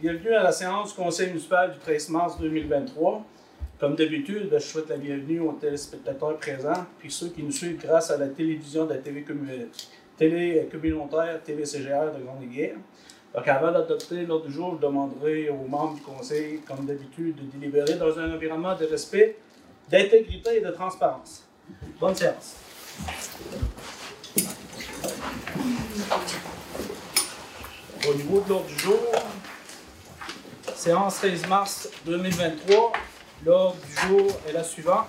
bienvenue à la séance du Conseil municipal du 13 mars 2023. Comme d'habitude, je souhaite la bienvenue aux téléspectateurs présents, puis ceux qui nous suivent grâce à la télévision de la télé, télé communautaire TVCGR de Grande-Guerre. Donc, avant d'adopter l'ordre du jour, je demanderai aux membres du Conseil, comme d'habitude, de délibérer dans un environnement de respect, d'intégrité et de transparence. Bonne séance. Au niveau de l'ordre du jour, séance 13 mars 2023. L'ordre du jour est la suivante.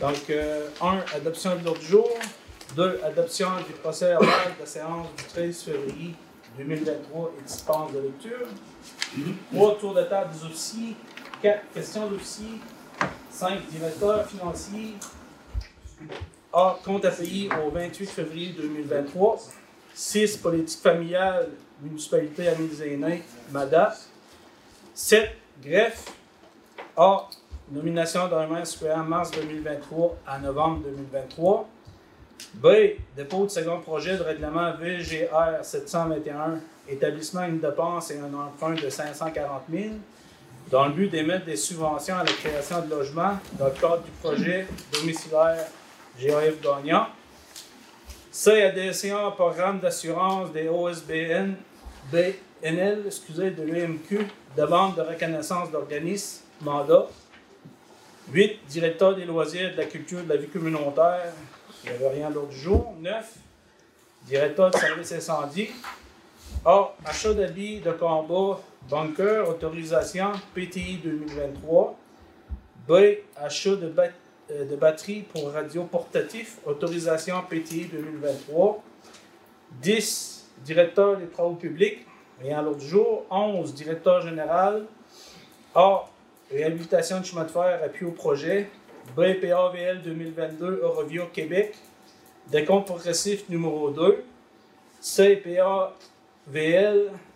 Donc, 1. Euh, adoption de l'ordre du jour. 2. Adoption du procès verbal de la séance du 13 février 2023 et dispense de lecture. 3. Tour de table des officiers. 4. Questions d'officiers. 5. Directeur financier. A. Compte à payer au 28 février 2023. 6. Politique familiale municipalité Amis MADA. 7. Greffe. A. Nomination d'un suppléant mars 2023 à novembre 2023. B. Dépôt de second projet de règlement VGR 721, établissement une dépense et un emprunt de 540 000, dans le but d'émettre des subventions à la création de logements dans le cadre du projet domiciliaire GAF gagnant. C. Adhésion au programme d'assurance des OSBN BNL, excusez, de l'UMQ, demande de reconnaissance d'organisme, mandat. 8. Directeur des loisirs, de la culture, de la vie communautaire. Il n'y avait rien l'autre jour. 9. Directeur du service incendie. A. Achat d'habits de combat, bunker, autorisation PTI 2023. B. Achat de, euh, de batterie pour radio portatif, autorisation PTI 2023. 10 directeur des travaux publics, rien l'autre jour. 11, directeur général. A, réhabilitation de chemin de fer, appui au projet. BPAVL 2022, Eurovio Québec. Décompte progressif numéro 2. CPAVL,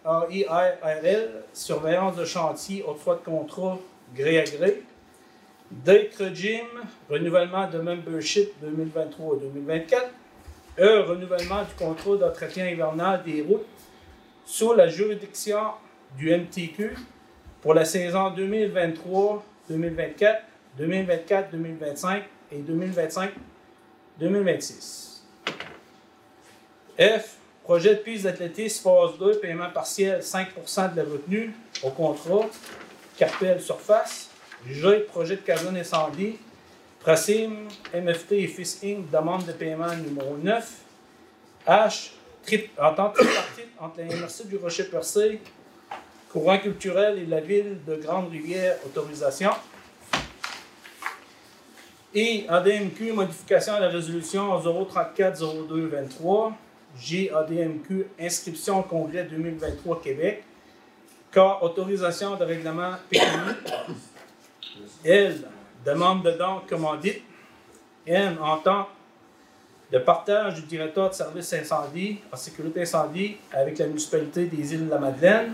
AIRL, surveillance de chantier, autrefois de contrat, gré à gré. D, renouvellement de membership 2023-2024. E. Renouvellement du contrôle d'entretien hivernal des routes sous la juridiction du MTQ pour la saison 2023, 2024, 2024, 2025 et 2025, 2026. F. Projet de piste d'athlétisme phase 2, paiement partiel 5% de la retenue au contrat, carpelle surface. G. Projet de caserne incendie Prasim, MFT et FIS Inc. demande de paiement numéro 9. H. entente tripartite entre la du Rocher-Percé, Courant culturel et la ville de Grande-Rivière, autorisation. Et ADMQ, modification à la résolution 034-02-23. J. ADMQ, inscription au congrès 2023 Québec. K. Autorisation de règlement PMI. L demande de dons commandite. N. Entente de partage du directeur de service incendie en sécurité incendie avec la municipalité des îles de la Madeleine.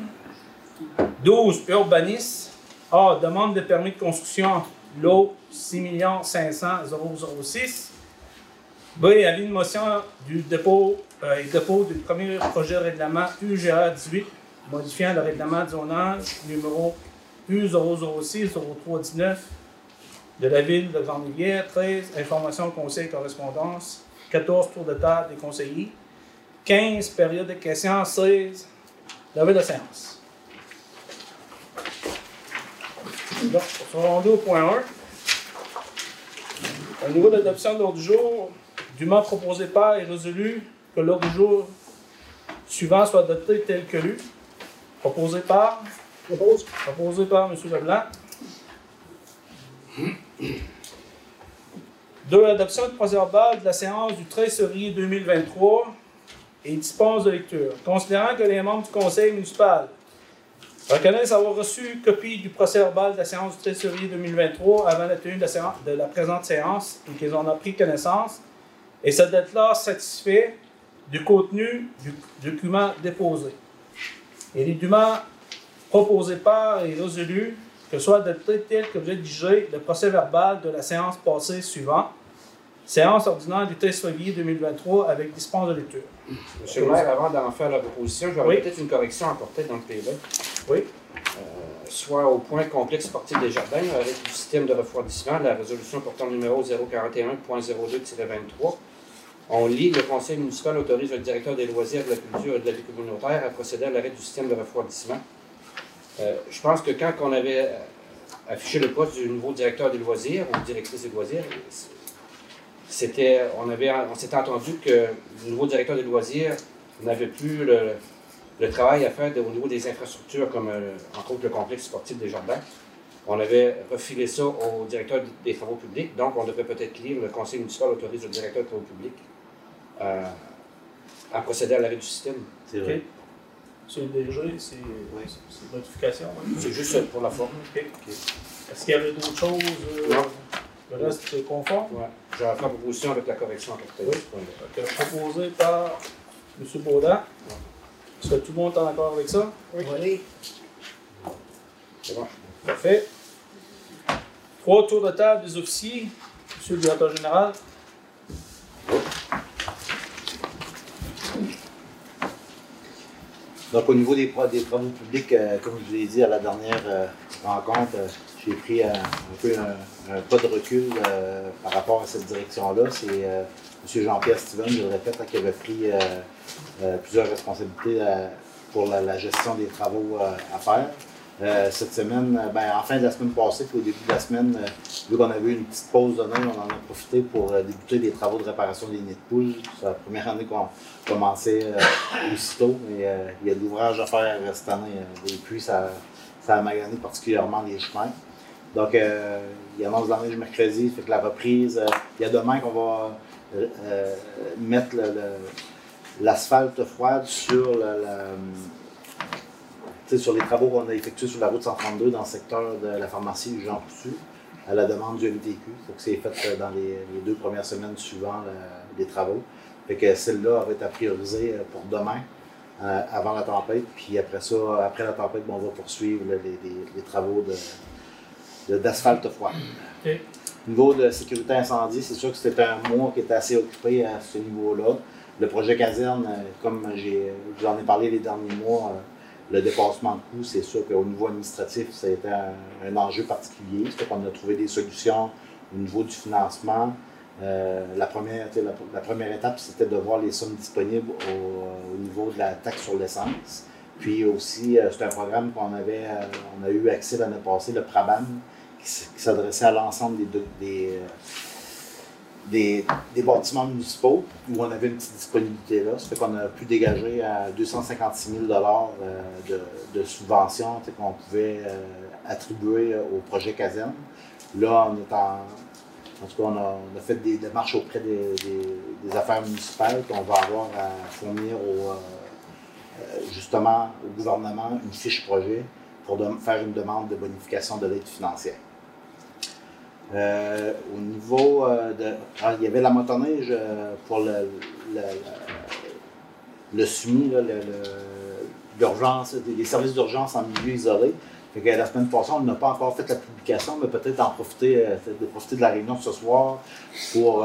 12. Urbanisme. A. Demande de permis de construction. Lot 6 500 006. B. Avis de motion du dépôt euh, et dépôt du premier projet de règlement UGA 18 modifiant le règlement de zonage numéro U006 0319 de la ville de Grande-Rivière, 13, information, conseil, correspondance, 14, tour de table des conseillers, 15, période de questions, 16, levée de séance. Donc, on va rendu au point 1. Au niveau de l'adoption de l'ordre du jour, dûment proposé par et résolu que l'ordre du jour suivant soit adopté tel que lu. Proposé par. Proposé par M. Leblanc. De l'adoption du procès-verbal de la séance du 13 février 2023 et dispense de lecture. Considérant que les membres du conseil municipal reconnaissent avoir reçu copie du procès-verbal de la séance du 13 février 2023 avant la tenue de la, présente séance et qu'ils en ont pris connaissance, et cette date-là satisfait du contenu du document déposé. Et les documents proposés par et résolus que soit adopté tel que rédigé le procès verbal de la séance passée suivante, Séance ordinaire du 13 février 2023 avec dispense de lecture. Monsieur le maire, avant d'en faire la proposition, je vais Oui. peut-être une correction à apporter dans le PV. Oui. Euh, soit au point complexe sportif des jardins avec du système de refroidissement, la résolution portant le numéro 041.02-23. On lit le conseil municipal autorise le directeur des loisirs, de la culture et de la vie communautaire à procéder à l'arrêt du système de refroidissement. Euh, je pense que quand on avait euh, affiché le poste du nouveau directeur des loisirs ou directrice des loisirs, c'était, on, avait, on s'était entendu que le nouveau directeur des loisirs n'avait plus le, le travail à faire de- au niveau des infrastructures, comme euh, entre autres le complexe sportif des jardins. On avait refilé ça au directeur des travaux publics, donc on devrait peut-être lire le conseil municipal autorise le directeur des travaux publics euh, à procéder à l'arrêt du système. C'est vrai. C'est déjà, c'est c'est une notification. hein? C'est juste pour la forme. Est-ce qu'il y avait d'autres choses? euh, Non. Le reste, c'est conforme? Ouais. Je vais faire proposition avec la correction en. Donc, euh, proposé par M. Baudin. Est-ce que tout le monde est en accord avec ça? Oui. C'est bon. Parfait. Trois tours de table des officiers. Monsieur le directeur général. Donc, au niveau des, des travaux publics, euh, comme je vous l'ai dit à la dernière euh, rencontre, euh, j'ai pris un, un peu un, pas de recul euh, par rapport à cette direction-là. C'est euh, M. Jean-Pierre Steven, je le répète, qui avait pris euh, plusieurs responsabilités pour la, gestion des travaux à faire. Cette semaine, ben, en fin de la semaine passée, puis au début de la semaine, vu qu'on avait eu une petite pause de neige, on en a profité pour débuter des travaux de réparation des nids de poules. C'est la première année qu'on commençait aussitôt, mais euh, il y a de l'ouvrage à faire cette année. et puis, ça, ça a magané particulièrement les chemins. Donc, il annonce la neige mercredi, fait que la reprise, euh, il y a demain qu'on va euh, euh, mettre l'asphalte froide sur sur les travaux qu'on a effectués sur la route 132 dans le secteur de la pharmacie Jean Coutu, à la demande du MTQ. C'est fait dans les, deux premières semaines suivant le- les travaux. Fait que celle-là va être à prioriser pour demain, avant la tempête. Puis après ça, après la tempête, bon, on va poursuivre les, les- travaux de- d'asphalte froid. Au niveau de sécurité incendie, c'est sûr que c'était un mois qui était assez occupé à ce niveau-là. Le projet caserne, euh, comme j'ai, je vous en ai parlé les derniers mois, euh, le dépassement de coûts, c'est sûr qu'au niveau administratif, ça a été un, un enjeu particulier. C'est qu'on a trouvé des solutions au niveau du financement. Euh, la, première, la, la première étape, c'était de voir les sommes disponibles au, au niveau de la taxe sur l'essence. Puis aussi, euh, c'est un programme qu'on avait, euh, on a eu accès l'année passée, le PRABAM, qui, s'adressait à l'ensemble des, euh, des, des bâtiments municipaux où on avait une petite disponibilité là. Ça fait qu'on a pu dégager à 256 000 euh, de, de subventions qu'on pouvait euh, attribuer au projet caserne. Là, on est en. En tout cas, on a, on a fait des démarches auprès des, des- affaires municipales qu'on va avoir à fournir au, justement au gouvernement une fiche projet pour faire une demande de bonification de l'aide financière. Euh, au niveau euh, de. ah, il y avait la motoneige euh, pour le, le, l'urgence, les services d'urgence en milieu isolé. Fait que la semaine passée, on n'a pas encore fait la publication, mais peut-être en profiter, de profiter de la réunion de ce soir pour,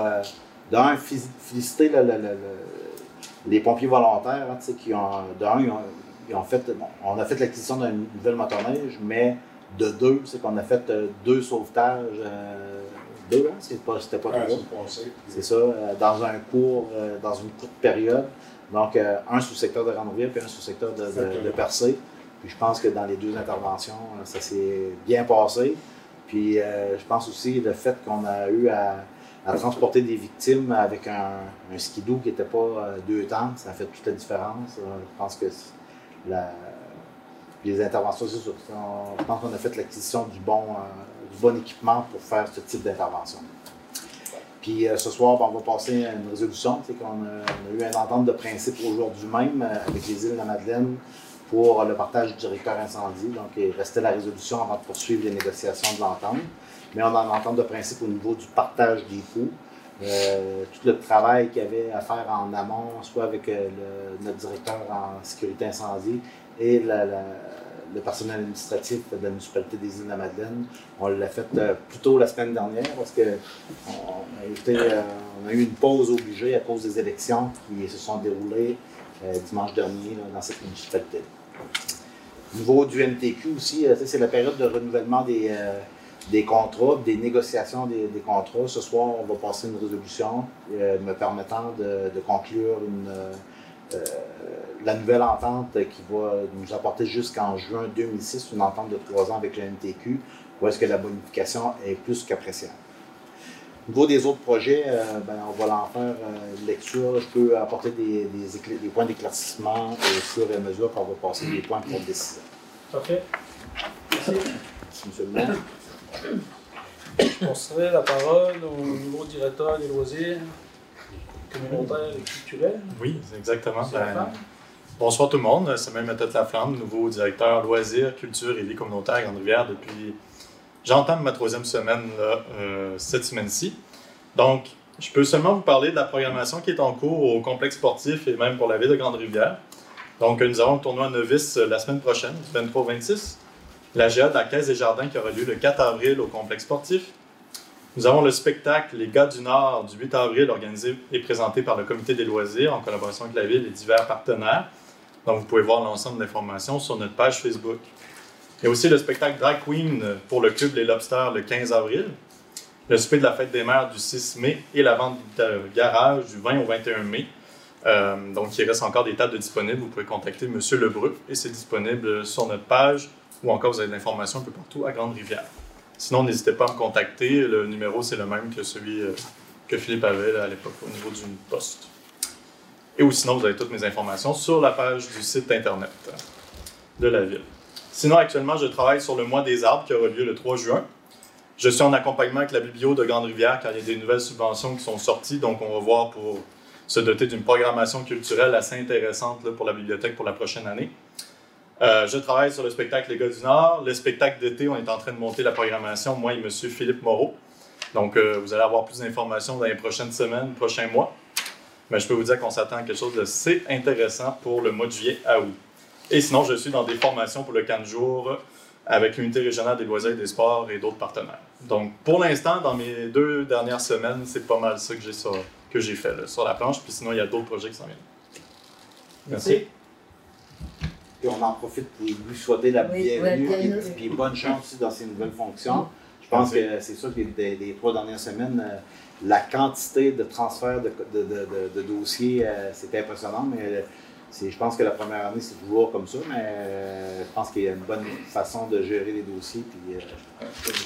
d'un, fé- féliciter le- le- le- le- les pompiers volontaires, hein, qui ont, d'un, ils ont, ils ont fait, on a fait l'acquisition d'une nouvelle motoneige, mais de deux, c'est qu'on a fait euh, deux sauvetages, euh, deux, hein, c'est pas, c'était pas Ah, c'est ça, euh, dans un court, euh, dans une courte période. Donc, un sous secteur de Randonville puis un sous secteur de, de, de Percé. Puis je pense que dans les deux interventions, ça s'est bien passé. Puis euh, je pense aussi le fait qu'on a eu à, à transporter des victimes avec un, un skidoo qui n'était pas euh, deux temps, ça a fait toute la différence. Euh, je pense que la, les interventions, c'est sûr, on- je pense qu'on a fait l'acquisition du bon, euh, du bon équipement pour faire ce type d'intervention. Puis euh, ce soir, ben, on va passer à une résolution. Sais, qu'on a, on a eu une entente de principe aujourd'hui même euh, avec les îles de la Madeleine pour le partage du directeur incendie. Donc, il restait la résolution avant de poursuivre les négociations de l'entente. Mais on a une entente de principe au niveau du partage des coûts. Tout le travail qu'il y avait à faire en amont, soit avec notre directeur en sécurité incendie et le personnel administratif de la municipalité des îles de la Madeleine. On l'a fait euh, plus tôt la semaine dernière parce que on a, été, euh, a eu une pause obligée à cause des élections qui se sont déroulées euh, dimanche dernier dans cette municipalité. Au niveau du MTQ aussi, euh, c'est la période de renouvellement des, contrats, des négociations des, contrats. Ce soir, on va passer une résolution me permettant de, conclure une, la nouvelle entente qui va nous apporter jusqu'en juin 2006 une entente de trois ans avec le MTQ, où est-ce que la bonification est plus qu'appréciable? Au niveau des autres projets, euh, ben, on va en faire euh, une lecture. Je peux apporter des, des points d'éclaircissement au fur et à mesure qu'on va passer des points pour décision. Parfait. Merci. Merci, monsieur le maire. Je passerai la parole au nouveau directeur des loisirs communautaires et culturels. Oui, exactement. Bonsoir tout le monde. C'est même Tête Laflamme, nouveau directeur loisirs, culture et vie communautaire à Grande-Rivière depuis. J'entame ma troisième semaine euh, cette semaine-ci. Donc, je peux seulement vous parler de la programmation qui est en cours au complexe sportif et même pour la ville de Grande-Rivière. Donc, nous avons le tournoi novice euh, la semaine prochaine, du 23 au 26. La GA de la Caisse des Jardins qui aura lieu le 4 avril au complexe sportif. Nous avons le spectacle Les Gars du Nord du 8 avril organisé et présenté par le Comité des loisirs en collaboration avec la ville et divers partenaires. Donc vous pouvez voir l'ensemble de l'information sur notre page Facebook. Il y a aussi le spectacle Drag Queen pour le Club Les Lobsters le 15 avril, le souper de la fête des mères du 6 mai et la vente de garage du 20 au 21 mai. Euh, donc il reste encore des tables disponibles. Vous pouvez contacter M. Lebrun et c'est disponible sur notre page ou encore vous avez de l'information un peu partout à Grande-Rivière. Sinon, n'hésitez pas à me contacter. Le numéro, c'est le même que celui euh, que Philippe avait à l'époque au niveau du poste. Et ou sinon, vous avez toutes mes informations sur la page du site internet de la ville. Sinon, actuellement, je travaille sur le mois des arbres qui aura lieu le 3 juin. Je suis en accompagnement avec la Biblio de Grande-Rivière car il y a des nouvelles subventions qui sont sorties. Donc, on va voir pour se doter d'une programmation culturelle assez intéressante pour la bibliothèque pour la prochaine année. Euh, je travaille sur le spectacle Les Gars du Nord. Le spectacle d'été, on est en train de monter la programmation, moi et M. Philippe Moreau. Donc, euh, vous allez avoir plus d'informations dans les prochaines semaines, prochains mois. Mais je peux vous dire qu'on s'attend à quelque chose d'assez intéressant pour le mois de juillet à août. Et sinon, je suis dans des formations pour le 4 jours avec l'unité régionale des loisirs et des sports et d'autres partenaires. Donc, pour l'instant, dans mes deux dernières semaines, c'est pas mal ça que j'ai sur- que j'ai fait là, sur la planche. Puis sinon, il y a d'autres projets qui s'en viennent. Merci. Et on en profite pour lui souhaiter la Oui, bienvenue et puis bonne chance aussi dans ses nouvelles fonctions. Je pense Merci. que c'est sûr que des trois dernières semaines, euh, la quantité de transferts de, de, de, de- de dossiers, euh, c'était impressionnant, mais euh, c'est- je pense que la première année, c'est toujours comme ça, mais euh, je pense qu'il y a une bonne façon de gérer les dossiers. Puis, euh,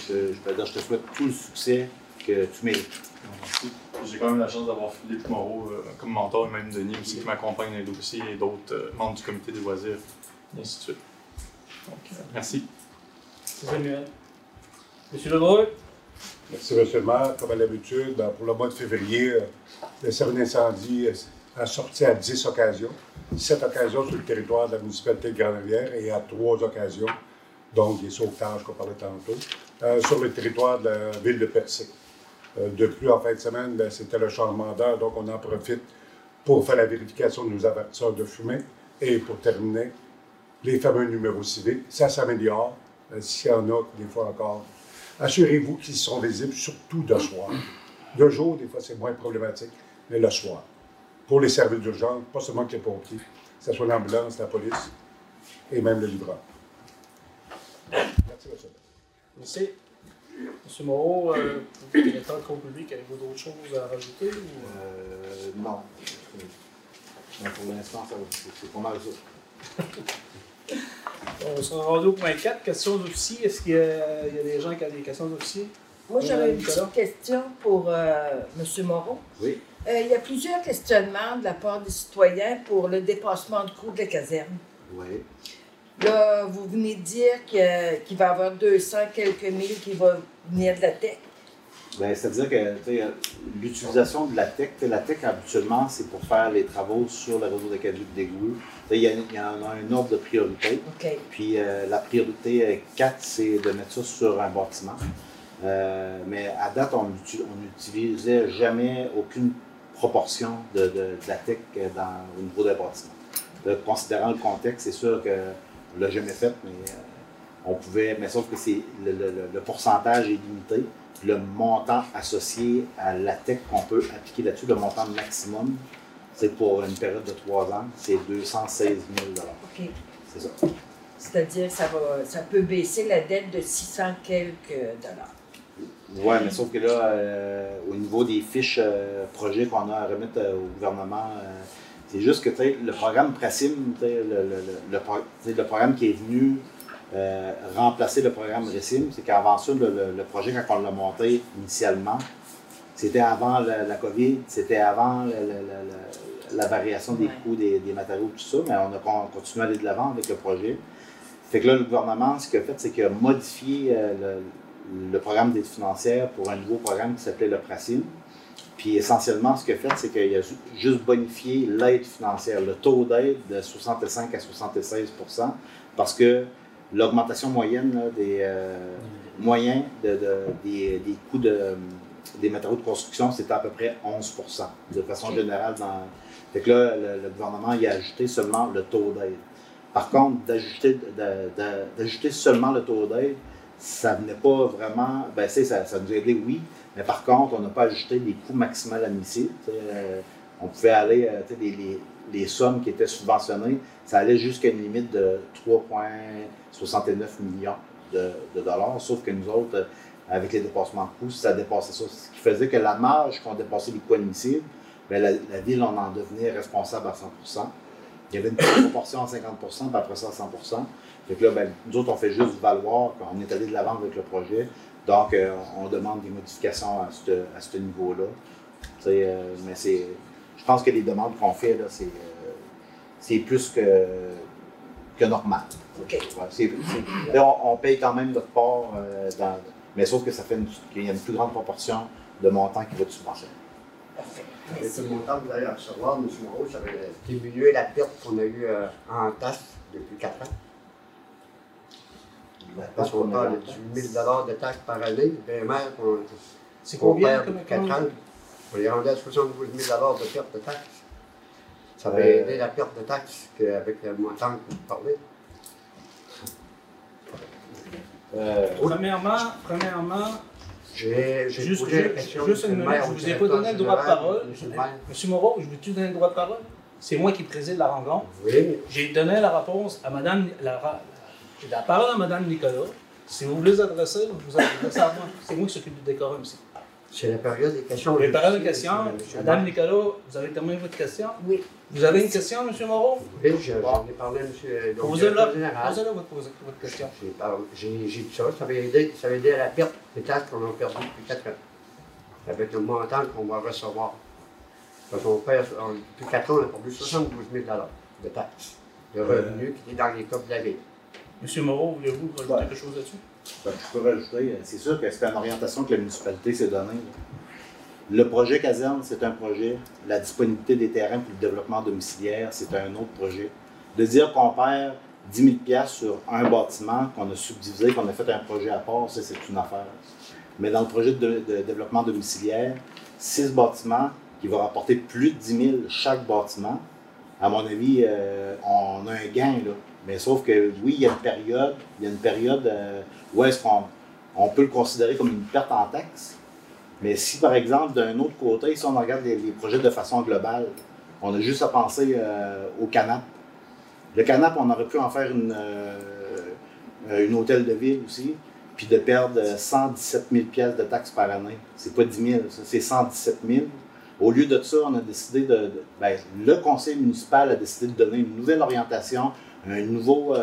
je, je peux dire, je te souhaite tout le succès que tu mérites. Merci. J'ai quand même la chance d'avoir Philippe Moreau euh, comme mentor et même Denis aussi qui m'accompagne dans les dossiers et d'autres euh, membres du comité des loisirs, et ainsi de suite. Donc, euh, merci. Samuel. Monsieur Lebrun. Merci, M. le maire. Comme à l'habitude, ben, pour le mois de février, euh, le service d'incendie euh, a sorti à 10 occasions. 7 occasions sur le territoire de la municipalité de Grande-Rivière et à 3 occasions, donc des sauvetages qu'on parlait tantôt, euh, sur le territoire de la ville de Percé. Euh, de plus, en fin de semaine, ben, c'était le changement d'heure, donc on en profite pour faire la vérification de nos avertisseurs de fumée et pour terminer, les fameux numéros civiques. Ça s'améliore. Euh, S'il y en a, des fois encore, Assurez-vous qu'ils sont visibles, surtout de soir. De jour, des fois, c'est moins problématique, mais le soir. Pour les services d'urgence, pas seulement que les pompiers, que ce soit l'ambulance, la police et même le livreur. Merci, monsieur. Merci. Monsieur Moreau, euh, pour le directeur de compte public, avez-vous d'autres choses à rajouter? Ou... Euh, non. Pour l'instant, c'est pas mal ça. On sera rendu au point 4, questions d'officiers. Est-ce qu'il y, a il y a des gens qui ont des questions d'officiers? Moi, j'aurais une Nicolas. petite question pour euh, M. Moreau. Oui. Euh, il y a plusieurs questionnements de la part des citoyens pour le dépassement de coût de la caserne. Oui. Là, vous venez de dire que- qu'il va y avoir 200 quelques mille qui vont venir de la tech. Ben, C'est-à-dire que l'utilisation de la tech, la tech habituellement, c'est pour faire les travaux sur le réseau de caducs d'égout. Tu sais, Il y, a- il y en a un ordre de priorité. Puis euh, la priorité 4, c'est de mettre ça sur un bâtiment. Euh, mais à date, on n'uti- on n'utilisait jamais aucune proportion de, de- de la tech dans, au niveau des bâtiments. Euh, considérant le contexte, c'est sûr que on l'a jamais fait, mais euh, on pouvait, mais sauf que c'est le, le- le- le pourcentage est limité. Puis Le montant associé à la tech qu'on peut appliquer là-dessus, le montant maximum, c'est pour une période de trois ans, c'est 216 000 OK. C'est ça. C'est-à-dire que ça, va, ça peut baisser la dette de 600 quelques dollars. Ouais, mais sauf que là, euh, au niveau des fiches euh, projets qu'on a à remettre euh, au gouvernement, c'est juste que le programme Prasim, le, le, le, le pro- programme qui est venu remplacer le programme Récim, c'est qu'avant ça, le, le- le projet, quand on l'a monté initialement, c'était avant la, la COVID, c'était avant la, la- la- variation des Ouais. coûts des, des matériaux, tout ça, mais on a con- continué à aller de l'avant avec le projet. Fait que là, le gouvernement, ce qu'il a fait, c'est qu'il a modifié euh, le, le programme d'aide financière pour un nouveau programme qui s'appelait le PRACIM. Puis essentiellement, ce qu'il a fait, c'est qu'il a ju- juste bonifié l'aide financière, le taux d'aide de 65 à 76% parce que l'augmentation moyenne là, des euh, moyens de, de- des, des coûts de, des matériaux de construction, c'était à peu près 11% de façon générale. Dans... Fait que là, le, gouvernement il a ajouté seulement le taux d'aide. Par contre, d'ajouter, seulement le taux d'aide, ça venait pas vraiment. Ben, ça, ça nous a aidé, oui, mais par contre, on n'a pas ajouté les coûts maximaux admissibles. euh, on pouvait aller, euh, les, les- les sommes qui étaient subventionnées, ça allait jusqu'à une limite de 3,69 millions de, de dollars, sauf que nous autres, euh, avec les dépassements de coûts, ça dépassait ça. Ce qui faisait que la marge qu'on dépassait les coûts admissibles, ben, la, la ville, on en devenait responsable à 100% Il y avait une petite proportion à 50% puis après ça à 100 Fait que là, ben, nous autres, on fait juste valoir qu'on est allé de l'avant avec le projet. Donc, euh, on demande des modifications à ce, à ce niveau-là. Euh, mais c'est. Je pense que les demandes qu'on fait, là, c'est, euh, c'est plus que, que normal. Ouais, là, on, on paye quand même notre part, dans- mais sauf que ça fait une, qu'il y a une plus grande proportion de montants qui va être subventionné. Avec ce montant que vous allez recevoir, M. Moreau, ça va diminuer la perte qu'on a eue euh, en taxes depuis 4 ans. Parce qu'on parle de 18 000 de taxes par année. Les maires, on, C'est combien perd comme depuis 4 ans? On est rendu à 72 000 de perte de taxes. Ça va Euh, aider la perte de taxes qu'avec le montant que vous parlez. Euh, Premièrement, premièrement, J'ai Juste- posé la juste- question juste M. une le minute, maire je au vous ai pas donné le droit de parole. Monsieur Moreau, je veux-tu donner le droit de parole? C'est moi qui préside la rencontre. Oui, J'ai donné la réponse à Madame, la, j'ai la parole à Madame Nicolas. Si vous voulez vous adresser, vous vous adressez à moi. C'est moi qui s'occupe du décorum ici. C'est la période des questions. Les paroles de Monsieur- questions. Madame. Nicolas, vous avez terminé votre question? Oui. Vous avez une question, Monsieur Moreau? Oui, je- j'en ai parlé à M. le Posez-la. Posez-la votre, votre question. J'ai dit ça, ça va, aider, ça va aider à la perte des taxes qu'on a perdues depuis 4 ans. Avec le montant qu'on va recevoir. Parce qu'on perd, on- depuis 4 ans, on a perdu 72 000 de taxes, de revenus qui est dans les coffres de la ville. Monsieur Moreau, voulez-vous rajouter Ouais. quelque chose là-dessus? Ben, je peux rajouter, euh, c'est sûr que c'est une orientation que la municipalité s'est donnée. Le projet caserne, c'est un projet. La disponibilité des terrains pour le développement domiciliaire, c'est un autre projet. De dire qu'on perd 10 000 piastres sur un bâtiment qu'on a subdivisé, qu'on a fait un projet à part, ça, c'est une affaire. Mais dans le projet de, développement domiciliaire, six bâtiments qui vont rapporter plus de 10 000 chaque bâtiment, à mon avis, euh, on a un gain, là. Mais sauf que, oui, il y a une période, il y a une période euh, où est-ce qu'on on peut le considérer comme une perte en taxe. Mais si, par exemple, d'un autre côté, si on regarde les, projets de façon globale, on a juste à penser euh, au canap. Le canap, on aurait pu en faire une, euh, euh, hôtel de ville aussi, puis de perdre 117 000 pièces de taxes par année. C'est pas 10 000, ça, c'est 117 000. Au lieu de ça, on a décidé de, ben, le conseil municipal a décidé de donner une nouvelle orientation, un nouveau,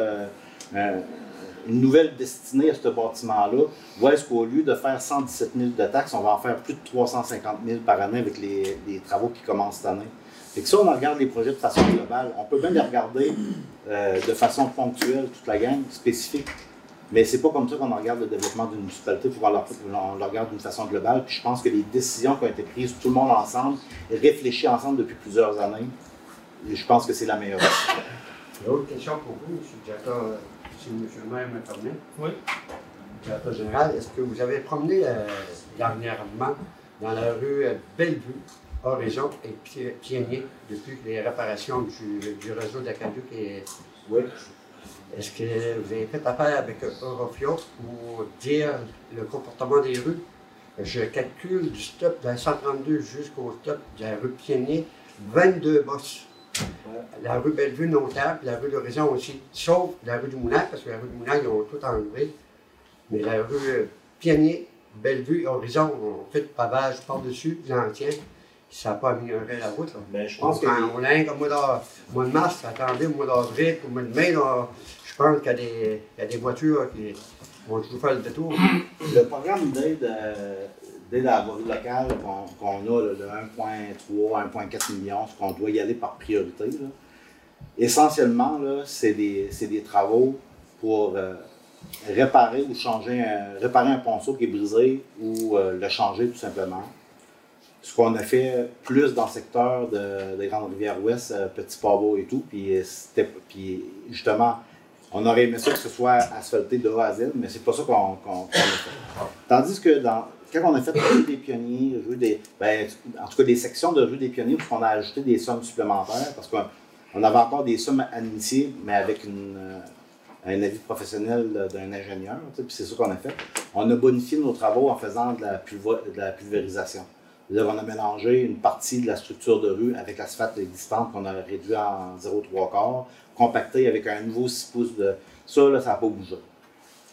une nouvelle destinée à ce bâtiment-là. Où est-ce qu'au lieu de faire 117 000 de taxes, on va en faire plus de 350 000 par année avec les, travaux qui commencent cette année? Fait que ça, on regarde les projets de façon globale. On peut bien les regarder euh, de façon ponctuelle, toute la gang, spécifique. Mais c'est pas comme ça qu'on regarde le développement d'une municipalité, il faut qu'on le- regarde d'une fason globale. Puis je pense que les décisions qui ont été prises, tout le monde ensemble, réfléchies ensemble depuis plusieurs années, je pense que c'est la meilleure. J'ai autre question pour vous, M. le directeur, euh, si M. le maire me permet. Oui. Directeur général, est-ce que vous avez promené euh, dernièrement dans la rue euh, Bellevue, Horizon et Pi- Pionnier depuis les réparations du, du réseau d'Acaduc et Oui. Est-ce que vous avez fait affaire avec Eurofio pour dire le comportement des rues? Je calcule du stop de la 132 jusqu'au stop de la rue Pionnier, 22 bosses. La rue Bellevue, notable, la rue d'Horizon aussi, sauf la rue du Moulin, parce que la rue du Moulin, ils ont tout enlevé. Mais la rue euh, Pionnier, Bellevue, Horizon, on fait le pavage par-dessus, l'ancien. Ça n'a pas amélioré la route. Ben, je pense que Enfin, on a au mois de, mars, attendez, au mois d'avril, au mois de mai, là, je pense qu'il y, a des- il y a des voitures qui vont toujours faire le détour. le programme d'aide euh, à la locale qu'on a, le 1,3, 1,4 millions, ce qu'on doit y aller par priorité, là, essentiellement, c'est des, des travaux pour euh, réparer ou changer un, réparer un ponceau qui est brisé ou euh, le changer tout simplement. Ce qu'on a fait plus dans le secteur de, de Grande-Rivière-Ouest, euh, Petit Pavot et tout, puis, euh, puis justement, on aurait aimé ça que ce soit asphalté de A à Z, mais c'est pas ça qu'on a fait. Tandis que dans, quand on a fait rue des pionniers, des, ben, en tout cas des sections de rue des pionniers, où on a ajouté des sommes supplémentaires, parce qu'on on avait encore des sommes à initier, mais avec euh, un avis professionnel d'un ingénieur, puis c'est ça qu'on a fait. On a bonifié nos travaux en faisant de la, pulvérisation. C'est-à-dire qu'on a mélangé une partie de la structure de rue avec l'asphalte existante qu'on a réduit en 0,3 quart, compacté avec un nouveau 6 pouces de. Ça, là, ça n'a pas bougé.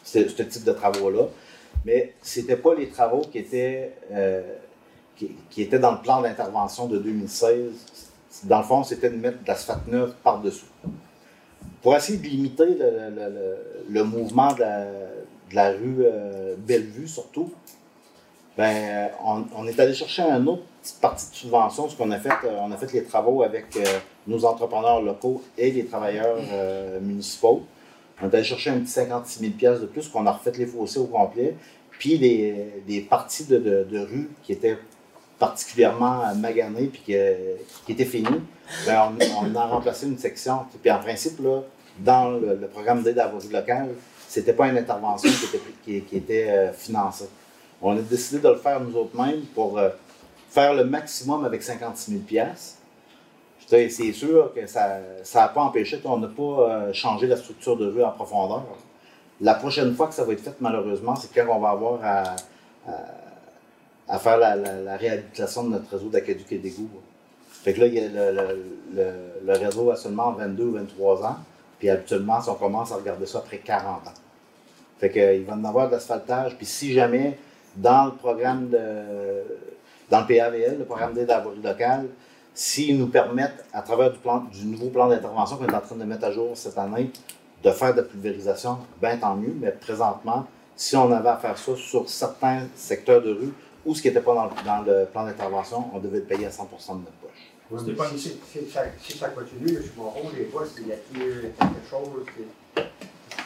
Ce type de travaux-là. Mais ce n'étaient pas les travaux qui étaient, euh, qui, étaient dans le plan d'intervention de 2016. Dans le fond, c'était de mettre de l'asphalte neuve par-dessus. Pour essayer de limiter le, mouvement de la, rue euh, Bellevue, surtout, ben, on, est allé chercher une autre partie de subvention, ce qu'on a fait, euh, on a fait les travaux avec nos entrepreneurs locaux et les travailleurs municipaux. On est allé chercher un petit 56 000 pièces de plus, qu'on a refait les fossés au complet, puis des, parties de, de, rue qui étaient particulièrement maganées puis qui, euh, qui étaient finies, ben, on, a remplacé une section. Puis en principe, là, dans le, programme d'aide à la voirie locale, c'était pas une intervention qui était, qui, était euh, financée. On a décidé de le faire nous autres mêmes pour euh, faire le maximum avec 56 000 pièces. C'est sûr que ça n'a pas empêché qu'on n'a pas euh, changé la structure de rue en profondeur. La prochaine fois que ça va être fait, malheureusement, c'est quand on va avoir à, faire la, réhabilitation de notre réseau d'aqueduc et d'égouts. Fait que là, il y a le, réseau a seulement 22 ou 23 ans. Puis habituellement, si on commence à regarder ça après 40 ans. Fait qu'il va en avoir de l'asphaltage. Puis si jamais, dans le programme de. dans le PAVL, le programme d'aide à la s'ils nous permettent, à travers du, plan, du nouveau plan d'intervention qu'on est en train de mettre à jour cette année, de faire de la pulvérisation, bien tant mieux. Mais présentement, si on avait à faire ça sur certains secteurs de rue ou ce qui n'était pas dans le, dans le plan d'intervention, on devait le payer à 100% de notre poche. Pas si, si ça, si ça continue, je m'en rends les fois, s'il y a quelque chose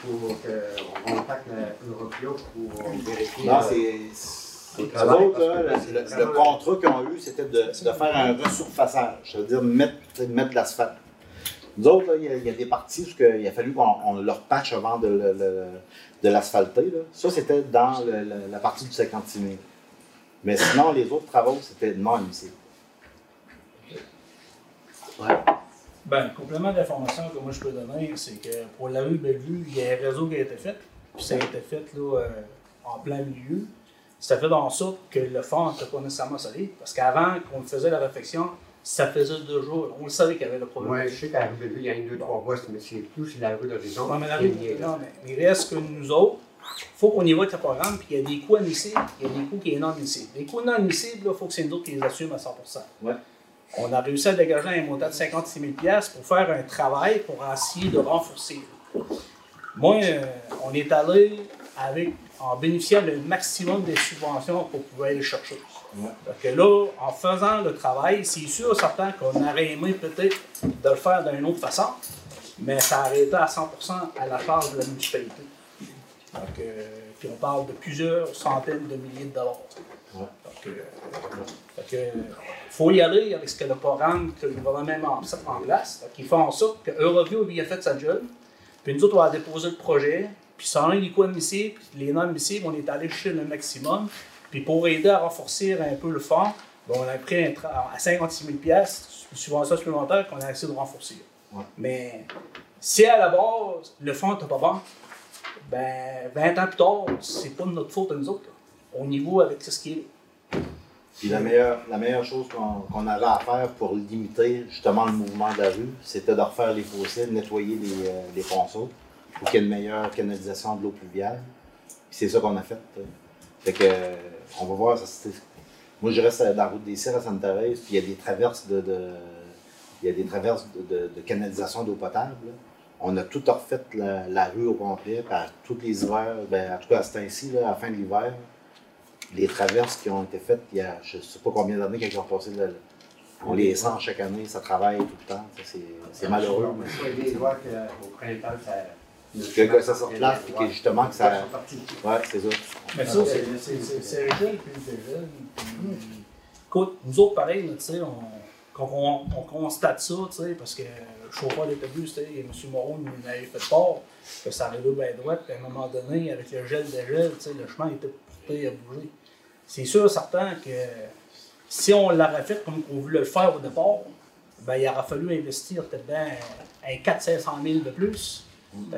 pour qu'on contacte l'Europio pour vérifier. Non, euh, c'est. Le Eux autres, parce que le, contrat qu'ils ont eu, c'était de, de faire un resurfaçage, c'est-à-dire mettre, mettre de l'asphalte. Nous autres, il y, a- il y a des parties où il a fallu qu'on on leur patche avant de, le- le- de l'asphalter. là. Ça, c'était dans le- le- la partie du 56 000. Mais sinon, les autres travaux, c'était non admissible. Ben, le complément d'information que moi je peux donner, c'est que pour la rue Bellevue, il y a un réseau qui a été fait. Puis ça a été fait là, euh, en plein milieu. Ça fait en sorte que le fond n'était pas nécessairement solide. Parce qu'avant qu'on faisait la réflexion, ça faisait deux jours. On le savait qu'il y avait le problème. Moi, je sais qu'à la rue Bellevue, il y a une, deux, trois bosses, mais c'est plus la rue d'Horizon. Ouais, mais la rue- non, mais il reste que nous autres, il faut qu'on y avec le programme, puis il y a des coûts admissibles, il y a des coûts qui sont non admissibles. Les coûts non admissibles, il faut que c'est nous autres qui les assument à 100 Ouais. On a réussi à dégager un montant de 56 000 pour faire un travail pour essayer de renforcer. Moi, euh, on est allé avec, en bénéficiant le maximum des subventions qu'on pouvait aller chercher. Ouais. Là, en faisant le travail, c'est sûr, certain qu'on aurait aimé peut-être de le faire d'une autre façon, mais ça a été à 100% à la charge de la municipalité. Donc, euh, puis on parle de plusieurs centaines de milliers de dollars. Ouais. Donc, euh, que, faut y aller avec ce que le programme que le gouvernement a mis en place. Fait qu'ils font en sorte que Euroview a bien fait sa job. Puis nous autres, on a déposé le projet. Puis sans les coûts admissibles, puis les non admissibles, on est allé chercher le maximum. Puis pour aider à renforcer un peu le fonds, ben, on a pris un à 56 000 une subvention supplémentaire qu'on a essayé de renforcer. Ouais. Mais Si à la base, le fond n'était pas bon, ben 20 ans plus tard, c'est pas de notre faute à nous autres. là. Au niveau avec ce qui est. Puis la meilleure, la meilleure chose qu'on avait à faire pour limiter justement le mouvement de la rue, c'était de refaire les fossés, de nettoyer les, euh, les ponceaux pour qu'il y ait une meilleure canalisation de l'eau pluviale. C'est ça qu'on a fait. Fait que, euh, on va voir. Ça, c'était- moi, je reste dans la route des Cires à Sainte-Thérèse, puis il y a des traverses de, de- il y a des traverses de, de- de canalisation d'eau potable. là. On a tout refait la, la rue au complet, à tous les hivers, ben, en tout cas à ce temps-ci, à la fin de l'hiver, les traverses qui ont été faites, il y a je ne sais pas combien d'années qu'elles ont passé. là, on les sent chaque année, ça travaille tout le temps. C'est c'est malheureux. mais- faut aider, voir qu'au printemps, ça. Que, que ça se replace, puis que justement que ça. Ouais, c'est ça. Mais ça, c'est- c'est c'est- c'est Régel puis Régel. Écoute, nous autres, pareil, là, tu sais, on, quand on, on constate ça, tu sais, parce que le chauffeur d'autobus, tu sais, M. Moreau nous avait fait part que ça arrivait bien droit, puis à un moment donné, avec le gel de gel, tu sais, le chemin était porté à bouger. C'est sûr, certain que si on l'aurait fait comme on voulait le faire au départ, ben, il aurait fallu investir peut-être bien un 400-500 000 de plus.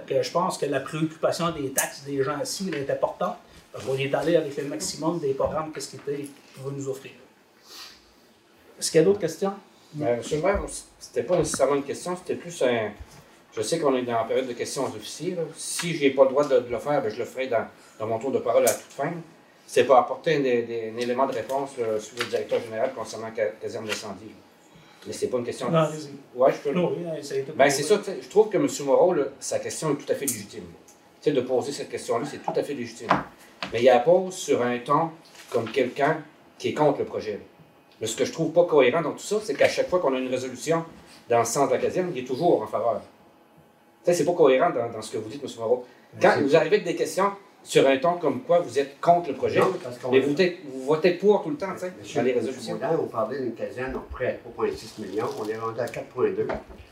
Que je pense que la préoccupation des taxes des gens ici est importante. Qu'on est allé avec le maximum des programmes qu'est-ce qu'ils vont nous offrir. Est-ce qu'il y a d'autres questions? Euh, Monsieur le maire, c'était pas nécessairement une question, c'était plus un. Je sais qu'on est dans la période de questions aux officiers. Si je n'ai pas le droit de, le faire, ben, je le ferai dans, mon tour de parole à toute fin. C'est pour apporter un, élément de réponse là, sur le directeur général concernant la caserne d'incendie. Mais c'est pas une question. Non. Ouais, je peux. Non, oui, hein, Ben, c'est ça, tu sais, je trouve que M. Moreau, là, sa question est tout à fait légitime. Tu sais, de poser cette question-là, c'est tout à fait légitime. Mais il la pose sur un ton comme quelqu'un qui est contre le projet. Mais ce que je trouve pas cohérent dans tout ça, c'est qu'à chaque fois qu'on a une résolution dans le sens de la caserne, il est toujours en faveur. Tu sais, c'est pas cohérent dans, dans ce que vous dites, M. Moreau. Quand vous arrivez avec des questions sur un ton comme quoi vous êtes contre le projet, Non, parce qu'on mais vous votez, vous votez pour tout le temps, tu sais, Monsieur dans les le résolutions. Président, on parlait d'une caserne, on prêt à 3,6 millions, on est rendu à 4,2.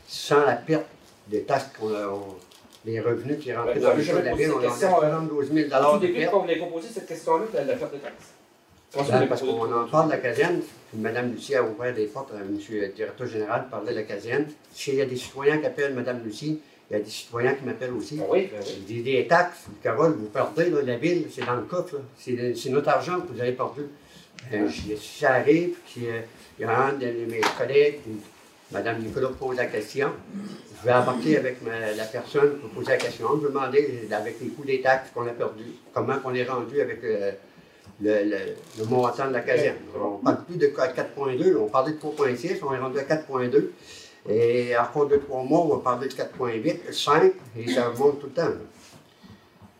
Sans la perte des taxes qu'on a, on- les revenus qui rentrent Ben, dans le jamais de la ville, on est à euh, 72 000 Tout de début, quand vous avez proposé cette question-là, de la perte de taxes. Ben, parce qu'on en parle de la caserne, Mme Lucie a ouvert des portes, euh, M. le directeur général parlait de la caserne. S'il y a des citoyens qui appellent Mme Lucie, il y a des citoyens qui m'appellent aussi. Ben oui, ben oui. Des, des taxes, Carole, vous perdez, là, la ville, c'est dans le coffre, c'est notre argent que vous avez perdu. Euh, si ça arrive, puis euh, il y a un de mes collègues, Mme Nicolas pose la question, je vais embarquer avec ma- la personne pour poser la question. Je vais demander, avec les coûts des taxes qu'on a perdus, comment on est rendu avec euh, le, le, le montant de la caserne. On ne parle plus de 4.2, on parlait de 3.6, on est rendu à 4.2. Et encore deux, trois mois, on va parler de 4.8, 5, et ça monte tout le temps.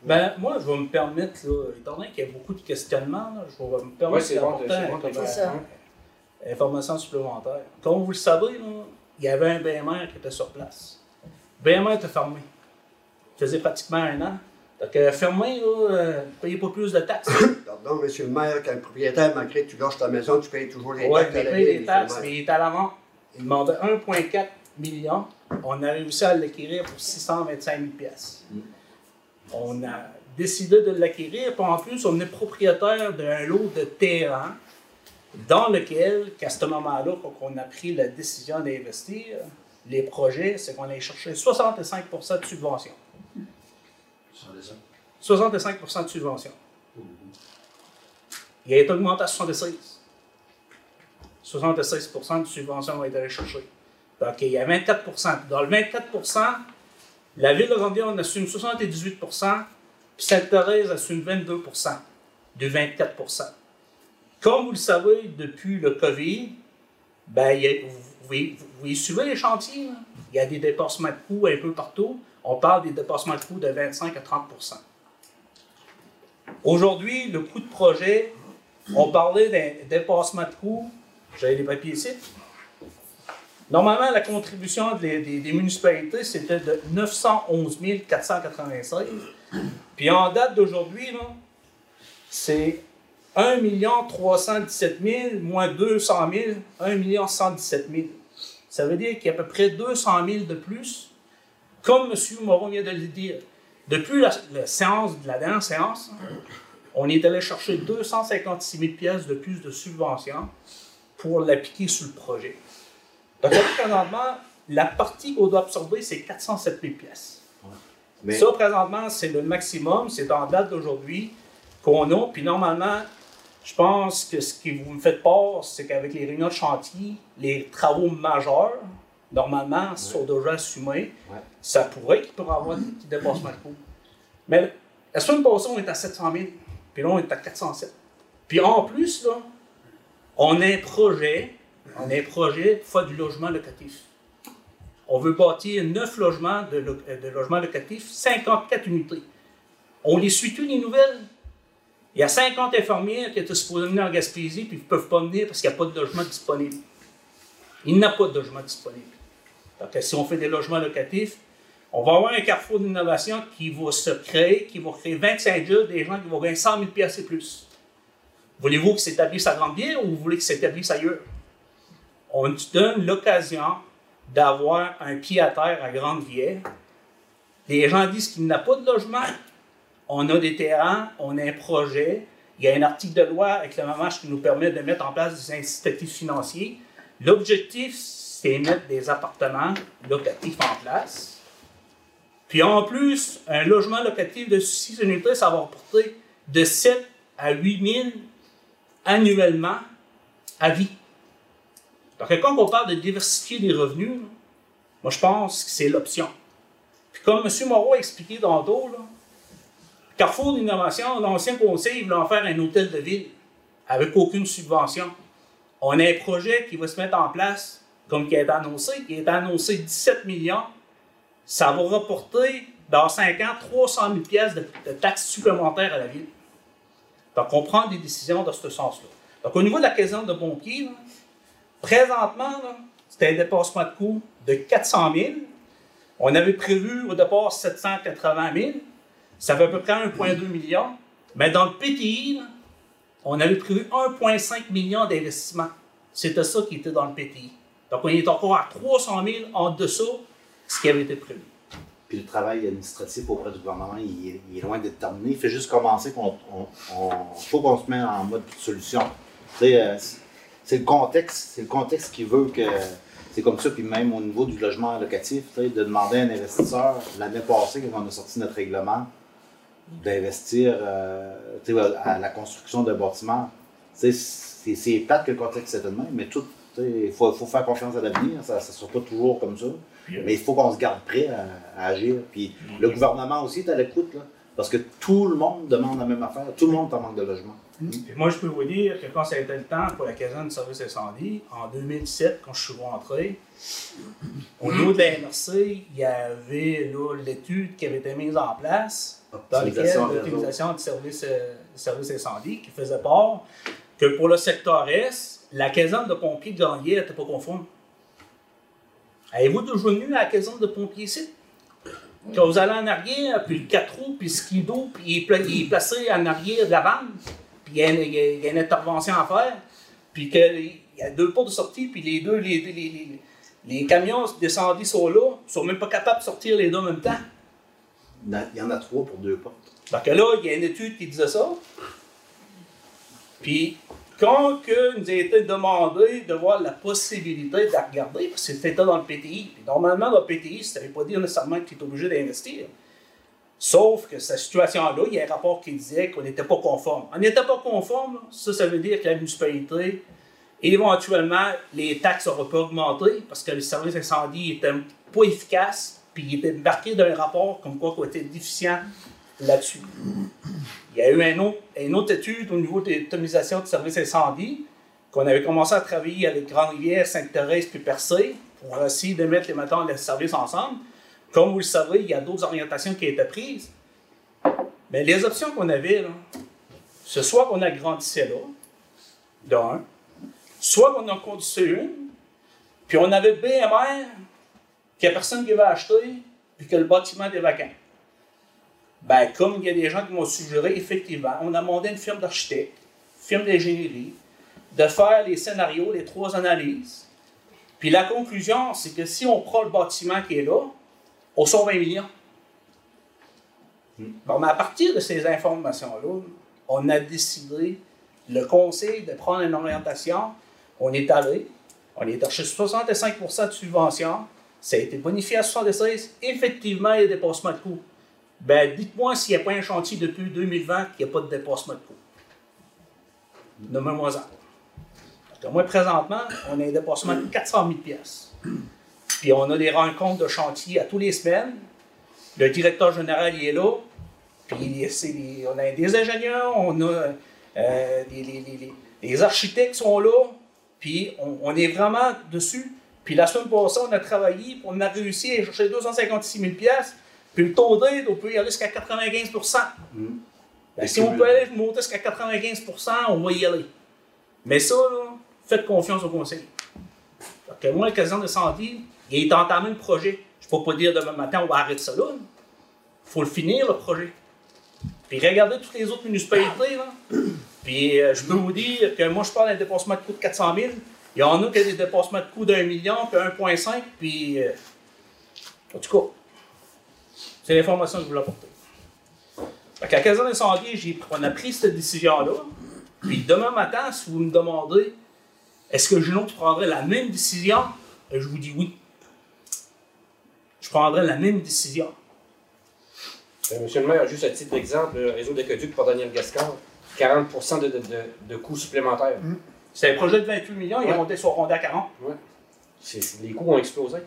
Ben, moi, je vais me permettre, là, étant donné qu'il y a beaucoup de questionnements, là, je vais me Oui, permettre bon, d'apporter bon, ça. euh, information supplémentaire. Comme vous le savez, là, il y avait un BMR qui était sur place. Le BMR était fermé. Il faisait pratiquement un an. Donc, euh, fermé, là, euh, ne payez pas plus de taxes. Pardon, monsieur le maire, quand le propriétaire malgré que tu gâches ta maison, tu payes toujours les Oui, taxes. à il la paye ville, des taxes, mais il est à l'avant. Il demandait 1,4 million. On a réussi à l'acquérir pour 625 000 pièces. On a décidé de l'acquérir, puis en plus, on est propriétaire d'un lot de terrain dans lequel, qu'à ce moment-là, quand on a pris la décision d'investir, les projets, c'est qu'on allait chercher 65% de subvention. 65% de subvention. Il a été augmenté à 76. 76 de subvention va être allé chercher. Donc, il y a 24% Dans le 24% la ville de on assume 78% puis Sainte-Thérèse assume 22% de 24% Comme vous le savez, depuis le COVID, ben, y vous, suivez les chantiers. là. Il y a des dépassements de coûts un peu partout. On parle des dépassements de coûts de 25 à 30% Aujourd'hui, le coût de projet, on parlait d'un dépassement de coûts. J'avais les papiers ici. Normalement, la contribution des, municipalités, c'était de 911 496. Puis en date d'aujourd'hui, c'est 1 317 000 moins 200 000, 1 117 000. Ça veut dire qu'il y a à peu près 200 000 de plus. Comme M. Moreau vient de le dire, depuis la, la séance, la dernière séance, on est allé chercher 256 000 pièces de plus de subventions pour l'appliquer sur le projet. Donc, présentement, la partie qu'on doit absorber, c'est 407 000 pièces. Mais Ça, présentement, c'est le maximum, c'est en date d'aujourd'hui qu'on a. Puis normalement, je pense que ce que vous me faites part, c'est qu'avec les réunions de chantier, les travaux majeurs, normalement, sont déjà assumés. Ouais. Ça pourrait qu'il pourrait avoir des petits dépassements de coûts. Mais la semaine passée, on est à 700 000, puis là, on est à 407. Puis en plus, là, on a un projet, on a un projet faire du logement locatif. On veut bâtir 9 logements euh, de logements locatifs, 54 unités. On les suit tous les nouvelles. Il y a 50 infirmières qui étaient supposées venir en Gaspésie, puis ils ne peuvent pas venir parce qu'il n'y a pas de logement disponible. Il n'y a pas de logement disponible. Donc, si on fait des logements locatifs, on va avoir un carrefour d'innovation qui va se créer, qui va créer 25 jobs, des gens qui vont gagner 100 000 pièces et plus. Voulez-vous que s'établisse à Grande-Bière ou vous voulez que s'établisse ailleurs? On donne l'occasion d'avoir un pied à terre à Grande-Bière. Les gens disent qu'il n'y a pas de logement. On a des terrains, on a un projet. Il y a un article de loi avec le MAMACH qui nous permet de mettre en place des incitatifs financiers. L'objectif, c'est mettre des appartements locatifs en place. Puis en plus, un logement locatif de 6 unités, ça va rapporter de 7 à 8 000 annuellement à vie. Donc quand on parle de diversifier les revenus, moi je pense que c'est l'option. Puis comme M. Moreau a expliqué là, Carrefour d'Innovation, l'ancien conseil voulait en faire un hôtel de ville avec aucune subvention. On a un projet qui va se mettre en place, comme qui a été annoncé, qui été annoncé 17 millions. Ça va rapporter, dans 5 ans, 300 000 pièces de taxes supplémentaires à la ville. Donc, on prend des décisions dans ce sens-là. Donc, au niveau de la caserne de là, présentement, c'est un dépassement de coût de 400 000. On avait prévu au départ 780 000. Ça fait à peu près 1,2 million. Mais dans le PTI, on avait prévu 1,5 million d'investissement. C'était ça qui était dans le PTI. Donc, on est encore à 300 000 en dessous de ce qui avait été prévu. Puis le travail administratif auprès du gouvernement, il est, loin d'être terminé. Il fait juste commencer qu'on on, on- faut qu'on se mette en mode solution. Euh, c'est- le contexte, c'est le contexte qui veut que c'est comme ça. Puis même au niveau du logement locatif, de demander à un investisseur l'année passée, quand on a sorti notre règlement, d'investir euh, à la construction d'un bâtiment. C'est plate que le contexte est de même, mais tout, il faut, faut faire confiance à l'avenir. Ça ne sera pas toujours comme ça. Mais il faut qu'on se garde prêt à, à agir. Puis le gouvernement aussi est à l'écoute, là, parce que tout le monde demande la même affaire. Tout le monde est en manque de logement. Et moi, je peux vous dire que quand ça a été le temps pour la caserne de service incendie, en 2007, quand je suis rentré, au niveau de la MRC, il y avait là, l'étude qui avait été mise en place dans laquelle l'optimisation du service, euh, du service incendie, qui faisait part que pour le secteur S, la caserne de pompiers de Ganlier n'était pas conforme. Avez-vous déjà venu à la caserne de pompiers ici? Quand vous allez en arrière, puis le 4 roues, puis le skido, puis il est, pla- il est placé en arrière de la vanne, puis il y, a une, il y a- il y a une intervention à faire, puis que- il y a deux portes de sortie, puis les deux, les, les, les, les camions descendus sont là, ils sont même pas capables de sortir les deux en même temps. Il y en a trois pour deux portes. Donc là, il y a une étude qui disait ça. Puis, quand que nous a été demandé de voir la possibilité de la regarder, parce que c'était dans le PTI. Normalement, dans le PTI, ça ne veut pas dire nécessairement que tu obligé d'investir. Sauf que cette situation-là, il y a un rapport qui disait qu'on n'était pas conforme. On n'était pas conforme, ça, ça veut dire que la municipalité, éventuellement, les taxes n'auraient pas augmenté parce que le service incendie était pas efficace, puis il était marqué dans un rapport comme quoi qu'on était déficient là-dessus. Il y a eu un autre- une autre étude au niveau de l'automisation de services incendie qu'on avait commencé à travailler avec Grande-Rivière, Sainte-Thérèse puis Percé pour essayer de mettre les, mettons, les services ensemble. Comme vous le savez, il y a d'autres orientations qui ont été prises. Mais les options qu'on avait, c'est soit qu'on agrandissait là, d'un, soit qu'on en conduisait une, puis on avait BMR, qu'il n'y a personne qui va acheter, puis que le bâtiment est vacant. Ben, comme il y a des gens qui m'ont suggéré, effectivement, on a demandé à une firme d'architecte, firme d'ingénierie, de faire les scénarios, les trois analyses. Puis la conclusion, c'est que si on prend le bâtiment qui est là, on sauve 20 millions. Bon, mais à partir de ces informations-là, on a décidé, le conseil, de prendre une orientation. On est allé, on est cherché 65% de subvention, ça a été bonifié à 76. Effectivement, il y a des dépassements de coûts. Ben, dites-moi s'il n'y a pas un chantier depuis 2020 qu'il n'y a pas de dépassement de coûts. Nommez-moi ça. Parce que moi, présentement, on a un dépassement de 400 000 pièces. Puis on a des rencontres de chantier à tous les semaines. Le directeur général, il est là. Puis on a des ingénieurs, on a euh, les, architectes sont là. Puis on, est vraiment dessus. Puis la semaine passée, on a travaillé, on a réussi à chercher 256 000 pièces. Puis le taux d'aide, on peut y aller jusqu'à 95% Ben, Si on peut aller monter jusqu'à 95% on va y aller. Mais ça, là, faites confiance au conseil. Fait que moi, le caserne de santé, il est entamé le projet. Je ne peux pas dire demain matin, on va arrêter ça là. Il faut le finir, le projet. Puis regardez toutes les autres municipalités. Là. Puis euh, je peux vous dire que moi, je parle d'un dépassement de coût de 400 000. Il y en a qui ont des dépassements de coût d'un million, puis 1,5. Puis, euh, en tout cas, c'est l'information que je voulais apporter. Fait qu'à Caserne Incendie, on a pris cette décision-là. Puis demain matin, si vous me demandez est-ce que Junot prendrait la même décision, euh, je vous dis oui. Je prendrais la même décision. Euh, Monsieur le maire, juste à titre d'exemple, le réseau d'aqueduc pour Daniel Gascard, 40 de, de, coûts supplémentaires. C'est un projet de 28 millions, il est Ouais. monté sur rondé à 40. C'est- c'est- les coûts ont explosé.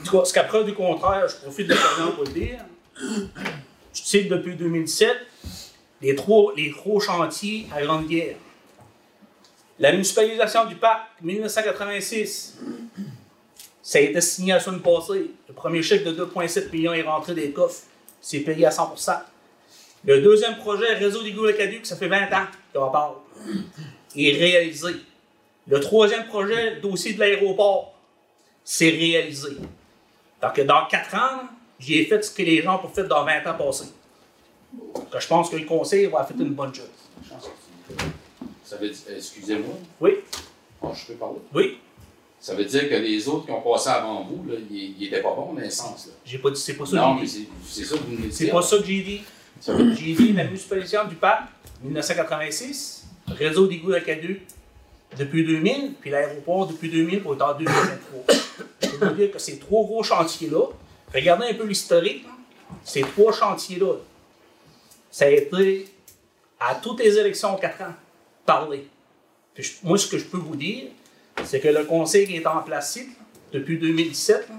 En tout cas, ce qu'à preuve du contraire, je profite de l'occasion pour le dire. Je que depuis 2007, les trois, les chantiers à Grande Guerre. La municipalisation du parc, 1986, ça a été signé la semaine passée. Le premier chèque de 2,7 millions est rentré des coffres. C'est payé à 100% Le deuxième projet, Réseau des le caduc ça fait 20 ans qu'on en parle. Est réalisé. Le troisième projet, dossier de l'aéroport, c'est réalisé. Donc, dans 4 ans, j'ai fait ce que les gens ont fait dans 20 ans passés. Donc, je pense que le conseil va faire une bonne chose. Ça veut dire, excusez-moi, Oui, bon, je peux parler? oui. Ça veut dire que les autres qui ont passé avant vous, là, ils n'étaient pas bons dans le sens. J'ai pas dit, c'est pas ça Non, que mais j'ai dit. c'est c'est ça que vous venez de C'est pas ça que j'ai dit. J'ai dit la municipalisation du parc, 1986, réseau d'égouts aqueducs depuis 2000, puis l'aéroport depuis 2000 pour être en 2023. Vous dire que ces trois gros chantiers-là, regardez un peu l'historique, ces trois chantiers-là, ça a été à toutes les élections en 4 ans, parler. Puis je- moi, ce que je peux vous dire, c'est que le conseil qui est en place ici, depuis 2017, là,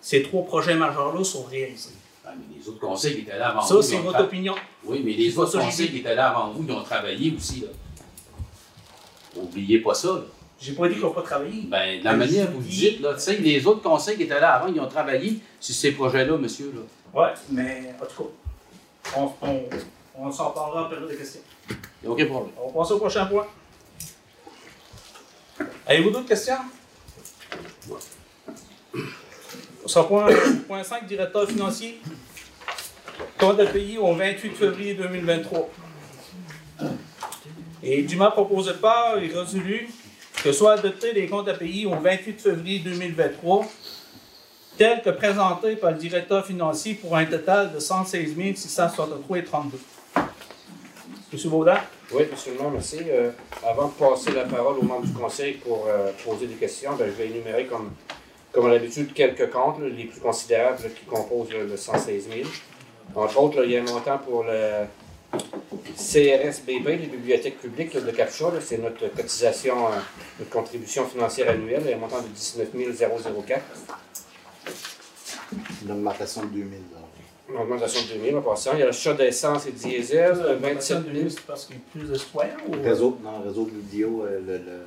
ces trois projets majeurs-là sont réalisés. Ah, mais les autres conseils qui étaient là avant Ça, vous. c'est ils ont votre opinion. Oui, mais les C'est autres ça conseils j'ai qui étaient là avant vous, ils ont travaillé aussi. Là. Oubliez pas ça. Là. J'ai pas dit qu'on n'a pas travaillé. Ben, de la manière que vous dites, là, tu sais, les autres conseils qui étaient là avant, ils ont travaillé sur ces projets-là, monsieur. Là. Ouais, mais en tout cas, on, on, on s'en parlera en période de questions. Il n'y a aucun problème. On va passer au prochain point. Avez-vous d'autres questions? On s'en point, point 5, directeur financier. Compte à payer au 28 février 2023. Et dûment proposé par et résolu que soient adoptés les comptes à payer au 28 février 2023 tels que présentés par le directeur financier pour un total de 116 663,32. Monsieur Baudin? Oui, monsieur le maire, merci. Euh, avant de passer la parole aux membres du conseil pour euh, poser des questions, ben, je vais énumérer comme, comme à l'habitude quelques comptes, les plus considérables qui composent le 116 000. Entre autres, il y a un montant pour le CRSBB, les bibliothèques publiques de Captcha. là, C'est notre cotisation, euh, notre contribution financière annuelle. Un montant de 19 004. Une augmentation de 2000 Une augmentation de 2 000 en passant. Il y a l'achat d'essence et diesel, euh, 27 000. C'est parce qu'il y a plus de citoyens ou. Réseau, dans le réseau de l'UDIO, euh, le, le-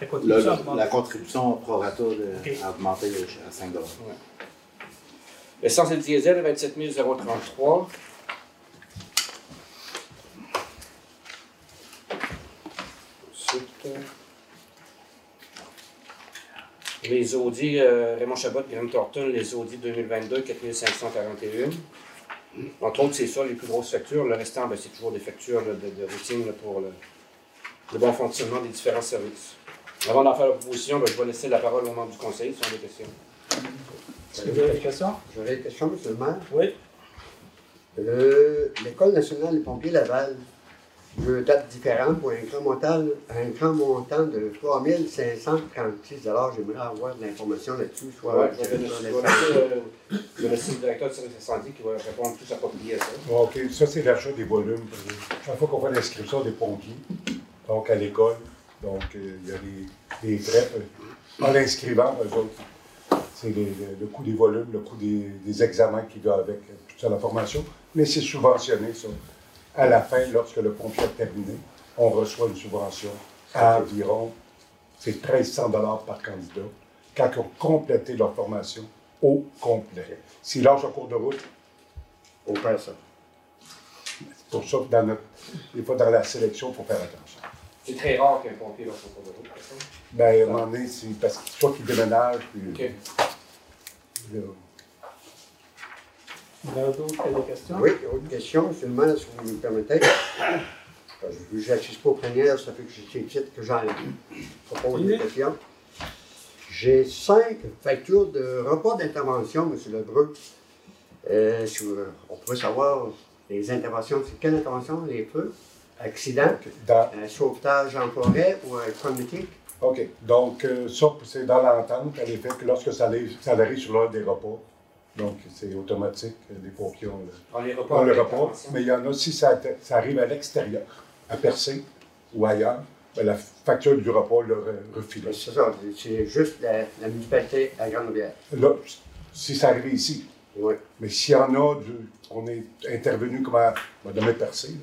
La contribution le- la contribution pro rata là, Ok. a augmenté à 5 L'essence et le diesel, 27 033. Ensuite, euh, les Audi, euh, Raymond Chabot, Graham Thornton, les Audi 2022, 4541. Entre autres, c'est ça, les plus grosses factures. Le restant, ben, c'est toujours des factures là, de, de routine là, pour le, le bon fonctionnement des différents services. Avant d'en faire la proposition, ben, je vais laisser la parole aux membres du conseil si on a des questions. Vous avez des questions? J'aurais une question, monsieur le maire. Oui. Le- L'École nationale des pompiers Laval, deux dates différentes pour un grand montant, un grand montant de 3536 J'aimerais avoir de l'information là-dessus, soit Ouais, je vais laisser, le directeur du service incendie qui va répondre plus approprié à ça. OK, ça, c'est l'achat des volumes. Chaque fois qu'on fait l'inscription des pompiers, donc à l'école, donc euh, il y a des, des frais. euh, En l'inscrivant, eux autres, c'est les- le, le coût des volumes, le coût des, des examens qui va avec, toute ça, la formation. Mais c'est subventionné, ça. À la fin, lorsque le pompier a terminé, on reçoit une subvention à environ, c'est 1300 par candidat, quand ils ont complété leur formation au complet. S'ils lâchent en cours de route, On perd ça. c'est pour ça que dans notre, des fois, dans la sélection, il faut faire attention. C'est très rare qu'un pompier va sur le de route. par contre. Ben, à un moment donné, c'est parce que soit qu'ils déménagent, puis. Là, Avez d'autres questions? Oui, autre question, seulement, si vous me permettez. Parce que Je n'assiste pas aux premières, ça fait que c'est le titre que j'en propose des questions. J'ai cinq factures de repas d'intervention, M. Lebreu. Euh, on pourrait savoir les interventions, c'est quelle intervention? Les feux, accident, dans- un sauvetage en forêt ou un comité? OK. Donc, euh, ça, c'est dans l'entente, est faite que lorsque ça arrive, ça arrive sur l'heure des repas. Donc, c'est automatique, euh, les pompiers ont le, On les repas. ont le intervention. Mais il y en a, si ça, ça arrive à l'extérieur, à Percé ou ailleurs, ben, la facture du repas leur est refilée. Ben, C'est ça, c'est juste la, la municipalité à Grande-Rivière. Là, si ça arrive ici, Oui. Mais s'il y en a, du- on est intervenu comme à Madame Percé, là.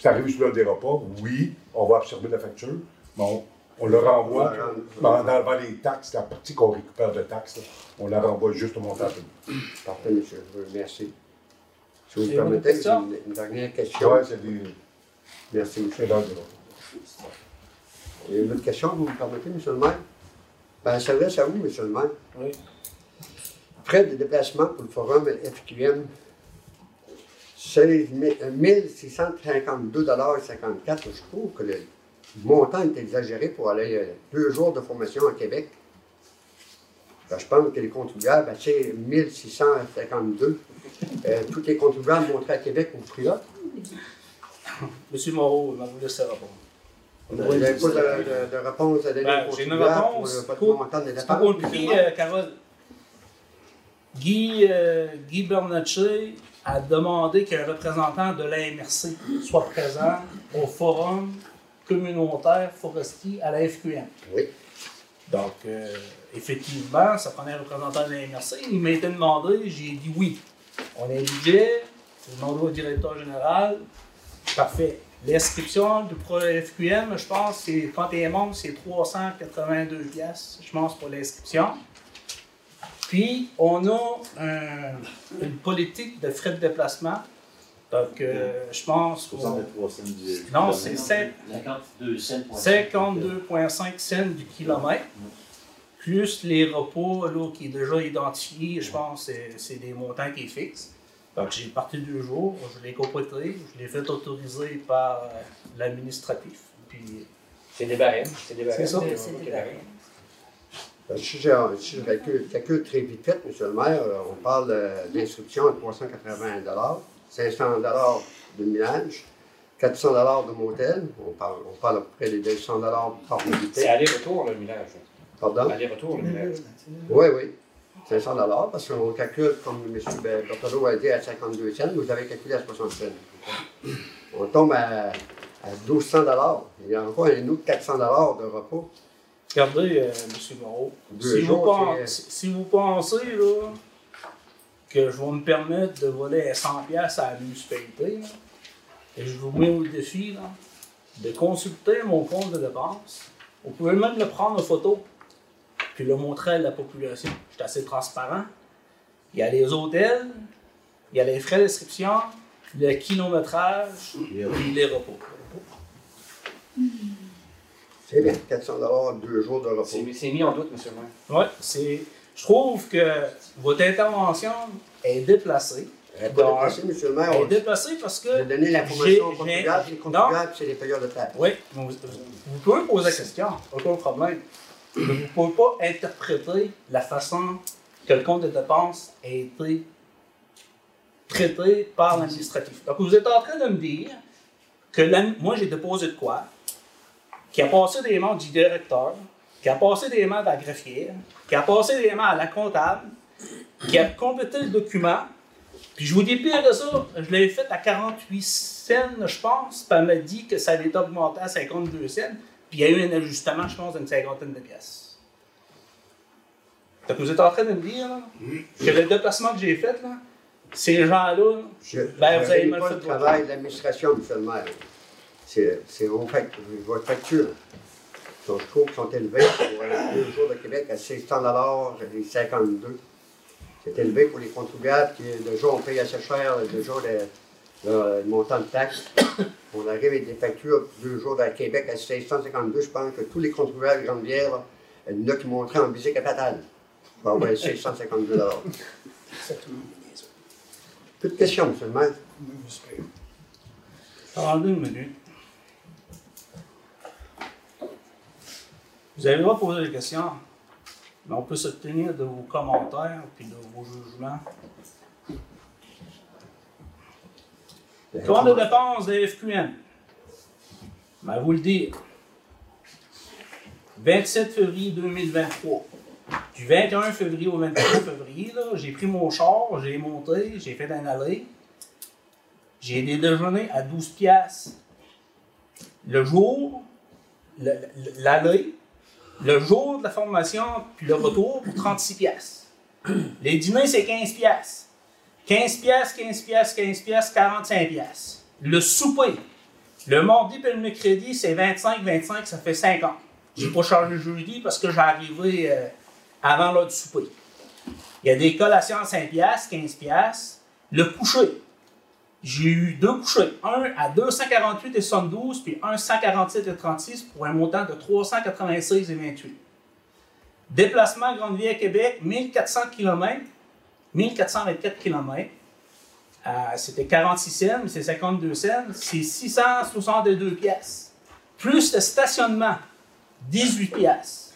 ça arrive sur repas, oui, on va absorber la facture, mais on, on le renvoie en enlevant les taxes, la partie qu'on récupère de taxes, là, on la renvoie juste au montant. Parfait, monsieur. Merci. Si vous me permettez, une, une dernière question. Ouais, c'est des. Merci, monsieur. C'est une autre question, vous me permettez, monsieur le maire? Ben, ça s'adresse à vous, monsieur le maire. Oui. Frais de déplacement pour le forum FQM, 16 1652,54 Je trouve que le montant est exagéré pour aller euh, deux jours de formation à Québec. Ben, je pense que les contribuables, ben, c'est 1652. Euh, tous les contribuables montrés à Québec au prix là. Monsieur Moreau, m'a vous laisser répondre. Vous n'avez pas de, de- de réponse à donner Ben, j'ai une réponse. pour Écoute, montant de C'est dépenses, le euh, Carole. Guy, euh, Guy Bernatchez a demandé qu'un représentant de la MRC soit présent au forum communautaire forestier à la FQM. Oui. Donc, euh, effectivement, ça prenait un représentant de la MRC. Il m'a été demandé, j'ai dit oui. On a un budget, j'ai demandé au directeur général. Parfait. L'inscription du projet FQM, je pense, c'est, quand t'es membre, c'est 382 pièces, je pense, pour l'inscription. Puis, on a un- une politique de frais de déplacement. Donc, euh, je pense qu'on... 63 cents du. Non, c'est cinq- 52 cents. 52,5 cents du kilomètre, plus les repos là, qui est déjà identifié, je pense que c'est- des montants qui est fixes. Donc j'ai parti deux jours, je l'ai complété, je l'ai fait autoriser par euh, l'administratif. Puis C'est des barèmes. C'est des barèmes. C'est ça. C'est des barèmes. Ben, Si je, si je calcule, calcule très vite fait, monsieur le maire, euh, on parle euh, d'instruction à 380 500 de millage, 400 de motel, on parle, on parle à peu près des 200 par C'est unité. aller-retour, le millage. Pardon? Aller-retour, le millage. Oui, oui. 500 parce qu'on calcule, comme M. Berthelot a dit, à 52 cents, vous avez calculé à 60 cents. On tombe à, à 1200 Il y a encore un autre 400 de repos. regardez, euh, M. Moreau, c'est- si si vous pensez là, que je vais me permettre de voler à 100 pièces à la municipalité, là, et je vous mets au défi là, de consulter mon compte de dépenses, vous pouvez même le prendre en photo, puis le montrer à la population. Je suis assez transparent. Il y a les hôtels, il y a les frais d'inscription, le kilométrage, puis les repos. C'est bien, 400 deux jours de repos. C'est mis en doute, monsieur le maire. Ouais, c'est. Je trouve que votre intervention est déplacée. Elle pas déplacée, M. le maire. Elle est déplacée parce que. a donné l'information aux contribuables. Les contribuables, c'est les payeurs de taxes. Oui, vous, vous pouvez poser la question, aucun problème. Mais vous ne pouvez pas interpréter la façon que le compte de dépenses a été traité par l'administratif. Donc, vous êtes en train de me dire que moi j'ai déposé de quoi, qui a passé des mains du directeur, qui a passé des mains de la greffière, qui a passé des mains à la comptable, qui a complété le document. Puis je vous dis pire que ça, je l'ai fait à 48 cents, je pense, puis elle m'a dit que ça allait augmenter à 52 cents, puis il y a eu un ajustement, je pense, d'une cinquantaine de pièces. Que vous êtes en train de me dire là, que le déplacement que j'ai fait, là, ces gens-là, Ben, vous avez mal fait le travail de l'administration, monsieur le maire. C'est, c'est on fait, votre facture. Donc, je trouve qu'ils sont élevés pour euh, deux jours de Québec à 600 et 52. C'est élevé pour les contribuables qui, le jour, on paye assez cher, le jour, le, le- le montant de taxes. On arrive avec des factures deux jours à Québec à 652. Je pense que tous les contribuables de Grande-Bière, il y en a qui montraient en visite capitale. Pour avoir 652 Plus de questions, monsieur le maire? Attendez une minute. Vous avez le droit de poser des questions, mais on peut se tenir de vos commentaires et de vos jugements. Compte de dépenses de FQM. Ben, vous le dire. 27 février 2023. Du 21 février au 23 février, j'ai pris mon char, j'ai monté, j'ai fait un aller. J'ai des déjeuners à 12 piastres le jour, le- le- jour de la formation, puis le retour pour 36 piastres. Les dîners, c'est 15 piastres. 15 piastres, 15 piastres, 15 piastres, 45 piastres. Le souper, le mardi et le mercredi, c'est 25, 25, ça fait 50. J'ai pas chargé le jeudi parce que j'ai arrivé euh, avant l'heure du souper. Il y a des collations à 5 piastres, 15 piastres. Le coucher, j'ai eu deux couchers, un à 248 et 72, puis un 147 et 36 pour un montant de 396 et 28. Déplacement Grande-Ville à Québec, 1400 km, 1424 km. C'était 46 cents, c'est 52 cents, c'est 662 pièces. Plus le stationnement, 18 pièces.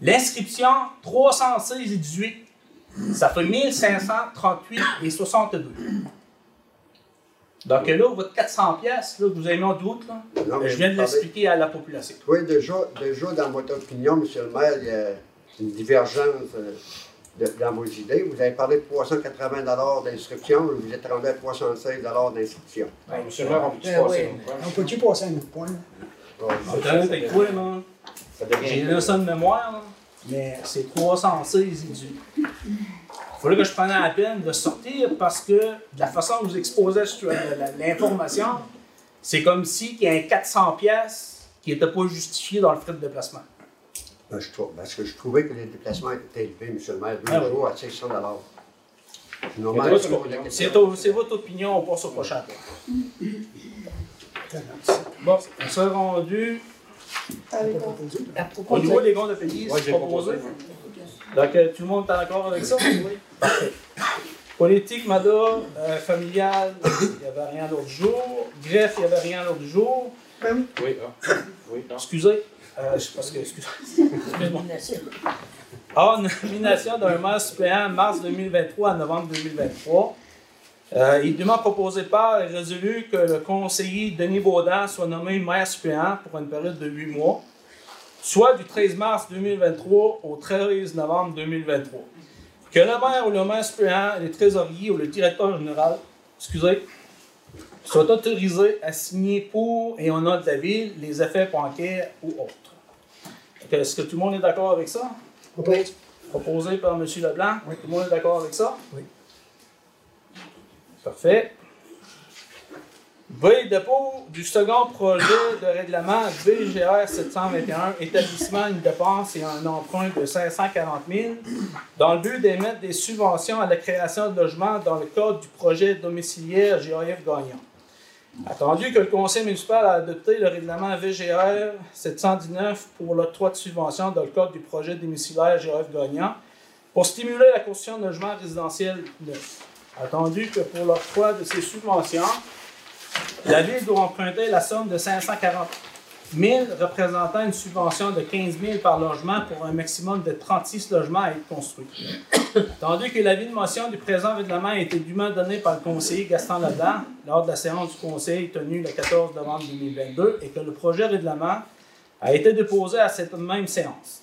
L'inscription, 316 et 18. Ça fait 1538 et 62. Donc là, votre 400 pièces que vous avez mis en doute, là, Non, mais je viens de l'expliquer à la population. Oui, déjà, déjà, dans votre opinion, monsieur le maire, il y a une divergence euh, de- dans vos idées. Vous avez parlé de 380 d'inscription, vous êtes rendu à 316 d'inscription. Ben, monsieur le maire, on peut-tu passer une? On peut-tu passer à un autre point? Là, Ça devient j'ai là ça de mémoire, là, mais c'est 316 et fallait que je prenne la peine de sortir parce que de la façon dont vous exposez la- l'information, c'est comme si il y a un 400 pièces qui n'était pas justifié dans le frais de déplacement. ben, je trouve, parce que je trouvais que les déplacements étaient élevés, monsieur le maire, deux Ah oui. jours à 600 C'est votre opinion, on passe au prochain point. Bon, on s'est rendu au niveau de des comptes de pays, c'est proposé. Donc, euh, tout le monde est d'accord avec ça? Oui. Politique, MADA, euh, familiale, il n'y avait rien l'autre jour. Greffe, il n'y avait rien l'autre jour. Oui, ah. Oui, ah. Excusez. Euh, je- parce que, excusez. Excuse-moi. Hors nomination d'un maire suppléant mars 2023 à novembre 2023. Euh, il dûment proposé par et résolu que le conseiller Denis Baudin soit nommé maire suppléant pour une période de 8 mois, soit du 13 mars 2023 au 13 novembre 2023. Que le maire ou le maire suppléant, le trésorier ou le directeur général, excusez, soit autorisé à signer pour et au nom de la ville les effets bancaires ou autres. Est-ce que tout le monde est d'accord avec ça? Proposé par M. Leblanc? Oui. Tout le monde est d'accord avec ça? Oui. Parfait. B. Dépôt du second projet de règlement VGR 721, établissement une dépense et un emprunt de 540 000 dans le but d'émettre des subventions à la création de logements dans le cadre du projet domiciliaire GAF gagnant. Attendu que le conseil municipal a adopté le règlement VGR 719 pour l'octroi de subventions dans le cadre du projet domiciliaire GAF gagnant pour stimuler la construction de logements résidentiels neufs. Attendu que pour l'octroi de ces subventions, la Ville doit emprunter la somme de 540 1000 représentant une subvention de 15 000 par logement pour un maximum de 36 logements à être construits. Tandis que l'avis de motion du présent règlement a été dûment donné par le conseiller Gaston Leblanc lors de la séance du conseil tenue le 14 novembre 2022 et que le projet règlement a été déposé à cette même séance.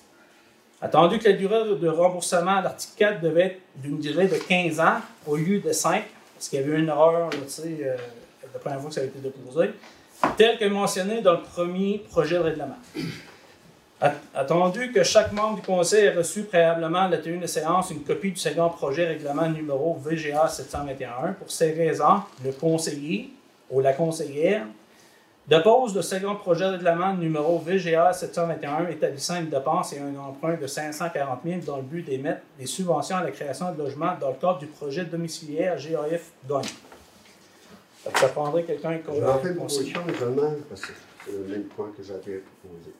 Attendu que la durée de remboursement à l'article 4 devait être d'une durée de 15 ans au lieu de 5, parce qu'il y avait une erreur, tu sais, euh, la première fois que ça a été déposé, tel que mentionné dans le premier projet de règlement. At- Attendu que chaque membre du conseil ait reçu préalablement à la tenue de séance une copie du second projet règlement numéro VGA 721, pour ces raisons, le conseiller ou la conseillère dépose le second projet de règlement numéro VGA 721 établissant une dépense et un emprunt de 540 000 dans le but d'émettre des subventions à la création de logements dans le cadre du projet domiciliaire GAF Gagne. Ça prendrait quelqu'un qui Je vais en faire une conseiller. proposition également, parce que c'est le même point que j'avais proposé.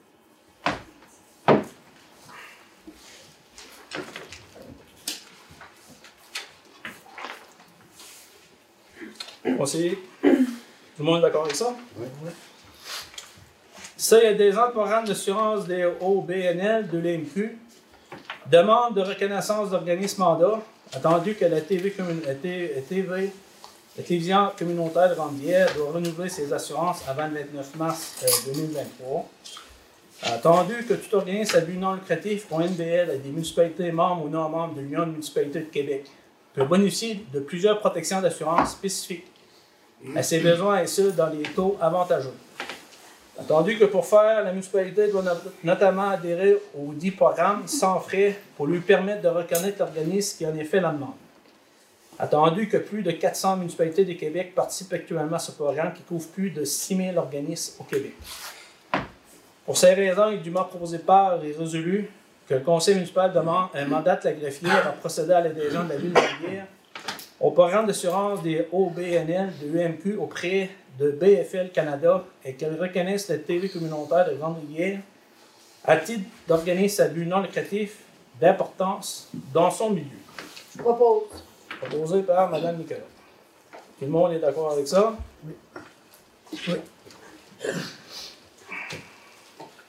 Conseiller, tout le monde est d'accord avec ça? Oui. Ça, il y a des ans de programme d'assurance des OBNL de l'EMQ. Demande de reconnaissance d'organisme mandat, attendu que la TV, commun- la T- la TV la télévision communautaire de Randière doit renouveler ses assurances avant le 29 mars euh, 2023. Attendu que tout organisme à but non lucratif ou NBL à des municipalités membres ou non membres de l'Union de municipalités de Québec peut bénéficier de plusieurs protections d'assurance spécifiques à ses besoins et ce, dans les taux avantageux. Attendu que pour faire, la municipalité doit not- notamment adhérer au dit programme sans frais pour lui permettre de reconnaître l'organisme qui en est fait la demande. Attendu que plus de 400 municipalités du Québec participent actuellement à ce programme qui couvre plus de 6 000 organismes au Québec. Pour ces raisons, il est dûment proposé par et résolu que le conseil municipal demande un mandat de la greffière à procéder à l'adhésion de la ville de Rivière au programme d'assurance des OBNL de l'UMQ auprès de BFL Canada et qu'elle reconnaisse la TV communautaire de Grande-Rivière à titre d'organisme à but non lucratif d'importance dans son milieu. Je propose. Proposé par Mme Nicolas. Tout le monde est d'accord avec ça? Oui.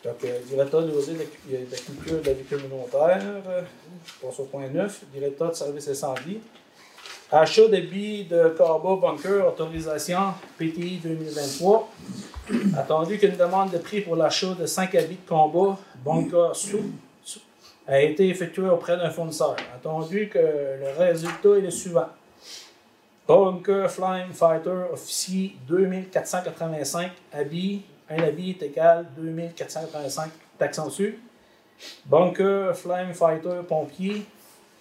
Donc, euh, directeur de l'OSI de la culture de la vie communautaire, euh, je passe au point 9, directeur de service incendie. Achat de billes de Carbo Bunker, autorisation PTI 2023. Attendu qu'une demande de prix pour l'achat de 5 habits de combat Bunker sous a été effectuée auprès d'un fournisseur. Attendu que le résultat est le suivant? Bunker Flying Fighter officier 2485 habits. Un habit est égal 2485 taxes en. Bunker Flying Fighter pompier.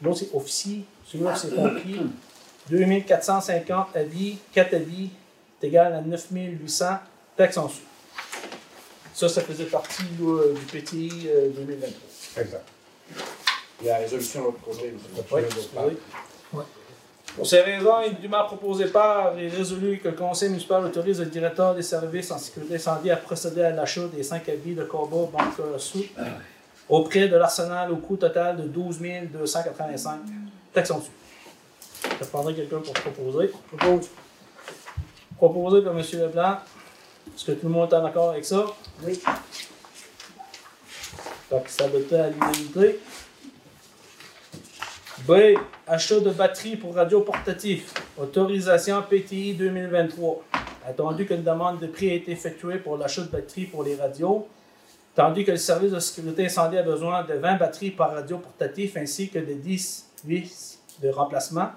L'autre c'est officier. Celui-là c'est pompier. 2450 habits. 4 habits est égal à 9800 taxes en. Ça, ça faisait partie du euh, 2023. Exact. Il y a la résolution de l'autre. Oui, excusez. Pour ces raisons, il est dûment proposé par et résolu que le conseil municipal autorise le directeur des services en sécurité incendie à procéder à l'achat des cinq habits de combat Bunker sous auprès de l'arsenal au coût total de 12 285 taxes en dessus. Je prendrai quelqu'un pour proposer? Propose. Proposé par M. Leblanc. Est-ce que tout le monde est en accord avec ça? Oui. Donc, ça va être à l'unanimité. B. Achat de batterie pour radio portatif. Autorisation PTI 2023. Attendu qu'une demande de prix a été effectuée pour l'achat de batteries pour les radios, tandis que le service de sécurité incendie a besoin de 20 batteries par radio portatif ainsi que de 10 vis de remplacement.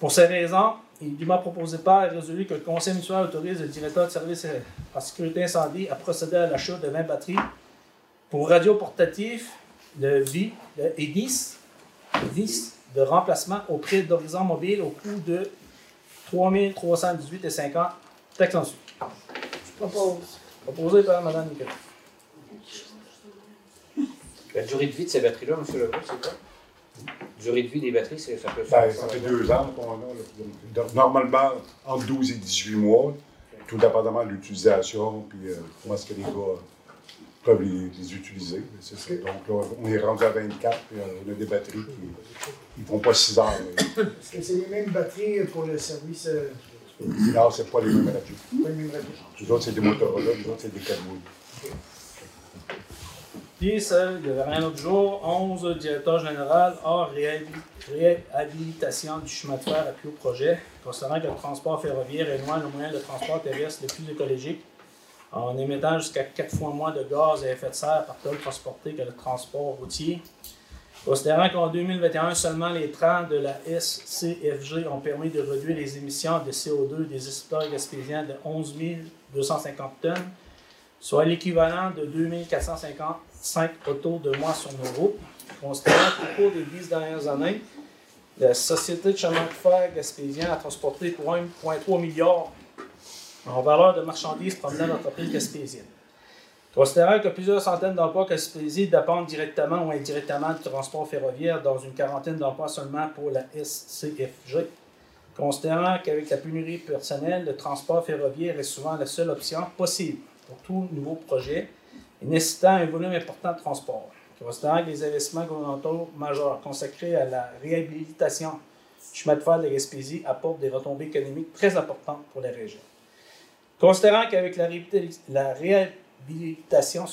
Pour ces raisons, il est dûment proposé par et résolu que le conseil municipal autorise le directeur de service euh, en sécurité incendie à procéder à l'achat de 20 batteries pour radio portatif de vie de, et 10 10 de remplacement au prix d'Horizon Mobile au coût de 3318,50 taxes en dessous. Je propose. Proposé par Mme Nicolas. La durée de vie de ces batteries-là, M. Legault, c'est quoi? Durée de vie des batteries, c'est- ça peut Ben, faire. ça fait deux ans qu'on a. là. Normalement, entre 12 et 18 mois, tout dépendamment de l'utilisation, puis euh, comment est-ce que les gars peuvent les, les utiliser. C'est ça. Donc là, on est rendu à 24, puis euh, on a des batteries qui ne font pas 6 heures. Est-ce que c'est les mêmes batteries pour le service, euh, Non, c'est pas les mêmes radios. pas les mêmes batteries? Les autres, c'est des Motorola, les autres, c'est des Kenwood. Puis, ça, il n'y avait rien d'autre jour. 11, directeur général, hors réhabi- réhabilitation du chemin de fer appuyé au projet, considérant que le transport ferroviaire est loin le moyen de transport terrestre le plus écologique, en émettant jusqu'à 4 fois moins de gaz à effet de serre par tonne transportée que le transport routier. Considérant qu'en 2021, seulement les trains de la SCFG ont permis de réduire les émissions de CO2 des exportateurs gaspésiens de 11 250 tonnes, soit l'équivalent de 2455 autos de moins sur nos routes. Considérant qu'au cours des 10 dernières années, la Société de chemin de fer gaspésien a transporté pour 1,3 milliard en valeur de marchandises provenant d'entreprises gaspésiennes. Considérant que plusieurs centaines d'emplois gaspésiens dépendent directement ou indirectement du transport ferroviaire, dans une quarantaine d'emplois seulement pour la SCFG, considérant qu'avec la pénurie personnelle, le transport ferroviaire est souvent la seule option possible pour tout nouveau projet et nécessitant un volume important de transport. Considérant que les investissements gouvernementaux majeurs consacrés à la réhabilitation du chemin de fer de la Gaspésie apportent des retombées économiques très importantes pour la région. Considérant qu'avec la, réhabili- la réhabilitation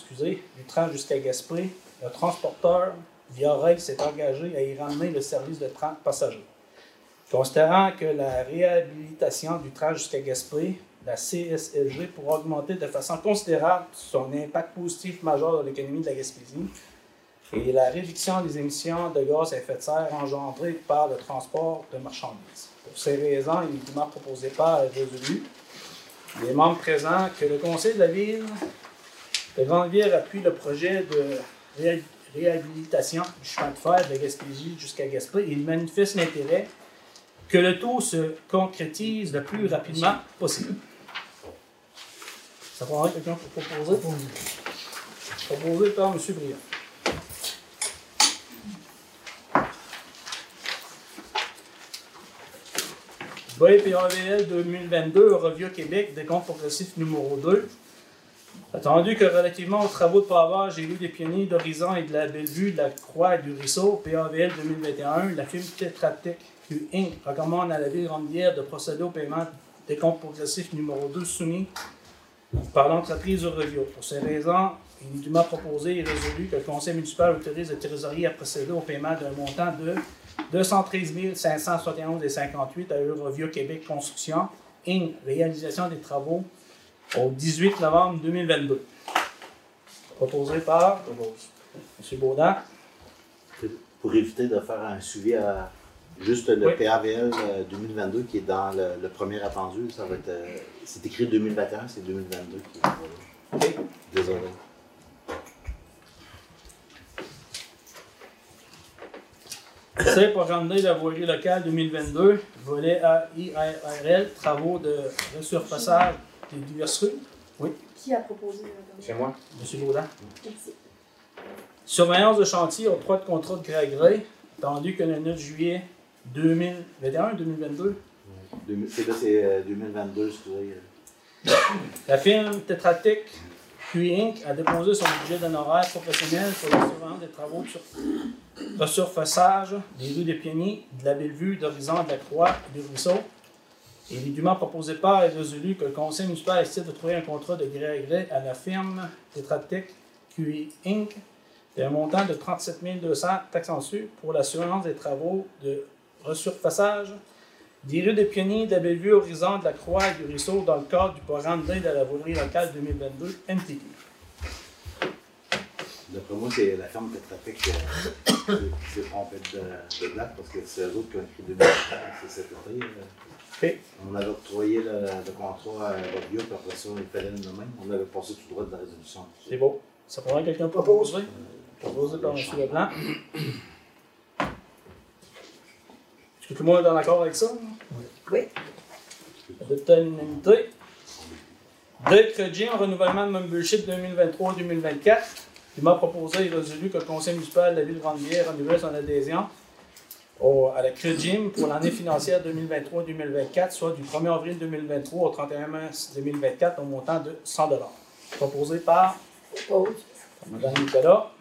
du train jusqu'à Gaspé, le transporteur via Rail s'est engagé à y ramener le service de train passager. Considérant que la réhabilitation du train jusqu'à Gaspé, la CSLG pourra augmenter de façon considérable son impact positif majeur dans l'économie de la Gaspésie et la réduction des émissions de gaz à effet de serre engendrées par le transport de marchandises. Pour ces raisons, il est proposé par résolu les membres présents que le Conseil de la Ville de Grande-Ville appuie le projet de réha- réhabilitation du chemin de fer de Gaspésie jusqu'à Gaspé il manifeste l'intérêt que le tout se concrétise le plus rapidement possible. Ça prendrait quelqu'un pour proposer? Proposé par M. Briand. BPAVL 2022, Revio Québec, décompte progressif numéro 2. Attendu que relativement aux travaux de pavage lieux des pionniers d'Horizon et de la Bellevue, de la Croix et du Ruisseau, PAVL 2021, la firme Tetra Tech Q Inc. recommande à la ville Rondière de procéder au paiement des comptes progressifs numéro 2 soumis par l'entreprise Revio. Pour ces raisons, il est dûment proposé et résolu que le conseil municipal autorise le trésorier à procéder au paiement d'un montant de 213 571,58 à Eurovio Québec Construction, Inc. Réalisation des travaux au 18 novembre 2022. Proposé par M. Baudin. Pour éviter de faire un suivi à juste le Oui. PAVL euh, 2022 qui est dans le, le premier attendu, ça va être. euh, c'est écrit 2021, c'est 2022 qui est. OK. Désolé. C'est D de la voirie locale 2022, volet AIRL, travaux de resurfaçage des diverses rues. Qui a proposé euh, C'est moi. M. Baudin. Merci. Surveillance de chantier au trois de contrat de gré à gré, attendu que le 9 juillet 2021-2022, Deux- C'est là, c'est euh, 2022, excusez. la firme Tetra Tech Q Inc. a déposé son budget d'honoraires professionnel pour la surveillance des travaux de sur- resurfaçage des rues des Pionniers, de la Bellevue, d'Horizon, de la Croix et du Ruisseau. Et dûment proposé par et résolu que le conseil municipal décide de trouver un contrat de gré à gré à la firme Tetra Tech QI Inc. d'un montant de 37 200 taxes en dessus pour la surveillance des travaux de resurfaçage des rues des Pionniers, de la Bellevue, Horizon, de la Croix et du Ruisseau dans le cadre du programme d'aide à la locale 2022 MTQ. D'après moi, c'est la ferme Tetrapec euh, qui s'est trompée de, de date parce que c'est eux autres qui ont écrit 2021, c'est cet été. euh. OK. On avait octroyé le, le contrat à Revio, puis après ça, il fallait le nommer. On avait passé tout droit de la résolution. C'est beau. Ça prendrait quelqu'un pour proposer? Proposé par M. Leblanc. Est-ce que tout le monde est en accord avec ça? Oui. L'unanimité. De crédit en renouvellement de membership 2023-2024. Il m'a proposé et résolu que le conseil municipal de la ville de Grande-Bière renouvelle son adhésion au- à la CREGIM pour l'année financière 2023-2024, soit du 1er avril 2023 au 31 mars 2024 au montant de 100 Proposé par Pause. Madame Nicolas.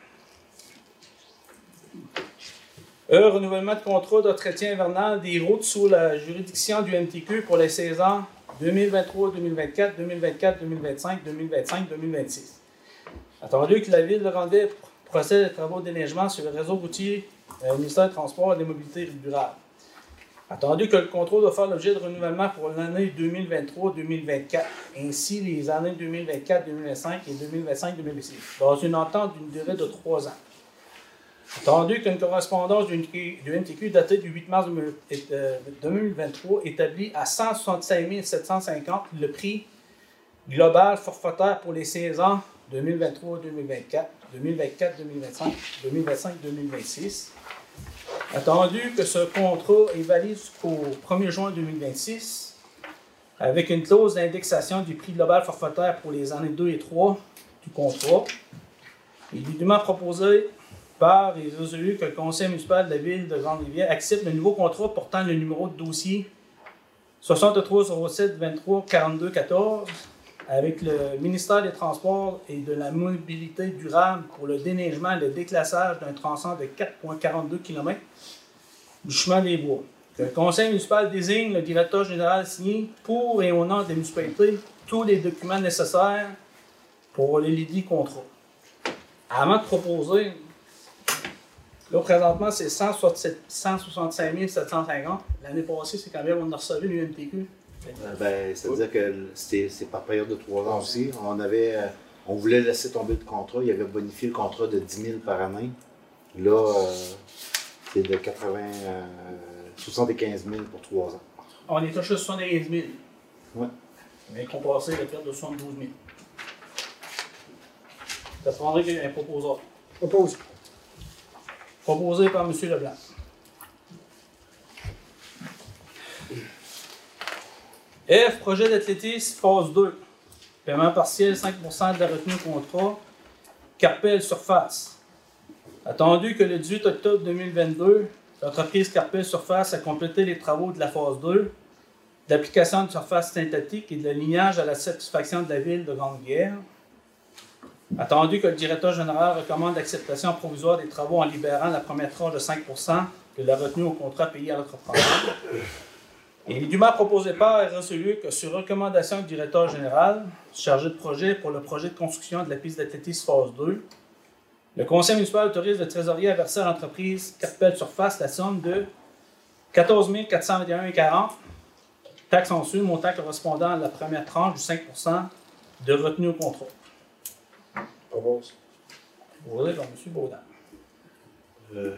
E. Renouvellement de contrat d'entretien hivernal des routes sous la juridiction du MTQ pour les saisons 2023-2024, 2024-2025, 2025-2026. Attendu que la ville de Ranvier procède aux travaux de déneigement sur le réseau routier euh, ministère des Transports et des Mobilités durables. Attendu que le contrôle doit faire l'objet de renouvellement pour l'année 2023-2024, ainsi les années 2024, 2025 et 2025-2026, dans une entente d'une durée de trois ans. Attendu qu'une correspondance du NTQ datée du 8 mars 2023 établit à 165 750 le prix global forfaitaire pour les saisons 2023-2024, 2024-2025, 2025-2026. Attendu que ce contrat est valide jusqu'au 1er juin 2026, avec une clause d'indexation du prix global forfaitaire pour les années 2 et 3 du contrat. Il est proposé par et résolu que le conseil municipal de la ville de Grande-Rivière accepte le nouveau contrat portant le numéro de dossier 6307 23 42 14 avec le ministère des Transports et de la Mobilité durable pour le déneigement et le déclassage d'un tronçon de 4,42 km du chemin des bois. Le conseil municipal désigne le directeur général signé pour et au nom des municipalités tous les documents nécessaires pour le dit contrat. Avant de proposer, là présentement c'est 165 750. L'année passée, c'est quand même on a reçu l'UMTQ. Euh, ben, C'est-à-dire que c'est par période de trois ans aussi. On avait, euh, on voulait laisser tomber le contrat. Il avait bonifié le contrat de 10 000 par année. Là, euh, c'est de 80, 75 000 pour trois ans. On est touché 75 000. Oui. Mais compenser le perte de 72 000. Ça prendrait un proposeur. Propose. Proposé par M. Leblanc. F, projet d'athlétisme, phase 2. Paiement partiel, 5% de la retenue contrat. Carpel Surface. Attendu que le 18 octobre 2022, l'entreprise Carpel Surface a complété les travaux de la phase 2, d'application de surface synthétique et de lignage à la satisfaction de la ville de Grande-Guerre. Attendu que le directeur général recommande l'acceptation provisoire des travaux en libérant la première tranche de 5% de la retenue au contrat payé à l'entrepreneur. Et il est dûment proposé par et que sur recommandation du directeur général, chargé de projet pour le projet de construction de la piste d'athlétisme phase 2, le conseil municipal autorise le trésorier à verser à l'entreprise Carpel Surface la somme de 14 421,40 taxes en su, montant correspondant à la première tranche du 5% de retenue au contrat. M. Baudin? Euh,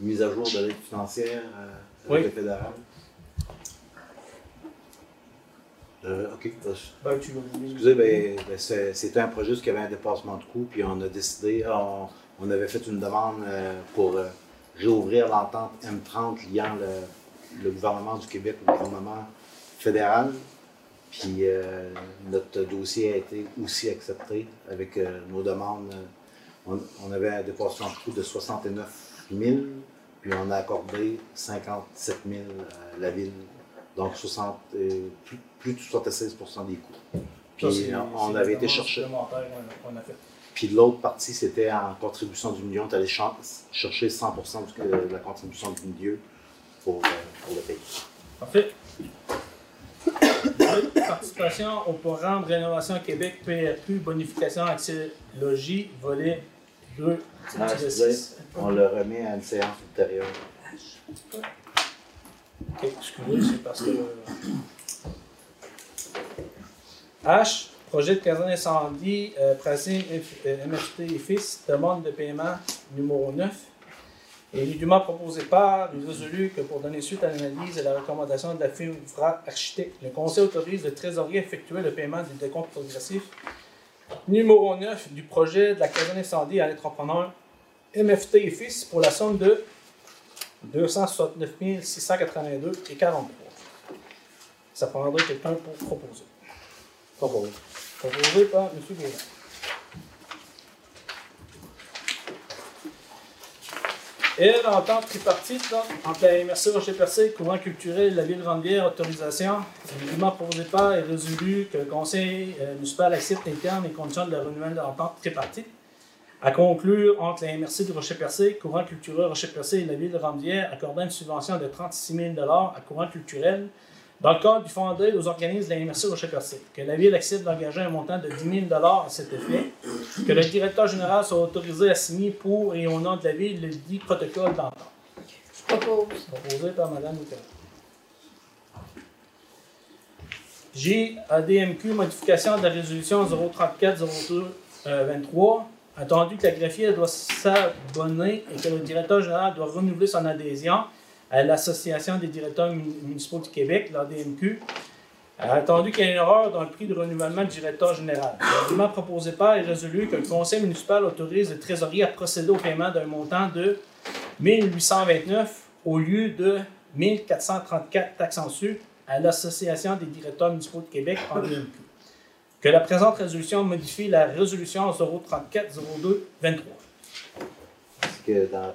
mise à jour de l'aide financière euh, Oui. le fédéral. Euh, OK. Ben, tu Excusez, ben, ben, c'était un projet qui avait un dépassement de coût, puis on a décidé, on, on avait fait une demande euh, pour réouvrir l'entente M30 liant le, le gouvernement du Québec au gouvernement fédéral. Puis euh, notre dossier a été aussi accepté avec euh, nos demandes. On, on avait un dépassement de coût de 69 000, puis on a accordé 57 000 à la ville. Donc 60, euh, plus, plus de 76% des coûts. Puis on avait été chercher. Puis l'autre partie, c'était en contribution du million. Tu allais chercher 100 du- de la contribution du milieu pour, pour le pays. Parfait. Participation au programme Rénovation Québec PRQ, bonification accès logis, volet 2. Ah, on le remet à une séance ultérieure. Ok, excusez, c'est parce que. H, projet de caserne incendie, euh, euh, MFT et fils, demande de paiement numéro 9. Et dûment proposé par, est résolu que pour donner suite à l'analyse et la recommandation de la firme Vra Architecte, le conseil autorise le trésorier à effectuer le paiement du décompte progressif numéro 9 du projet de la caserne incendie à l'entrepreneur MFT et fils pour la somme de 269 682 et 43. Ça prendrait quelqu'un pour proposer. Propose. Proposé par M. Gaudin. Et l'entente tripartite entre la MRC Rocher-Percé, courant culturel la ville de Ranvière, autorisation, évidemment proposé par et résolu que le conseil euh, municipal accepte les termes et conditions de la renouvellement de l'entente tripartite. À conclure entre la MRC de Rocher-Percé, courant culturel Rocher-Percé et la ville de Ranvière, accordant une subvention de 36 000 à courant culturel Dans le cadre du fonds d'aide aux organismes de la MRC au HRC, que la Ville accepte d'engager un montant de 10 000 à cet effet, que le directeur général soit autorisé à signer pour et au nom de la Ville le dit protocole d'entente. Je propose. Proposé par Mme Nicolas. G. ADMQ, modification de la résolution 034-02-23. Attendu que la greffière doit s'abonner et que le directeur général doit renouveler son adhésion à l'Association des directeurs mun- municipaux du Québec, l'ADMQ, a attendu qu'il y ait une erreur dans le prix de renouvellement du directeur général. L'argument proposé par est résolu que le conseil municipal autorise le trésorier à procéder au paiement d'un montant de 1829 au lieu de 1434 taxes en su à l'Association des directeurs municipaux de Québec, ADMQ. Que la présente résolution modifie la résolution 034-02-23. Parce que dans,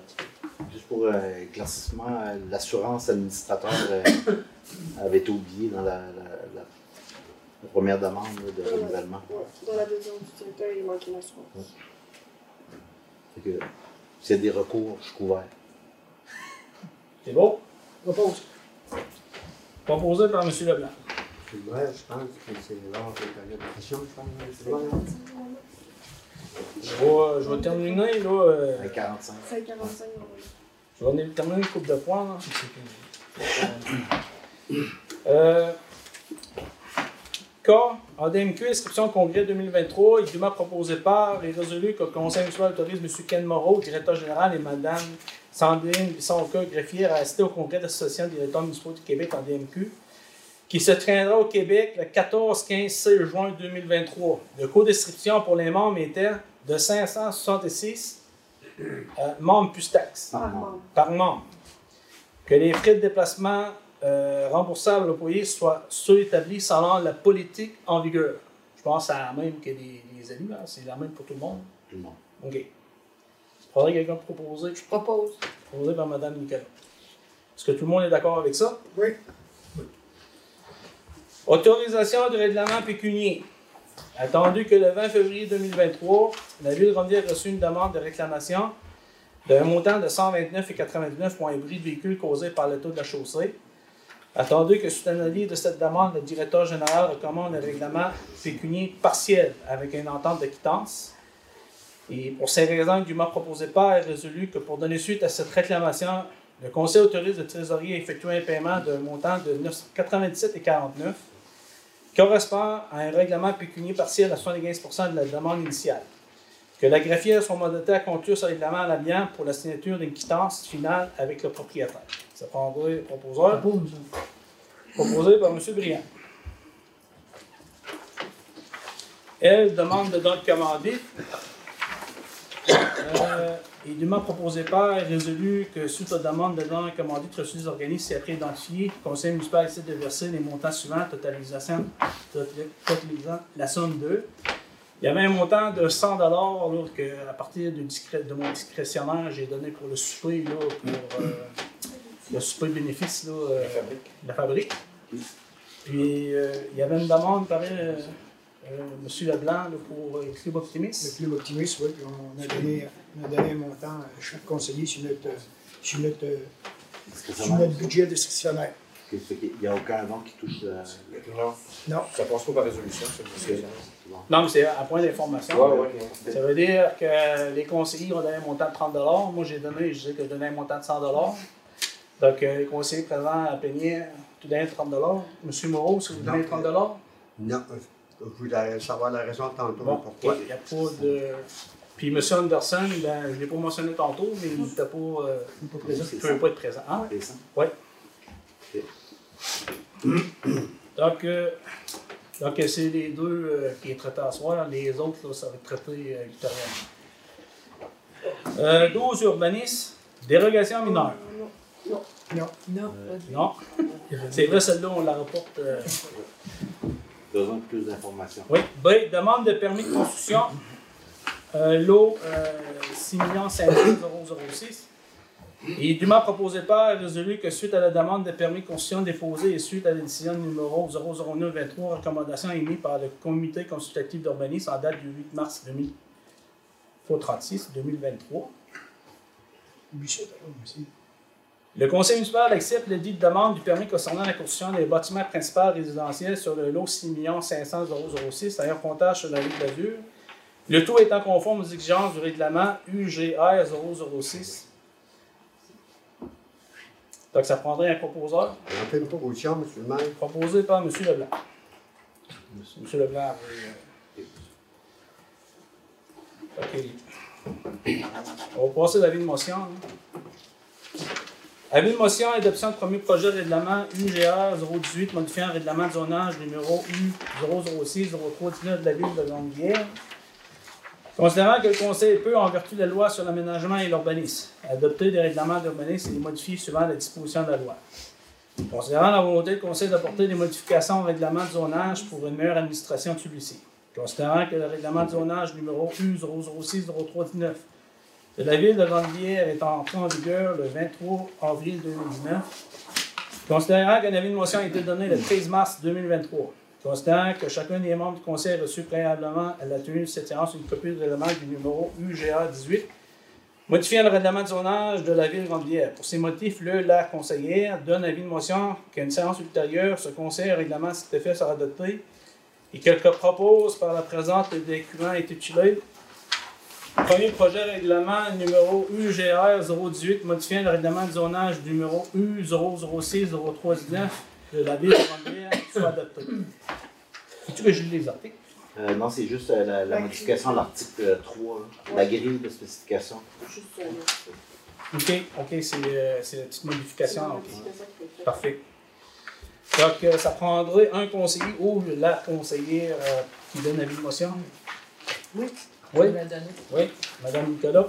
juste pour euh, éclaircissement, euh, l'assurance administrateur euh, avait été oubliée dans la, la- la- la première demande là, de renouvellement. Ouais, Dans la deuxième du directeur, il manque une assurance. Fait que, s'il y a des recours, je suis couvert. C'est beau? Propose. Proposé par M. Leblanc. Ouais, je pense que c'est l'heure de l'orientation, je pense. Hein? Je vais, je vais terminer, là. euh, À 45. 545 je vais terminer une coupe de points, là. Euh, K. ADMQ, inscription au congrès 2023, il est dûment proposé par et résolu que le conseil municipal autorise M. Ken Moreau, directeur général, et Mme Sandrine Bissonka, greffière, à assister au congrès de l'Association des directeurs municipaux du Québec, ADMQ, qui se tiendra au Québec le 14, 15, 16 juin 2023. Le coût d'inscription pour les membres était de 566 euh, membres plus taxes par membre. par membre. Que les frais de déplacement euh, remboursables aux employés soient ceux établis selon la politique en vigueur. Je pense que c'est la même que les, les élus, hein? c'est la même pour tout le monde. Tout le monde. OK. Faudrait quelqu'un proposer. Je propose. Proposé par Mme Nicolas. Est-ce que tout le monde est d'accord avec ça? Oui. Autorisation de règlement pécunier. Attendu que le 20 février 2023, la Ville de Rondière a reçu une demande de réclamation d'un montant de 129,99 pour un bris de véhicule causé par le taux de la chaussée. Attendu que à l'analyse de cette demande, le directeur général recommande un règlement pécunier partiel avec une entente de quittance. Et pour ces raisons, le document proposé par est résolu que pour donner suite à cette réclamation, le Conseil autorise le trésorier à effectuer un paiement d'un montant de 97,49 correspond à un règlement pécunier partiel à 75% de la demande initiale. Que la greffière soit mandatée à conclure ce règlement à l'amiable pour la signature d'une quittance finale avec le propriétaire. Ça prendrait proposeur. Propose. Proposé par M. Briand. Elle demande de date commandée. Euh, et dûment proposé par est résolu que suite aux demandes de date commandée reçues des organismes c'est après identifié, le conseil municipal essaie de verser les montants suivants, totalisation, totalisant la somme de. Il y avait un montant de 100 là, que à partir de, discré- de mon discrétionnaire, j'ai donné pour le souper, là, pour euh, le souper bénéfice, là, euh, la fabrique. Puis, euh, il y avait une demande par euh, euh, M. Leblanc là, pour euh, Club Le Optimiste. club optimiste, oui, puis on a donné, on a donné un montant à chaque conseiller sur notre, euh, sur notre, sur notre budget discrétionnaire. Il n'y a aucun nom qui touche euh, Non, Non. ça passe pas par résolution. Non, mais c'est un point d'information. Ouais, ouais. Ça veut dire que les conseillers ont donné un montant de 30 Moi, j'ai donné, je disais que je donnais un montant de 100 Donc, euh, les conseillers présents à Peigné, tout donné 30 Monsieur Moreau, si vous donnez 30 Non, je voulais savoir la raison tantôt. Bon, pourquoi. il n'y a pas de. Puis M. Anderson, ben, je ne l'ai pas mentionné tantôt, mais il n'était pas. euh, Il pas il présent. ne pouvait pas être présent. Ah, cent? Donc, euh, donc c'est les deux euh, qui est traité à soir. Les autres, là, ça va être traité ultérieurement. Euh, 12 urbanisme, dérogation mineure. Non. Non. Non. C'est vrai, celle-là, on la reporte. Besoin de plus d'informations. Oui. B, demande de permis de construction. Euh, lot euh, 6 006. Et dûment proposé par résolu que suite à la demande de permis de construction déposée et suite à la décision numéro 00923, recommandation émise par le comité consultatif d'urbanisme en date du 8 mars 2036 2023. Lui, c'est pas aussi. Le conseil municipal accepte le dit de demande du permis concernant la construction des bâtiments principaux résidentiels sur le lot 6 500 006, d'ailleurs comptage sur la rue de l'Azur. Le tout étant conforme aux exigences du règlement UGR 006. Donc, ça prendrait un proposeur, On fait une proposition, monsieur le maire. proposé par M. Leblanc. M. Leblanc, euh, OK. On va passer à l'avis de motion. hein. Avis de motion, adoption de premier projet de règlement UGR 018 modifiant le règlement de zonage numéro U006-0319 de la ville de Longueuil. Considérant que le Conseil peut, en vertu de la loi sur l'aménagement et l'urbanisme, adopter des règlements d'urbanisme et les modifier suivant la disposition de la loi. Considérant la volonté du Conseil d'apporter des modifications au règlement de zonage pour une meilleure administration de celui-ci. Considérant que le règlement de zonage numéro U006-0319 la ville de Grande-Bière est entré en vigueur le 23 avril 2019. Considérant qu'un avis de motion a été donné le 13 mars 2023. Considérant que chacun des membres du conseil a reçu préalablement à la tenue de cette séance une copie du règlement du numéro UGA 18, modifiant le règlement de zonage de la ville de. Pour ces motifs, le la conseillère donne avis de motion qu'à une séance ultérieure, ce conseil règlement cet effet sera adopté et qu'elle propose par la présente document intitulé Premier projet règlement numéro UGR 018 modifiant le règlement de zonage numéro U006-0319 de la ville de Grande-Bière soit adopté. Faut-tu que je lis les articles? Euh, non, c'est juste euh, la, la modification de l'article euh, 3, là. la grille de spécification. Juste ça, là. OK, OK, c'est euh, c'est la petite modification. la. Parfait. Donc, euh, ça prendrait un conseiller ou la conseillère euh, qui donne avis de motion? Oui. Oui. Oui, Madame Nicolas.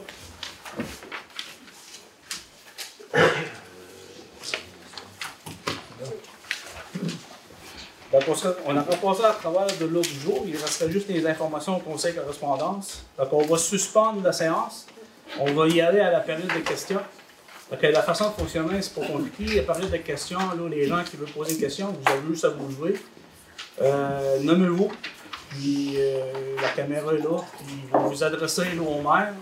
Donc, on, sera- on a repassé à travers de l'autre jour. Il resterait juste les informations au conseil correspondance. Donc, on va suspendre la séance. On va y aller à la période de questions. Donc, la façon de fonctionner, c'est pas compliqué. La période de questions, là, les gens qui veulent poser une question, vous avez juste à vous jouer. Euh, Nommez-vous. Puis euh, la caméra est là. Puis vous vous adressez là, au maire.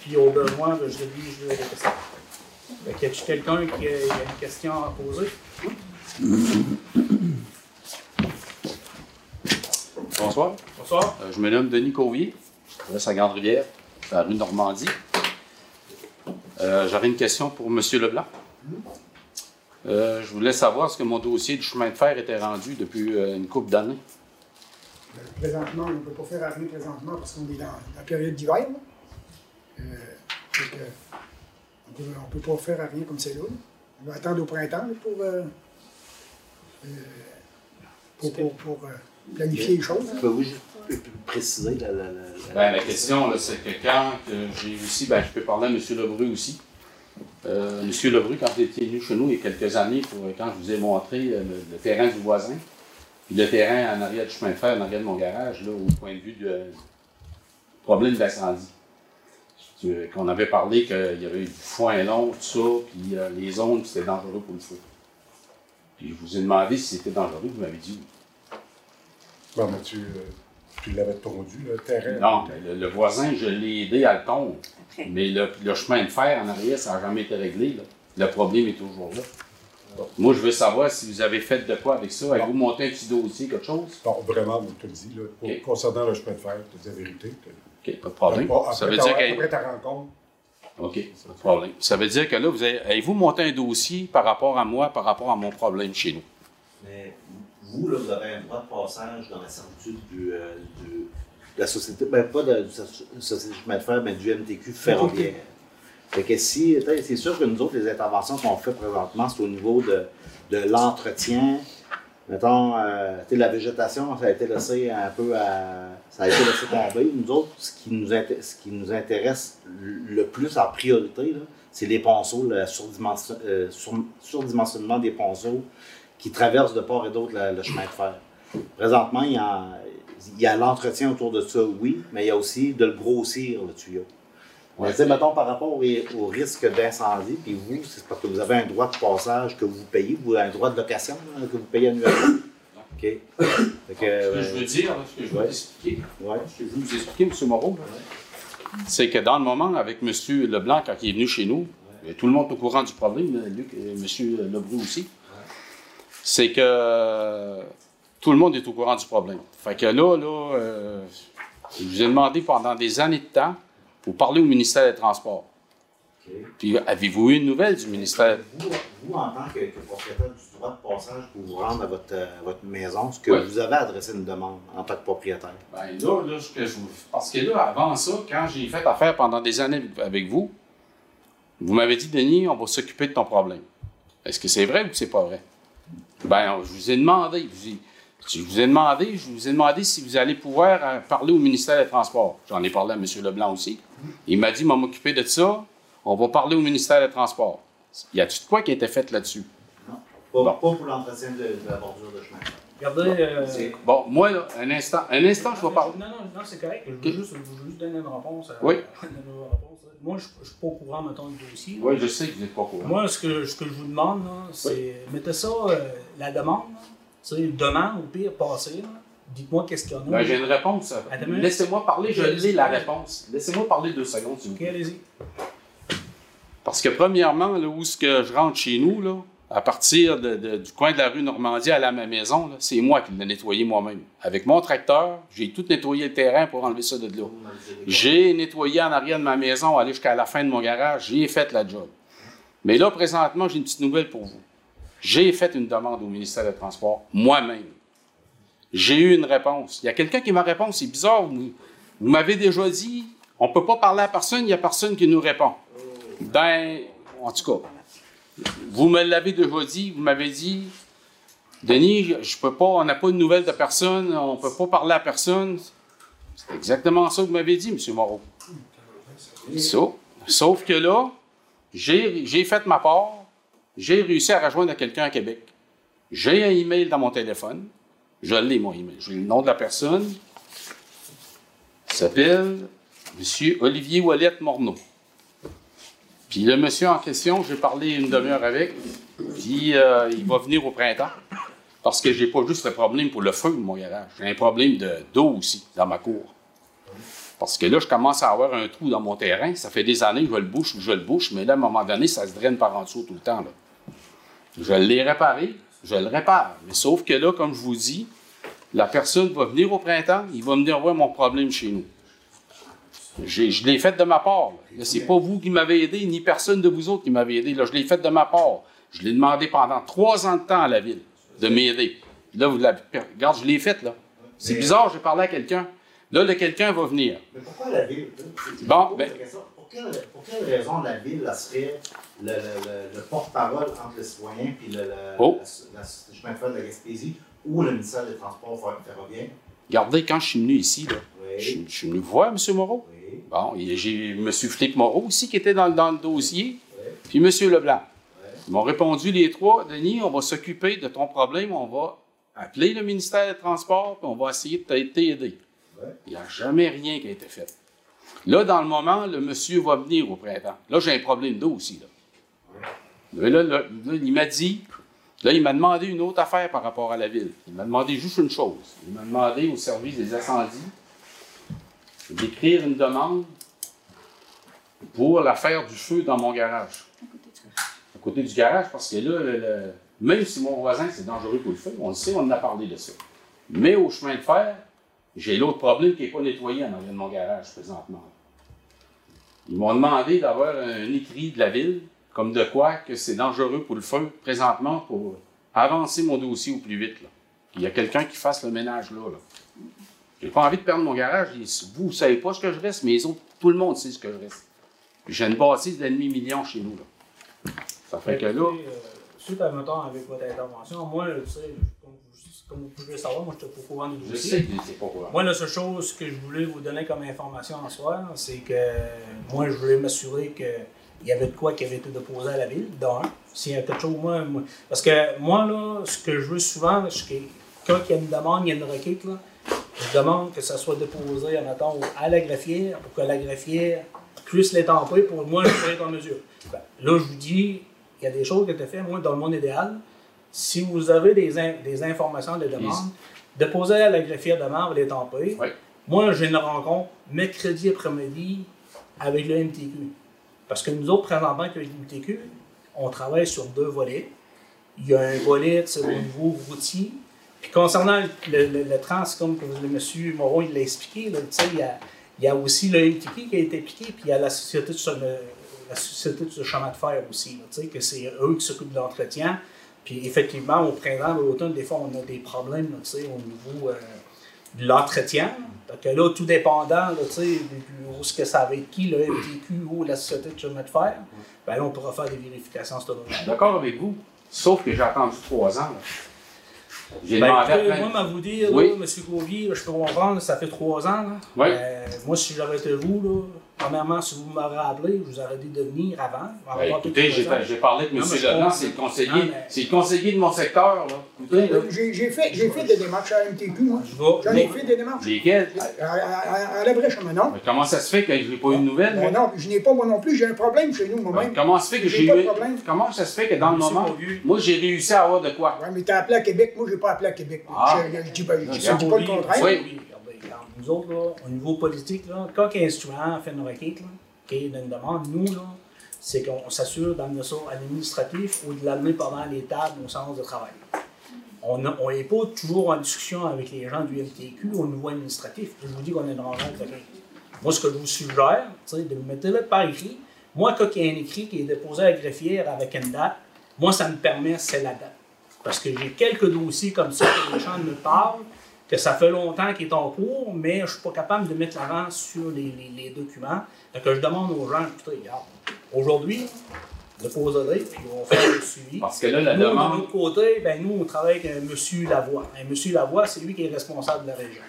Puis au besoin, ben, je rédige les questions. Fait que y a quelqu'un qui a, une question à poser? Bonsoir. Bonsoir. Euh, je me nomme Denis Covier. Je reste à Grande-Rivière, à la rue Normandie. Euh, J'aurais une question pour M. Leblanc. Euh, je voulais savoir est-ce que mon dossier du chemin de fer était rendu depuis une couple d'années. Présentement, on ne peut pas faire rien présentement parce qu'on est dans la période d'hiver. Euh, on ne peut pas faire rien comme c'est là. On va attendre au printemps là, pour, euh, euh, pour, pour, pour, planifier les choses. Pouvez-vous préciser la. la, la, la- Ben, la question, là, c'est que quand j'ai aussi, ben, je peux parler à M. Lebru aussi. Euh, M. Lebru, quand il était venu chez nous il y a quelques années, pour, quand je vous ai montré le, le terrain du voisin, puis le terrain en arrière du chemin de fer, en arrière de mon garage, là, au point de vue du problème d'incendie. Qu'on avait parlé qu'il y avait eu du foin long, tout ça, puis euh, les zones, c'était dangereux pour le feu. Puis je vous ai demandé si c'était dangereux, vous m'avez dit oui. Bon, mais tu, euh, tu l'avais tondu, le terrain? Non, le, le voisin, je l'ai aidé à le tondre. Mais le, le chemin de fer en arrière, ça n'a jamais été réglé. là. Le problème est toujours là. Moi, je veux savoir si vous avez fait de quoi avec ça. Avez-vous monté un petit dossier, quelque chose? Bon, vraiment, on te le dit, là, pour- Ok. concernant le chemin de fer, tu dis la vérité. OK, pas de problème. Après, Ça veut ta- dire que... après ta rencontre, OK, pas de problème. Ça veut dire que là, vous avez, avez-vous monté un dossier par rapport à moi, par rapport à mon problème chez nous? Mais vous, là, vous avez un droit de passage dans la servitude du, euh, du- de la société, ben pas de, de la société de chemin de fer, mais du MTQ ferroviaire. Fait que si, c'est sûr que nous autres, les interventions qu'on fait présentement, c'est au niveau de, de l'entretien. Mettons, euh, la végétation, ça a été laissé un peu à. Ça a été laissé tomber. Nous autres, ce qui nous, ce qui nous intéresse le plus en priorité, c'est les ponceaux, le surdimension- euh, sur- surdimensionnement des ponceaux qui traversent de part et d'autre la- le chemin de fer. Présentement, il y a l'entretien autour de ça, oui, mais il y a aussi de le grossir, le tuyau. Mais, tu sais, mettons, par rapport au, au risque d'incendie, puis vous, c'est parce que vous avez un droit de passage que vous payez, vous avez un droit de location là, que vous payez annuellement. OK. Que, Ce que je euh, veux dire, ce que je veux ouais. expliquer, ouais. ce que je veux vous expliquer, M. Moreau, c'est que dans le moment, avec M. Leblanc, quand il est venu chez nous, et tout le monde est au courant du problème, Luc et M. Lebrun aussi, c'est que euh, tout le monde est au courant du problème. Fait que là, là, euh, je vous ai demandé pendant des années de temps pour parler au ministère des Transports. Puis avez-vous eu une nouvelle du ministère? Vous, vous, en tant que, que propriétaire du droit de passage pour vous rendre à votre, votre maison, est-ce que Oui. vous avez adressé une demande en tant que propriétaire? Ben là, là, ce que je vous- Parce que là, avant ça, quand j'ai fait affaire pendant des années avec vous, vous m'avez dit, Denis, on va s'occuper de ton problème. Est-ce que c'est vrai ou c'est pas vrai? Ben, je vous ai demandé. Je vous ai, je vous ai demandé, je vous ai demandé si vous allez pouvoir euh, parler au ministère des Transports. J'en ai parlé à M. Leblanc aussi. Il m'a dit, m'a m'occuper de ça. On va parler au ministère des Transports. Y a-tu de quoi qui a été fait là-dessus? Pas, Bon. pas pour l'entretien de, de la bordure de chemin. Regardez. euh, Bon, moi, là, un instant, un instant, je vais parler. Non, non, non, c'est correct. Je veux, juste, je veux juste donner une réponse. À, Oui. donner une réponse. Moi, je ne suis pas au courant, mettons, du dossier. Oui, je sais que vous n'êtes pas au courant. Moi, ce que, ce que je vous demande, c'est mettez ça, euh, la demande, là. demain, au pire, passez. là. Dites-moi qu'est-ce qu'il y en a. Ben, j'ai une réponse. Laissez-moi parler, je l'ai la réponse. Laissez-moi parler deux secondes, s'il vous Ok, plaît. allez-y. Parce que premièrement, là, où ce que je rentre chez nous, là, à partir de- de- du coin de la rue Normandie à la ma maison, là, c'est moi qui l'ai nettoyé moi-même. Avec mon tracteur, j'ai tout nettoyé le terrain pour enlever ça de là. J'ai nettoyé en arrière de ma maison, aller jusqu'à la fin de mon garage, j'ai fait la job. Mais là, présentement, j'ai une petite nouvelle pour vous. J'ai fait une demande au ministère des Transports moi-même. J'ai eu une réponse. Il y a quelqu'un qui m'a répondu, c'est bizarre, vous, vous m'avez déjà dit, on ne peut pas parler à personne, il n'y a personne qui nous répond. Ben, en tout cas, vous me l'avez déjà dit, vous m'avez dit, Denis, je peux pas, on n'a pas de nouvelles de personne, on ne peut pas parler à personne. C'est exactement ça que vous m'avez dit, M. Moreau. Sauf que là, j'ai fait ma part, j'ai réussi à rejoindre quelqu'un à Québec. J'ai un email dans mon téléphone. Je l'ai, mon email. J'ai le nom de la personne. Il s'appelle M. Olivier Ouellette Morneau. Puis le monsieur en question, j'ai parlé une demi-heure avec, puis euh, il va venir au printemps. Parce que j'ai pas juste le problème pour le feu de mon garage, j'ai un problème de- d'eau aussi dans ma cour. Parce que là, je commence à avoir un trou dans mon terrain. Ça fait des années que je le bouche, je le bouche, mais là, à un moment donné, ça se draine par en dessous tout le temps. là. Je l'ai réparé, je le répare. Mais sauf que là, comme je vous dis, la personne va venir au printemps, il va venir voir mon problème chez nous. Je l'ai fait de ma part. Là, Là, c'est pas vous qui m'avez aidé, ni personne de vous autres qui m'avez aidé. Là, je l'ai fait de ma part. Je l'ai demandé pendant trois ans de temps à la ville de m'aider. Là, vous l'avez. Regarde, je l'ai fait, là. C'est bizarre, j'ai parlé à quelqu'un. Là, le quelqu'un va venir. Mais pourquoi la ville? Bon, ben- Pour quelle, pour quelle raison la ville là, serait le, le- le- le porte-parole entre le citoyen et le, Oh. la- la- chemin de fer de la Gaspésie ou le ministère des Transports fer- ferroviaires? Regardez, quand je suis venu ici, là, je, Oui. je suis venu voir M. Moreau. Oui. Bon, j'ai M. Philippe Moreau aussi qui était dans, dans le dossier, puis M. Leblanc. Ils m'ont répondu les trois, Denis, on va s'occuper de ton problème, on va appeler le ministère des Transports, puis on va essayer de t'a- t'aider. Il n'y a jamais rien qui a été fait. Là, dans le moment, le monsieur va venir au printemps. Là, j'ai un problème d'eau aussi. Là. Là, il m'a dit, là, il m'a demandé une autre affaire par rapport à la ville. Il m'a demandé juste une chose. Il m'a demandé au service des incendies d'écrire une demande pour l'affaire du feu dans mon garage. À côté du garage, parce que là, même si mon voisin, c'est dangereux pour le feu, on le sait, on en a parlé de ça. Mais au chemin de fer, j'ai l'autre problème qui n'est pas nettoyé en arrière de mon garage présentement. Ils m'ont demandé d'avoir un écrit de la ville, comme de quoi que c'est dangereux pour le feu présentement pour avancer mon dossier au plus vite. là. Il y a quelqu'un qui fasse le ménage là. là. J'ai pas envie de perdre mon garage. Vous ne savez pas ce que je reste, mais les autres, tout le monde sait ce que je reste. J'ai une bâtisse d'un demi-million chez nous. Là. Ça fait que là, euh, suite à mettons, avec votre intervention, moi, tu sais, comme, vous- pouvez savoir, moi, je suis pas au courant du je dossier. sais que pas quoi. Moi, la seule chose que je voulais vous donner comme information en soir, c'est que moi, je voulais m'assurer qu'il y avait de quoi qui avait été déposé à la ville, d'un. S'il y a quelque chose, moi, moi- Parce que moi, là, ce que je veux souvent, c'est que quand il y a une demande, il y a une requête, là, je demande que ça soit déposé, admettons, à la greffière pour que la greffière puisse l'étamper pour moi, je pourrais être en mesure. Ben, là, je vous dis, il y a des choses qui étaient faites, moi, dans le monde idéal. Si vous avez des, in- des informations, des demandes, déposez à la greffière demain, on va l'étamper. Oui. Moi, j'ai une rencontre mercredi après-midi avec le MTQ. Parce que nous autres, présentement, avec l'UTQ, on travaille sur deux volets. Il y a un volet sais, au niveau routier. Puis concernant le, le, le trans, comme le monsieur Moreau l'a expliqué, là, tu sais, il, y a, il y a aussi le MTQ qui a été impliqué, puis il y a la société de, la société de chemin de fer aussi, là, tu sais, que c'est eux qui s'occupent de l'entretien. Puis effectivement, au printemps, à l'automne, des fois, on a des problèmes là, tu sais, au niveau euh, de l'entretien. Fait que là, tout dépendant, là, où est-ce que ça va être qui, le MTQ ou la société de chemin de fer, ben là, on pourra faire des vérifications à ce Je suis d'accord avec vous, sauf que j'ai attendu trois ans. J'ai Ben, demandé moi, à vous dire, Oui. là, M. Gauvier, je peux comprendre, ça fait trois ans. Là. Oui. Euh, moi, si j'avais été vous, là, premièrement, si vous m'aurez appelé, je vous aurais dit de venir avant. avant Ben, écoutez, j'ai parlé avec Non, M. je Leblanc, c'est le conseiller, mais- c'est le conseiller de mon secteur. Là. Écoutez, là. J'ai fait, j'ai fait des démarches à MTQ, moi. Je J'en ai fait des démarches. Lesquels? À, à- la brèche, mais non. Mais comment ça se fait que je n'ai pas eu de nouvelles? Ben non, je n'ai pas moi non plus, j'ai un problème chez nous Ben, moi-même. comment ça se fait que J'ai de eu. problème. Comment ça se fait que dans le Monsieur moment, moi j'ai réussi à avoir de quoi? Ouais, mais t'as appelé à Québec, moi j'ai pas appelé à Québec. Ah. Je, je ben, je je dis pas le contraire. Oui. Nous autres, au niveau politique, là, quand un instrument fait une requête, là, qui donne une demande, nous, là, c'est qu'on s'assure d'amener ça à l'administratif ou de l'amener pendant les tables au centre de travail. On n'est pas toujours en discussion avec les gens du MTQ au niveau administratif. Je vous dis qu'on est dans de requête. Moi, ce que je vous suggère, sais, de me mettre là par écrit. Moi, quand il y a un écrit qui est déposé à la greffière avec une date, moi, ça me permet, c'est la date. Parce que j'ai quelques dossiers comme ça que les gens me parlent, que ça fait longtemps qu'il est en cours, mais je ne suis pas capable de mettre l'avance sur les, les- les documents. Donc, je demande aux gens, écoutez, regarde, aujourd'hui, déposez-les, puis on va faire le suivi. Parce que là, la Nous, de demande. notre côté, ben, nous, on travaille avec un monsieur Lavoie. Un monsieur Lavoie, c'est lui qui est responsable de la région.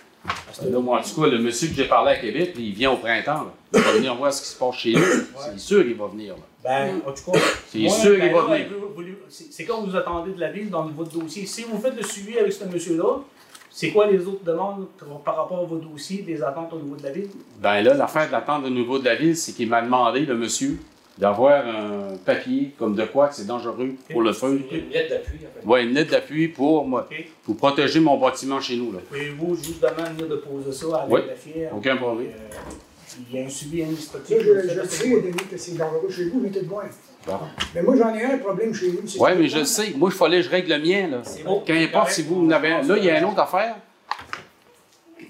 Parce que- Là, moi, en tout cas, le monsieur que j'ai parlé à Québec, il vient au printemps. là. Il va venir voir ce qui se passe chez nous. C'est sûr qu'il va venir. là. Ben, en tout cas, C'est moi, sûr qu'il ben va là, venir. c'est quand vous attendez de la ville dans votre dossier. Si vous faites le suivi avec ce monsieur-là, c'est quoi les autres demandes par rapport à vos dossiers, des attentes au niveau de la ville? Ben là, l'affaire de l'attente au niveau de la ville, c'est qu'il m'a demandé, le monsieur, d'avoir un papier comme de quoi que c'est dangereux pour le feu. Une lettre d'appui, en fait. Ouais, une lettre d'appui pour, moi, pour protéger mon bâtiment chez nous. Là. Pouvez-vous justement venir déposer ça à la Oui. greffière? Aucun problème. Euh, Il y a un suivi administratif. Ça, je, Vous sais? Denis, que c'est dangereux chez vous, mais t'es de loin. Bon. Mais moi, j'en ai un problème chez nous. c'est Ouais, que- mais je le sais. Moi, il fallait que je règle le mien. Là. C'est bon. Qu'importe si vous en avez un. Là, il y a une autre affaire.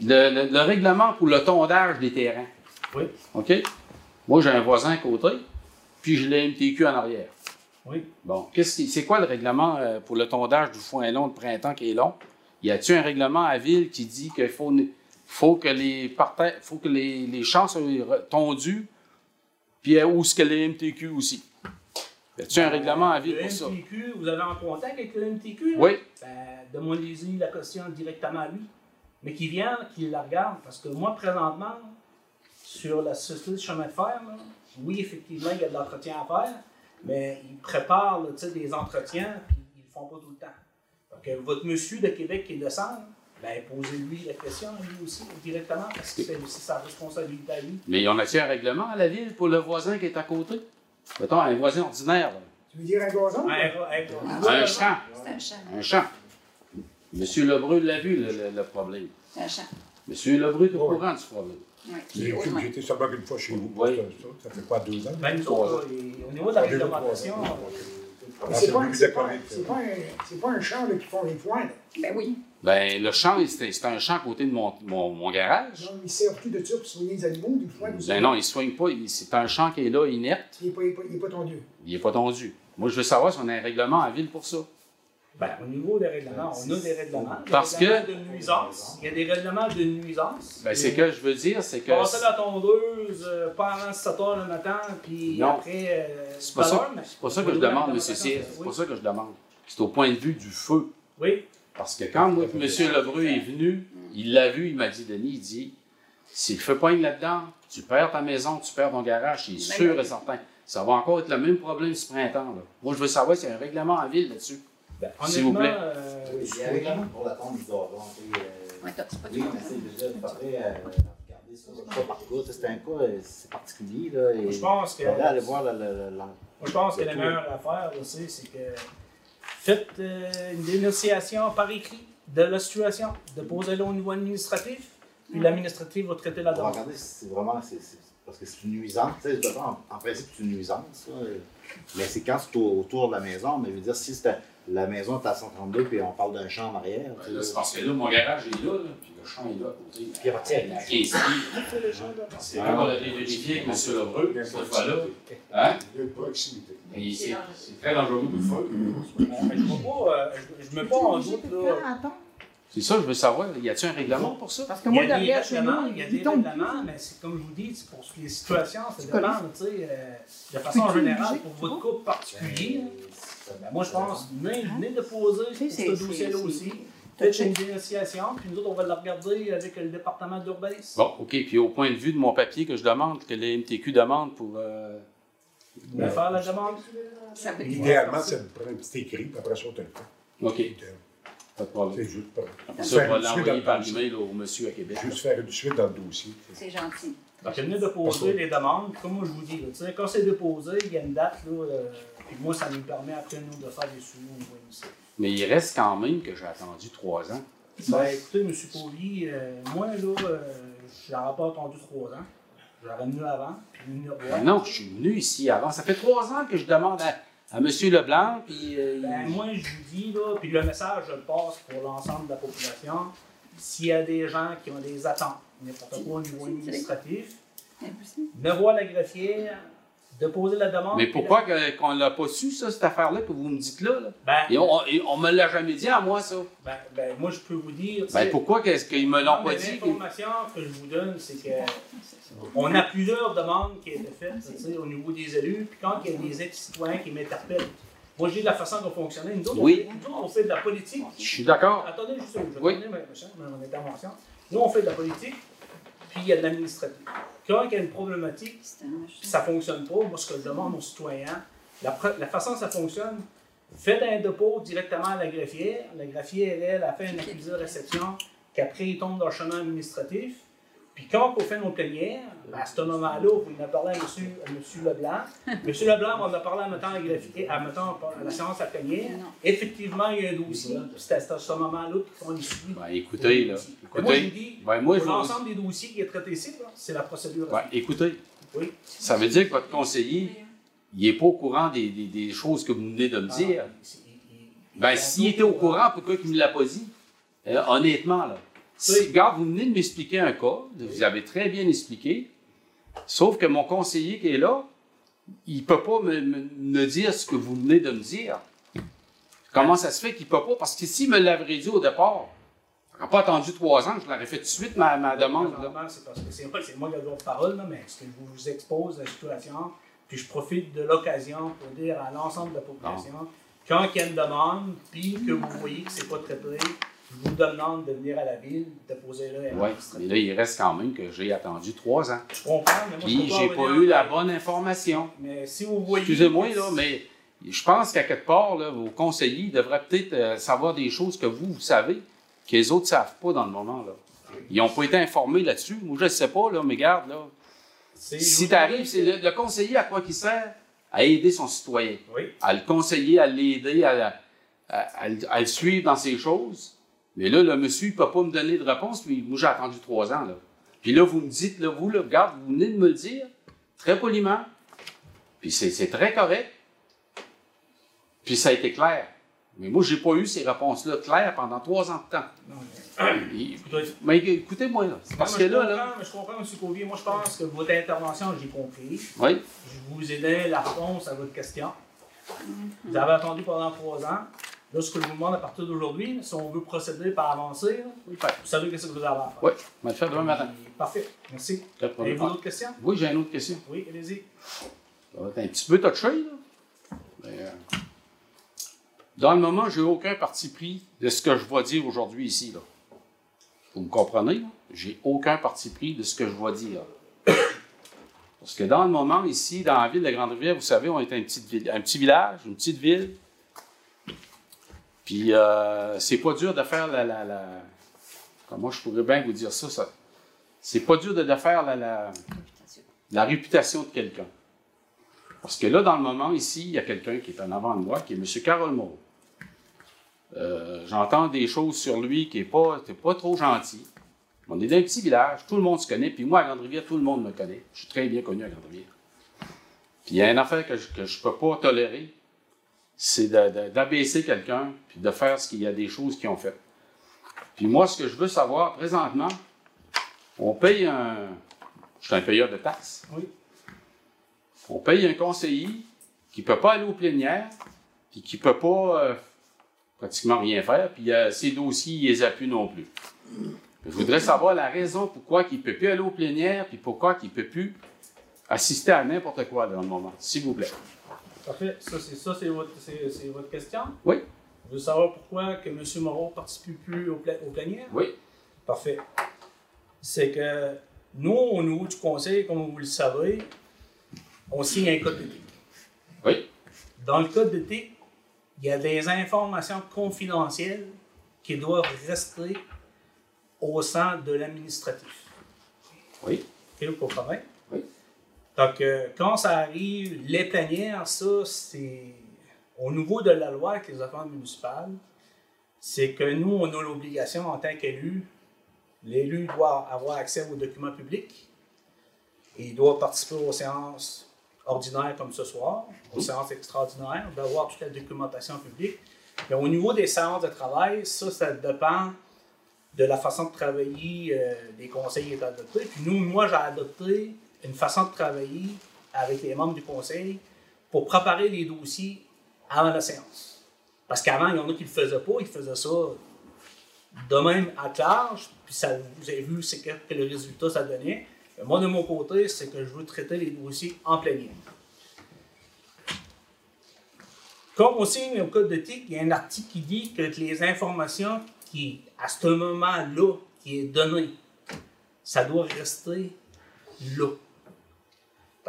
Le, le- le règlement pour le tondage des terrains. Oui. OK? Moi, j'ai un voisin à côté, puis je l'ai MTQ en arrière. Oui. Bon, c'est quoi le règlement euh, pour le tondage du foin long de printemps qui est long? Y a-t-il un règlement à ville qui dit qu'il faut, faut que les parterres, faut que les, les champs soient tondus, puis euh, où est-ce que les MTQ aussi? Y a-t-il un règlement à ville Le pour ça? MTQ, vous avez en contact avec le MTQ? là? Oui. Ben, demandez-y la question directement à lui. Mais qu'il vienne, qu'il la regarde. Parce que moi, présentement, sur la société de chemin de fer, là, oui, effectivement, il y a de l'entretien à faire, mais ils préparent là, des entretiens, puis ils le font pas tout le temps. Donc, votre monsieur de Québec qui descend, ben, posez-lui la question, lui aussi, directement, parce que c'est c'est sa responsabilité à lui. Mais on a-t-il un règlement à la ville pour le voisin qui est à côté? Mettons, un voisin ordinaire, là. Tu veux dire un gazon? Un, un- un champ. C'est un champ. Un champ. Monsieur Lebreu l'a vu, le, le- le problème. C'est un champ. Monsieur Lebreu est au Oui. courant du problème. Oui. J'ai été seulement une fois chez vous. Oui. Ça, fait quoi, deux ans? Ben, nous autres, là, et au niveau de la réglementation, Ah, c'est pas, un- champ là, qui font les foins. là. Ben oui. Ben, le champ, c'était un champ à côté de mon, mon, mon garage. Non, ils servent tout de ça pour soigner les animaux, tout ça. Ben non, il ne soigne pas. il- C'est un champ qui est là, inerte. Il n'est pas, il pas, il est pas tondu. Il n'est pas tondu. Moi, je veux savoir si on a un règlement à ville pour ça. Ben, au niveau des règlements, on a des règlements. Des Parce règlements que- de nuisance. Il y a des règlements de nuisance. Ben, c'est que je veux dire, c'est que. Passer la tondeuse euh, pas avant 7 heures le matin, puis Non. après. euh, C'est pas mais- pas ça que je demande, M. C'est pas ça que je demande. C'est au point de vue du feu. Oui. Parce que quand moi, M. Lebreu est venu, il l'a vu, il m'a dit, Denis, il dit, si le feu pogne là-dedans, tu perds ta maison, tu perds ton garage, c'est sûr et certain. Ça va encore être le même problème ce printemps. Là. Moi, je veux savoir s'il y a un règlement en ville là-dessus. Ben, S'il vous plaît. euh, Oui, il y a un règlement pour la tombe sais, euh, c'est pas Oui, tout. mais c'est déjà, faudrait euh. C'est un cas euh, c'est particulier. Là, et je pense que. aller voir le- Moi, je pense que la meilleure affaire aussi, c'est que faites euh, une dénonciation par écrit de la situation, déposez-le au niveau administratif, puis l'administratif va traiter la demande. regarder si c'est vraiment. c'est- c'est- parce que c'est une nuisance. Tu sais, de toute façon, en, en principe, c'est une nuisance. ça. Mais c'est quand c'est au- autour de la maison. Mais je veux dire, si c'était la maison est à 132 puis on parle d'un champ en arrière. tu sais, Là, c'est parce que là, mon garage est là, là, puis le champ est là à côté. Puis retire. À 15 pieds. C'est le champ de C'est quand on a vérifié avec M. Lebreu, cette fois-là. Hein? Il y a une proximité. Et c'est très dangereux feu. Mais je ne mets pas, euh, en doute, là. C'est ça, je veux savoir, y a-t-il un règlement pour ça? Parce que Il y moi, a des derrière chez nous, il y a des règlements, mais c'est comme je vous dis, c'est pour les situations, ça dépend, tu sais, euh, de façon générale, pour votre couple particulier. Ben, moi, je pense, venez, venez de poser ce dossier-là aussi. Faites une dénonciation, puis nous autres, on va la regarder avec le département de l'urbanisme. Bon, OK. Puis au point de vue de mon papier que je demande, que les MTQ demandent pour. Vous voulez faire la demande? Ça Idéalement, c'est de prendre un petit écrit, puis après ça, on te le fait. OK, pas de problème. C'est juste pour Après ça, on va l'envoyer par email au monsieur à Québec. Juste faire une suite dans le dossier. C'est gentil. Donc, venez de poser les demandes, comme moi je vous dis, là, tu sais, quand c'est déposé, il y a une date, là, euh, puis moi, ça nous permet après, nous, de faire des suivis au niveau initial. Mais il reste quand même que j'ai attendu trois ans. Ben, écoutez, M. Pauly, euh, moi, là, euh, j'aurais pas attendu trois ans. J'aurais venu avant, Mais non, je suis venu ici avant. Ça fait trois ans que je demande à, à M. Leblanc, puis. euh, Ben, il- moi, je vous dis, là, puis le message, je le passe pour l'ensemble de la population. S'il y a des gens qui ont des attentes, n'importe quoi au niveau administratif, venez voir la greffière, déposer la demande. Mais pourquoi que- qu'on l'a pas su, ça, cette affaire-là, que vous me dites là? là? Ben, Et on, on me l'a jamais dit à moi, ça. ben, ben, moi, je peux vous dire. Ben pourquoi qu'est-ce qu'ils me non, l'ont mais pas dit? L'information que je vous donne, c'est que on a plusieurs demandes qui ont été faites au niveau des élus, puis quand il y a des ex-citoyens qui m'interpellent. Moi, j'ai la façon dont fonctionner. Nous autres, Oui. on, nous autres, on fait de la politique. Je suis d'accord. Attendez juste une je vais Oui. terminer ma, ma- mon intervention. Nous, on fait de la politique, puis il y a de l'administratif. Quand il y a une problématique, puis ça ne fonctionne pas, moi, ce que je demande aux citoyens, la, façon que ça fonctionne, faites un dépôt directement à la greffière. La greffière, elle, elle a fait une accusé de réception, qu'après, il tombe dans le chemin administratif. Puis quand on fait nos plénières, ben, à ce moment-là, vous en avez parlé à M. à monsieur Leblanc. M. Leblanc, on en a parlé à mettant la greffière, à mettant à la séance à plénière. Effectivement, il y a un dossier. C'est à ce moment-là qu'ils font les suivis. Ben, écoutez, là. Mais Moi, je vous Écoutez. dis, Ben, moi, vous- l'ensemble des dossiers qui est traité ici, là, c'est la procédure. à suivre. écoutez, Oui. ça veut dire que votre conseiller, il n'est pas au courant des, des- des choses que vous venez de me dire. Il- il- Ben, il- s'il était au courant, pourquoi il ne me l'a pas dit? Euh, honnêtement, là. Regarde, vous venez de m'expliquer un cas, vous avez très bien expliqué, sauf que mon conseiller qui est là, il ne peut pas me, me- me dire ce que vous venez de me dire. Comment ça se fait qu'il ne peut pas? Parce que s'il me l'avait dit au départ, je n'aurais pas attendu trois ans, je l'aurais fait tout de suite, ma, ma demande. c'est parce que c'est moi, c'est moi qui ai le droit de parole, là, mais ce que je vous expose la situation, puis je profite de l'occasion pour dire à l'ensemble de la population, quand il y a une demande, puis que vous voyez que c'est pas traité, je vous demande de venir à la ville, de poser là. Oui, mais là, il reste quand même que j'ai attendu trois ans. Je comprends, mais moi, je Puis j'ai revenir pas eu la bonne information. Mais si vous voyez. Excusez-moi, là, mais je pense qu'à quelque part, là, vos conseillers devraient peut-être euh, savoir des choses que vous, vous savez, que les autres ne savent pas dans le moment. Là. Ils n'ont pas été informés là-dessus. Moi, je ne sais pas, là, mais garde, là. Si tu arrives, c'est le, le conseiller à quoi qu'il sert? À aider son citoyen. Oui. À le conseiller, à l'aider, à, à- à le- à le suivre dans ses choses. Mais là, le monsieur, il ne peut pas me donner de réponse, puis moi, j'ai attendu trois ans. Là. Puis là, vous me dites, là, vous, là, regarde, vous venez de me le dire, très poliment. Puis c'est très correct. Puis ça a été clair. Mais moi, j'ai pas eu ces réponses-là claires pendant trois ans de temps. Non, mais- mais écoutez-moi, là. Parce Non, que mais je là, comprends, là. je comprends, M. Pauvier. Moi, je pense que votre intervention, j'ai compris. Oui, Je vous ai donné la réponse à votre question. Vous avez attendu pendant trois ans. Là, ce que je vous demande à partir d'aujourd'hui, si on veut procéder par avancer, là, oui, fait. vous savez qu'est-ce que vous avez à faire. Oui, on va le faire demain matin. Parfait. Merci. Avez-vous d'autres questions? Oui, j'ai une autre question. Oui, allez-y. Ça va être un petit peu touché, là. Mais, euh, dans le moment, j'ai aucun parti pris de ce que je vais dire aujourd'hui ici, là. Vous me comprenez? J'ai aucun parti pris de ce que je vais dire. Parce que dans le moment, ici, dans la ville de Grande-Rivière, vous savez, on est un petit, vil- un petit village, une petite ville. Puis, euh, c'est pas dur de faire la, la, Comment je pourrais bien vous dire ça? ça? C'est pas dur de, faire la, réputation de quelqu'un. Parce que là, dans le moment, ici, il y a quelqu'un qui est en avant de moi, qui est M. Carole Moore. Euh, J'entends des choses sur lui qui n'est pas, pas trop gentil. On est dans un petit village, tout le monde se connaît, puis moi, à Grande-Rivière, tout le monde me connaît. Je suis très bien connu à Grande-Rivière. Puis il y a une affaire que je ne peux pas tolérer, c'est d'abaisser quelqu'un, puis de faire ce qu'il y a des choses qu'ils ont faites. Puis moi, ce que je veux savoir, présentement, on paye un... Je suis un payeur de taxes. Oui. On paye un conseiller qui ne peut pas aller aux plénières, puis qui ne peut pas euh, pratiquement rien faire, puis euh, ses dossiers, il les a plus non plus. Je voudrais savoir la raison pourquoi il ne peut plus aller aux plénières, puis pourquoi il ne peut plus assister à n'importe quoi dans le moment, s'il vous plaît. Parfait. Ça, c'est ça, c'est votre, c'est, c'est votre question? Oui. Vous voulez savoir pourquoi que M. Moreau ne participe plus au, pla- au plénière? Oui. Parfait. C'est que nous, au niveau du conseil, comme vous le savez, on signe un code d'éthique. Oui. Dans le code d'éthique, il y a des informations confidentielles qui doivent rester au sein de l'administratif. Oui. OK, vous comprenez? Donc, euh, quand ça arrive, les plénières, ça, c'est au niveau de la loi avec les affaires municipales, c'est que nous, on a l'obligation en tant qu'élu, l'élu doit avoir accès aux documents publics et il doit participer aux séances ordinaires comme ce soir, aux séances extraordinaires, d'avoir toute la documentation publique. Mais au niveau des séances de travail, ça, ça dépend de la façon de travailler euh, des conseils qui est adopté. Puis nous, moi, j'ai adopté une façon de travailler avec les membres du conseil pour préparer les dossiers avant la séance. Parce qu'avant, il y en a qui ne le faisaient pas, ils faisaient ça de même à large, puis ça, vous avez vu c'est que, le résultat ça donnait. Mais moi, de mon côté, c'est que je veux traiter les dossiers en plénière. Comme signe au code d'éthique, il y a un article qui dit que les informations qui, à ce moment-là, qui est donné, ça doit rester là.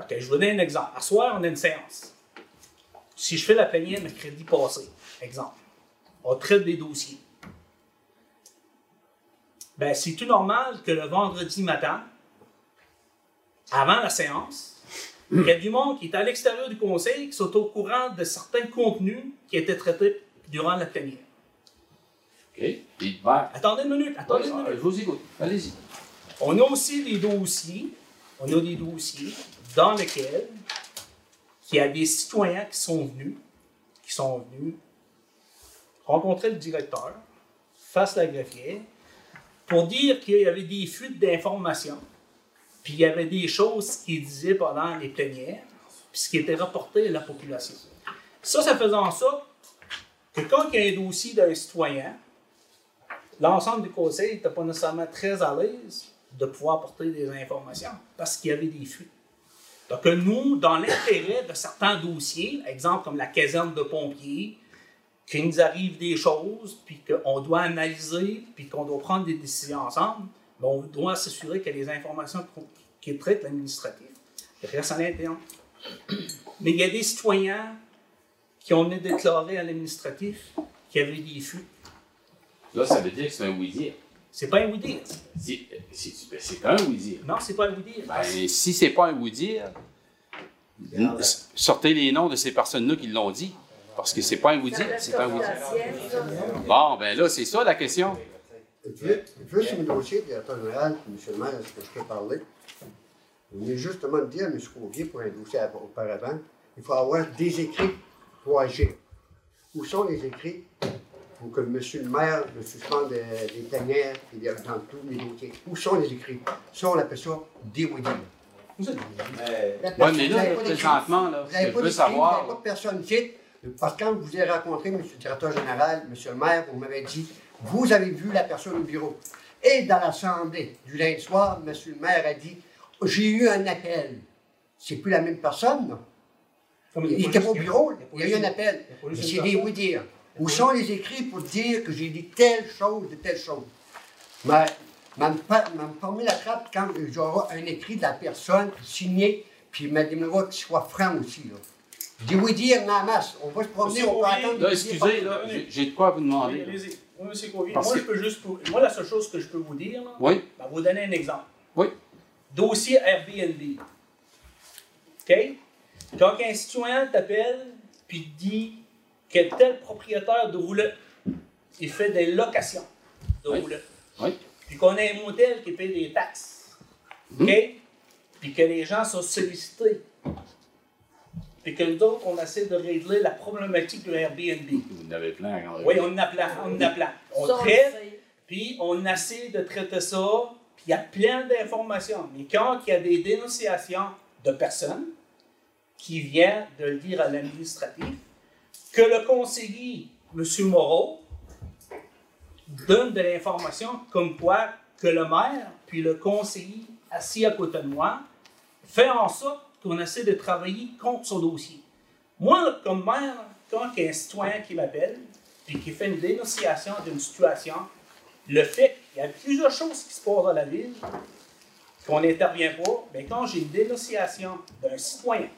Donc, je vous donne un exemple. À soir, on a une séance. Si je fais la plénière mercredi passé, exemple, on traite des dossiers. Ben, c'est tout normal que le vendredi matin, avant la séance, il y a du monde qui est à l'extérieur du conseil qui sont au courant de certains contenus qui étaient traités durant la plénière. OK? Attendez une minute, attendez une je minute. vous écoute. Allez-y. On a aussi des dossiers, on a des dossiers dans lesquels il y a des citoyens qui sont venus, qui sont venus rencontrer le directeur, face à la greffière, pour dire qu'il y avait des fuites d'informations, puis il y avait des choses qui disaient pendant les plénières, puis ce qui était rapporté à la population. Ça, ça faisait en sorte que quand il y a un dossier d'un citoyen, l'ensemble du conseil n'était pas nécessairement très à l'aise de pouvoir apporter des informations parce qu'il y avait des fuites. Donc, nous, dans l'intérêt de certains dossiers, exemple comme la caserne de pompiers, qu'il nous arrive des choses, puis qu'on doit analyser, puis qu'on doit prendre des décisions ensemble, ben, on doit s'assurer que les informations qui traitent l'administratif restent à l'interne. Mais il y a des citoyens qui ont déclaré à l'administratif qu'il y avait des fuites. Là, ça veut dire que c'est un oui-dire. C'est pas un oui-dire. C'est ben, c'est un oui-dire. Non, c'est pas un oui-dire. Ben, si c'est pas un oui-dire, sortez les noms de ces personnes-là qui l'ont dit. Parce que c'est pas un oui-dire, c'est un oui-dire. Bon, ben là, c'est ça la question. Juste, juste un dossier, directeur général, puis monsieur le maire, est-ce que je peux parler? Vous venez justement de dire à M. Couvier, pour un dossier av- auparavant, il faut avoir des écrits pour agir. Où sont les écrits pour que monsieur le maire me suspende des, tanières et des- dans tous les dossiers? Où sont les écrits? Ça, on appelle ça des oui Oui, mais là, présentement, là, vous n'avez pas savoir, Vous n'avez pas de personne ici. Parce que quand je vous ai rencontré, M. le directeur général, M. le maire, vous m'avez dit, vous avez vu la personne au bureau. Et dans l'Assemblée du lundi soir, M. le maire a dit, j'ai eu un appel. C'est plus la même personne, non? Comme Il était pas au bureau, il y a eu un appel. c'est des oui-dire. Où sont les écrits pour dire que j'ai dit telle chose de telle chose? Mais m'a me formé la trappe quand j'aurai un écrit de la personne signé, puis m'a dit, qu'il soit franc aussi. Là. Je dis oui dire en masse. On va se promener, on peut attendre. là, excusez, là, j'ai de quoi à vous demander. là. allez-y. Oui, monsieur Covier. Parce Moi, que- je peux juste pour- moi, la seule chose que je peux vous dire, là, Oui, ben, vous donner un exemple. oui. Dossier Airbnb. OK? Quand un citoyen t'appelle puis te dit que tel propriétaire de roulettes, il fait des locations de Oui. roulettes. Oui. puis qu'on a un modèle qui paye des taxes, OK? Puis que les gens sont sollicités, puis que nous autres, on essaie de régler la problématique du Airbnb. Vous en avez plein à grande Oui, on en a plein, on en a plein. On traite, puis on essaie de traiter ça, puis il y a plein d'informations. Mais quand il y a des dénonciations de personnes qui viennent de le dire à l'administratif, que le conseiller, M. Moreau, donne de l'information comme quoi que le maire, puis le conseiller assis à côté de moi, fait en sorte qu'on essaie de travailler contre son dossier. Moi, comme maire, quand il y a un citoyen qui m'appelle, puis qui fait une dénonciation d'une situation, le fait qu'il y a plusieurs choses qui se passent dans la ville, qu'on n'intervient pas, mais quand j'ai une dénonciation d'un citoyen,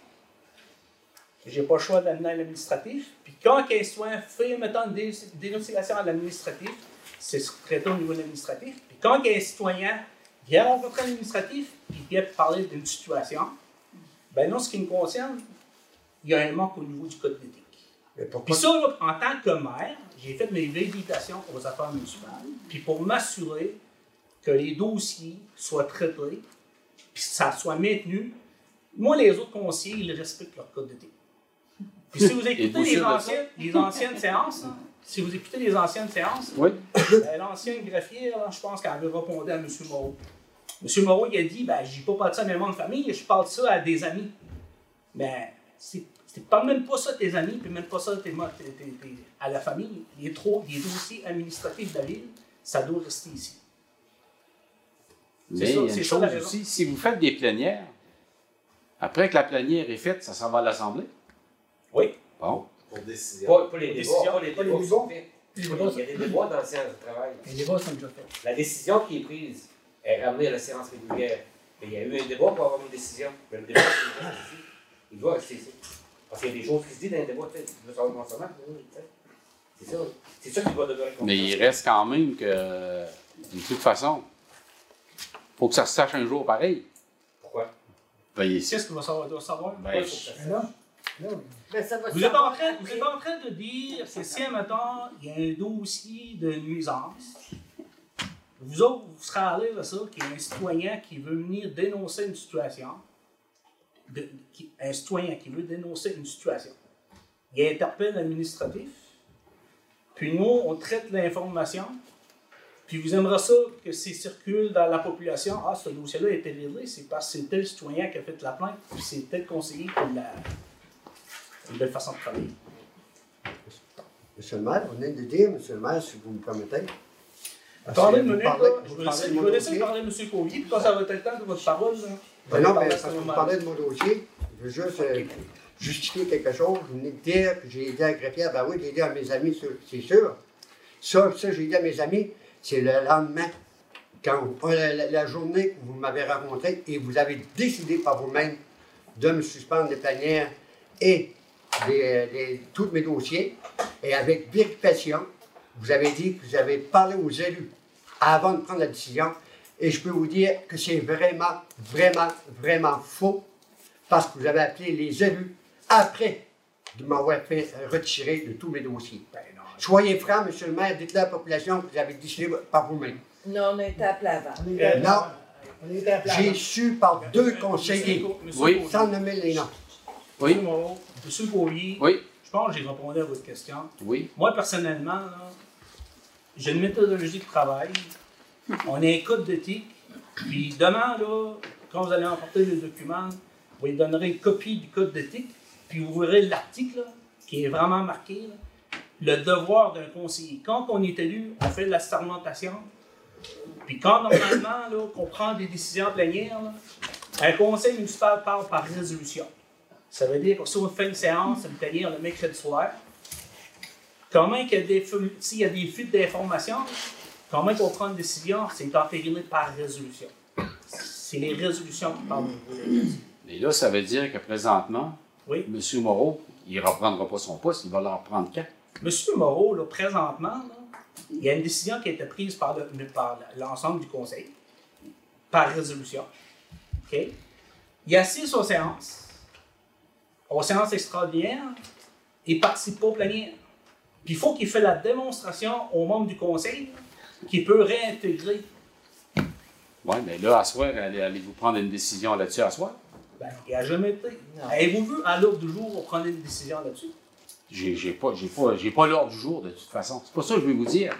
j'ai pas le choix d'amener à l'administratif, quand un citoyen fait, mettons, une dé- dénonciation à l'administratif, c'est traité au niveau administratif, puis quand un citoyen vient rencontrer l'administratif, puis vient parler d'une situation, ben non, ce qui me concerne, il y a un manque au niveau du code d'éthique. Puis ça, là, en tant que maire, j'ai fait mes vérifications aux affaires municipales, puis pour m'assurer que les dossiers soient traités, puis que ça soit maintenu. Moi, les autres conseillers, ils respectent leur code d'éthique. Puis si vous écoutez les, anciennes, les anciennes séances, là, si vous écoutez les anciennes séances, Oui. ben, l'ancienne greffière, là, je pense qu'elle avait répondu à M. Moreau. M. Moreau, il a dit, ben, j'ai pas parlé de ça à mes membres de famille, je parle de ça à des amis. Mais c'est c'est pas même pas ça à tes amis, puis même pas ça à, tes, tes- tes- tes- à la famille. Les, trop, les dossiers administratifs de la ville, ça doit rester ici. Mais c'est une ça, chose la raison. aussi, si vous faites des plénières, après que la plénière est faite, ça s'en va à l'Assemblée. Oui. Bon. Pour décision. Pas, pas les Les débats, pas les pas les débats qui débats. Les Il y a des débats dans la séance de travail. Les débats sont déjà faits. La décision qui est prise est ramenée à la séance régulière. Mais il y a eu un débat pour avoir une décision. Mais le débat, c'est ici. Il doit rester ici. Parce qu'il y a des choses qui se disent dans les débats. tu veux savoir comment ça marche, tu sais. C'est ça. C'est ça qui doit demeurer comme Mais il reste quand même que, de toute façon, faut que ça se sache un jour pareil. Pourquoi? Ben, il- C'est ce qu'on va savoir? doit savoir. Ben, Ben, ça va Vous se êtes, en savoir train, après. vous êtes en train de dire que si, maintenant, il y a un dossier de nuisance, vous autres, vous serez allés à ça, qu'il y a un citoyen qui veut venir dénoncer une situation, de- qui- un citoyen qui veut dénoncer une situation. Il interpelle l'administratif, puis nous, on traite l'information, puis vous aimeriez ça que ça circule dans la population. Ah, ce dossier-là a été réglé, c'est parce que c'est tel citoyen qui a fait la plainte, puis c'est tel conseiller qui l'a. Une belle façon de travailler. Monsieur le maire, on vient de dire, monsieur le maire, si vous me permettez. Attendez une vous minute, parlez- là. Je vais laisser, je vais laisser parler M. Puis quand ça va être le temps de votre parole, là, Ben non, mais parce que vous parlez de mon dossier, je veux juste euh, justifier quelque chose. Vous venez de dire que j'ai aidé à greffière. Ben oui, j'ai aidé à mes amis, c'est sûr. Ça, ça j'ai aidé à mes amis, c'est le lendemain, quand euh, la, la journée que vous m'avez rencontré et vous avez décidé par vous-même de me suspendre des plénières et tous mes dossiers. Et avec vérification, vous avez dit que vous avez parlé aux élus avant de prendre la décision. Et je peux vous dire que c'est vraiment, vraiment, vraiment faux parce que vous avez appelé les élus après de m'avoir fait euh, retirer de tous mes dossiers. Ben non, Soyez franc, monsieur le maire, dites-le à la population que vous avez décidé par vous-même. Non, on a été appelé avant. on est à non. plat. On est à plat. J'ai su par deux conseillers, sans nommer les noms. Oui. Covier, Oui, je pense que j'ai répondu à votre question. oui. Moi, personnellement, j'ai une méthodologie de travail. On a un code d'éthique. Puis demain, là, quand vous allez emporter le document, vous lui donnerez une copie du code d'éthique. Puis vous verrez l'article qui est vraiment marqué. là, le devoir d'un conseiller. Quand on est élu, on fait de la sermentation. Puis quand normalement, là, qu'on prend des décisions plénières, un conseil municipal parle par résolution. Ça veut dire que si on fait une séance, une plénière le mercredi soir, Comment qu'il y a s'il y a des fuites d'informations, comment qu'on prend une décision, c'est entériné par résolution. C'est les résolutions qui parlent. Et là, ça veut dire que présentement, Oui. M. Moreau, il ne reprendra pas son poste, il va le reprendre quand? Monsieur Moreau, là, présentement, là, il y a une décision qui a été prise par, le- par l'ensemble du conseil, par résolution. OK? Il assiste aux séances, aux séances extraordinaires, il participe pas au plénière. Puis il faut qu'il fasse la démonstration aux membres du conseil qu'il peut réintégrer Oui, mais là, à soir, allez- allez-vous prendre une décision là-dessus à soir? Ben, il n'a jamais été. Avez-vous vu à l'ordre du jour pour prendre une décision là-dessus? J'ai j'ai pas, j'ai pas, j'ai pas l'ordre du jour, de toute façon. C'est pas ça que je vais vous dire.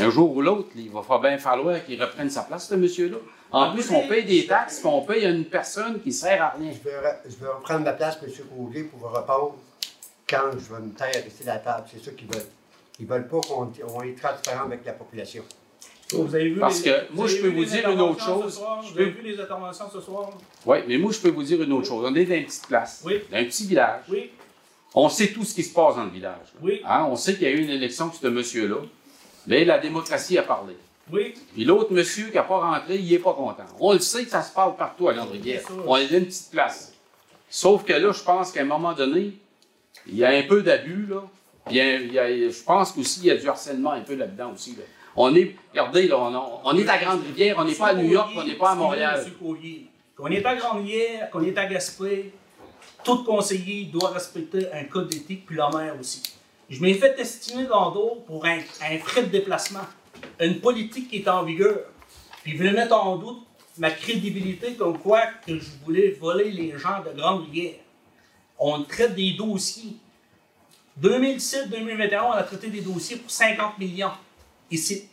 Un jour ou l'autre, il va bien falloir qu'il reprenne sa place, ce monsieur-là. En plus, on paye des taxes, puis on paye à une personne qui sert à rien. Je vais, re- je vais reprendre ma place, M. Côté, pour vous répondre quand je vais me taire à rester à la table. C'est ça qu'ils veulent. Ils veulent pas qu'on on est transparent avec la population. Vous avez vu Parce les- que moi, avez je peux vous dire une autre chose. soir? Je Vous avez peux- vu les interventions ce soir? Oui, mais moi, je peux vous dire une autre chose. On est dans une petite place, Oui. dans un petit village. Oui, On sait tout ce qui se passe dans le village. Oui. Hein, On sait qu'il y a eu une élection de ce monsieur-là. Mais la démocratie a parlé. Oui. Puis l'autre monsieur qui n'a pas rentré, il n'est pas content. On le sait que ça se parle partout à ça. On est dans une petite place. Sauf que là, je pense qu'à un moment donné, il y a un peu d'abus, là. Puis il y a- a- je pense qu'aussi, il y a du harcèlement un peu là-dedans aussi. là. On est, regardez, là, on, on est à Grande-Rivière, on n'est pas à New York, on n'est pas à Montréal. Qu'on est à Grande-Rivière, qu'on est à Gaspé, tout conseiller doit respecter un code d'éthique, puis la maire aussi. Je m'ai fait estimer dans d'autres pour un, un frais de déplacement, une politique qui est en vigueur. Puis vous voulez mettre en doute ma crédibilité comme quoi que je voulais voler les gens de Grande-Rivière. On traite des dossiers. 2017-2021, on a traité des dossiers pour 50 millions ici.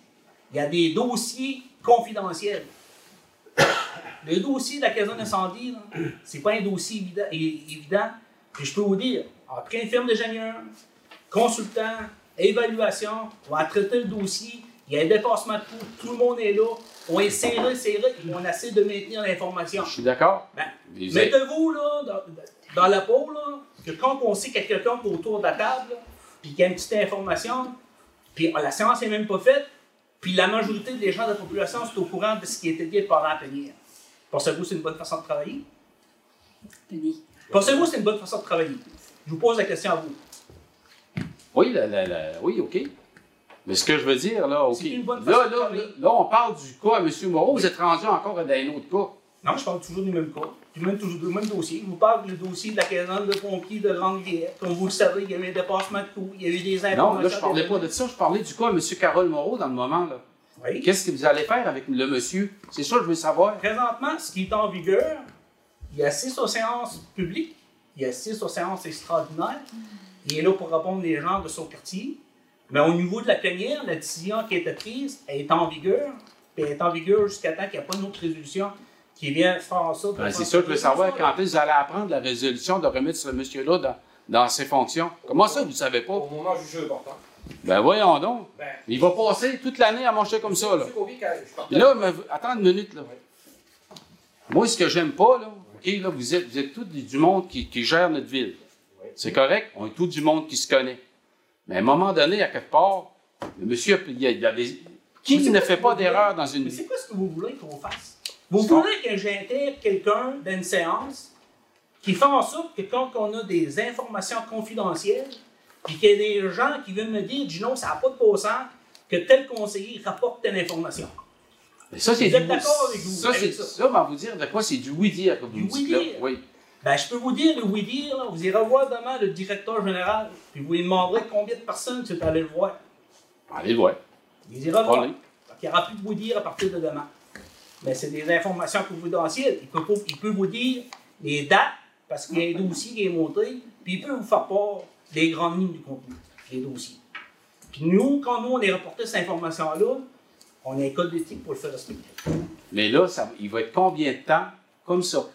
Il y a des dossiers confidentiels. Le dossier de la caserne d'incendie, c'est pas un dossier évident. évident. Puis je peux vous dire, après une firme d'ingénieurs, consultant, évaluation, on va traiter le dossier, il y a un dépassement de coût, tout le monde est là, on est serré, serré, et on essaie de maintenir l'information. Je suis d'accord. Ben, Mettez-vous là, dans, dans la peau, là, que quand on sait qu'il y a quelqu'un qui est autour de la table, puis qu'il y a une petite information, puis ah, la séance n'est même pas faite, puis la majorité des gens de la population sont au courant de ce qui était dit pendant la plénière. Pensez-vous que c'est une bonne façon de travailler? Pensez-vous que c'est une bonne façon de travailler? Je vous pose la question à vous. Oui, la- la- la- oui, OK. Mais ce que je veux dire, là, OK. C'est une bonne Là, là, là, on parle du cas à M. Moreau. Vous êtes rendu encore dans un autre cas. Non, je parle toujours du même cas, du même, toujours, du même dossier. Je vous parle du dossier de la caserne de pompiers de Grande-Rivière. Comme vous le savez, il y a eu un dépassement de coût, il y a eu des informations. Non, là, je parlais pas de ça. Je parlais du cas à M. Carole Moreau dans le moment, là. Oui. Qu'est-ce que vous allez faire avec le monsieur? C'est ça que je veux savoir. Présentement, ce qui est en vigueur, il y a six aux séances publiques, il y a six aux séances extraordinaires. Il est là pour répondre les gens de son quartier. Mais au niveau de la plénière, la décision qui a été prise elle est en vigueur. Puis elle est en vigueur jusqu'à temps qu'il n'y ait pas une autre résolution qui vient faire de Ben, c'est ça que je veux savoir. Quand est-ce que vous allez apprendre la résolution de remettre ce monsieur-là dans, dans ses fonctions? Comment ça, vous ne savez pas? Au moment jugé important. Ben, voyons donc. Ben, Il va passer toute l'année à manger comme ça, là. Je là, mais, attends une minute, là. Moi, ce que j'aime pas, là, OK, là, vous êtes, vous êtes tous du monde qui, qui gère notre ville. C'est correct, on est tous du monde qui se connaît. Mais à un moment donné, à quelque part, le monsieur, il y a, il y a des... Qui ne fait pas que d'erreur dans une Mais c'est quoi ce que vous voulez qu'on fasse? Vous voulez que j'intègre quelqu'un dans une séance qui fait en sorte que quand on a des informations confidentielles, puis qu'il y a des gens qui viennent me dire, du non, ça n'a pas de bon sens, que tel conseiller rapporte telle information. Mais ça, c'est Vous du êtes d'accord avec vous, Ça, c'est ça? ça, on va vous dire de quoi c'est du oui-dire, comme vous Du me dites là. Oui. Ben, je peux vous dire, le oui-dire, là, vous irez voir demain le directeur général, puis vous lui demanderez combien de personnes tu es allé le voir. Allez le voir. Il ira voir. Il n'y aura plus de vous dire à partir de demain. Mais c'est des informations confidentielles. Il peut, il peut vous dire les dates, parce qu'il y a un dossier qui est monté, puis il peut vous faire part des grandes lignes du contenu, des dossiers. Puis nous, quand nous, on est reporté cette information-là, on a un code d'éthique pour le faire respecter. Mais là, ça, il va être combien de temps comme ça?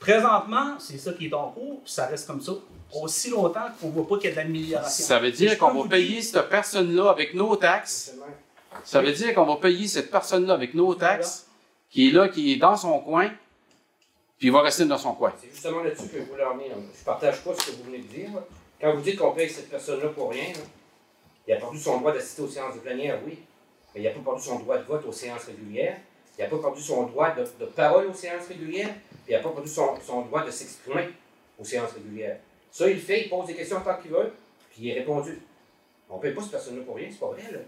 Présentement, c'est ça qui est en cours, puis ça reste comme ça, aussi longtemps qu'on ne voit pas qu'il y a de l'amélioration. Ça veut dire qu'on va payer cette personne-là avec nos taxes. Ça veut dire qu'on va payer cette personne-là avec nos taxes, qui est là, qui est dans son coin, puis il va rester dans son coin. C'est justement là-dessus que je voulais en venir. Je partage pas ce que vous venez de dire. Quand vous dites qu'on paye cette personne-là pour rien, il a perdu son droit d'assister aux séances de plénière, oui. Mais il n'a pas perdu son droit de vote aux séances régulières. Il n'a pas perdu son droit de, de parole aux séances régulières. Puis il n'a pas perdu son, son droit de s'exprimer aux séances régulières. Ça, il le fait, il pose des questions tant qu'il veut, puis il est répondu. On ne paye pas cette personne-là pour rien, c'est pas vrai, là.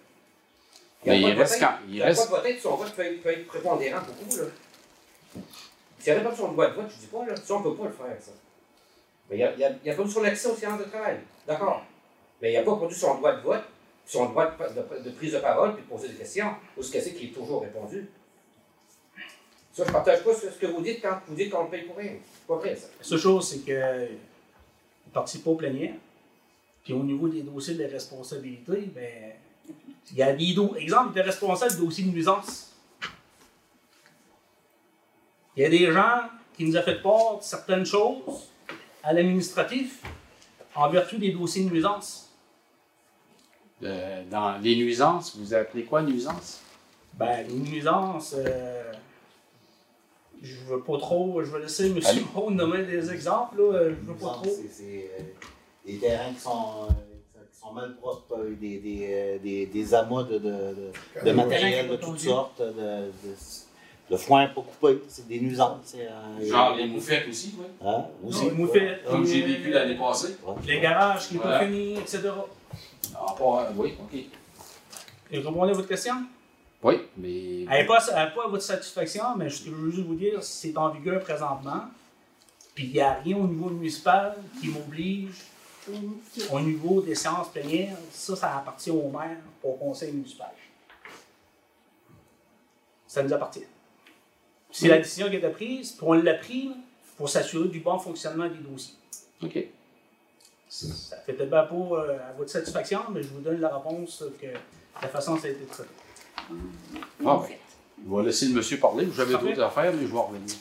Mais il pas reste quand- il a reste- pas de vote, son vote peut être, peut être prépondérant beaucoup, là. S'il n'avait pas son droit de vote, je dis pas, là, ça, on ne peut pas le faire, ça. Mais il a, il a, il a perdu son accès aux séances de travail. D'accord? Mais il n'a pas perdu son droit de vote, son droit de, de- de prise de parole, puis de poser des questions. Ou ce que c'est qu'il est toujours répondu. Ça, je partage pas ce que vous dites quand vous dites qu'on le paye pour rien. C'est pas vrai, ça. La seule chose, c'est que ne participe pas au plénière. Puis au niveau des dossiers de responsabilité, ben, il y a des dossiers. Exemple, il était responsable du dossier de nuisance. Il y a des gens qui nous ont fait part de certaines choses à l'administratif en vertu des dossiers de nuisance. Euh, dans les nuisances, vous appelez quoi nuisance? Ben, les nuisances, euh, je veux pas trop, je vais laisser M. Moreau nommer des exemples, là, je veux pas trop. C'est- euh, des terrains qui sont, euh, qui sont mal propres, euh, des, des, euh, des, des amas de, de, de, de matériel de toutes sortes, de, de, de foin pas coupé, c'est des nuisances. c'est, euh, Genre les moufettes aussi, oui. Hein, aussi? Les moufettes, Comme j'ai les- vécu l'année passée. Les garages qui sont Voilà. pas finis, etc. Ah, pas, oui, OK. Et répondez à votre question? Oui, mais. Elle n'est pas, à votre satisfaction, mais ce que je veux juste vous dire, c'est en vigueur présentement. Puis il n'y a rien au niveau municipal qui m'oblige au niveau des séances plénières. Ça, ça appartient au maire, au conseil municipal. Ça nous appartient. C'est la décision qui a été prise, puis on l'a prise pour s'assurer du bon fonctionnement des dossiers. OK. Ça fait peut-être pas pour, euh, à votre satisfaction, mais je vous donne la réponse que la façon dont ça a été traité. Ah, ouais. Je vais laisser le monsieur parler. J'avais d'autres affaires, mais je vais revenir.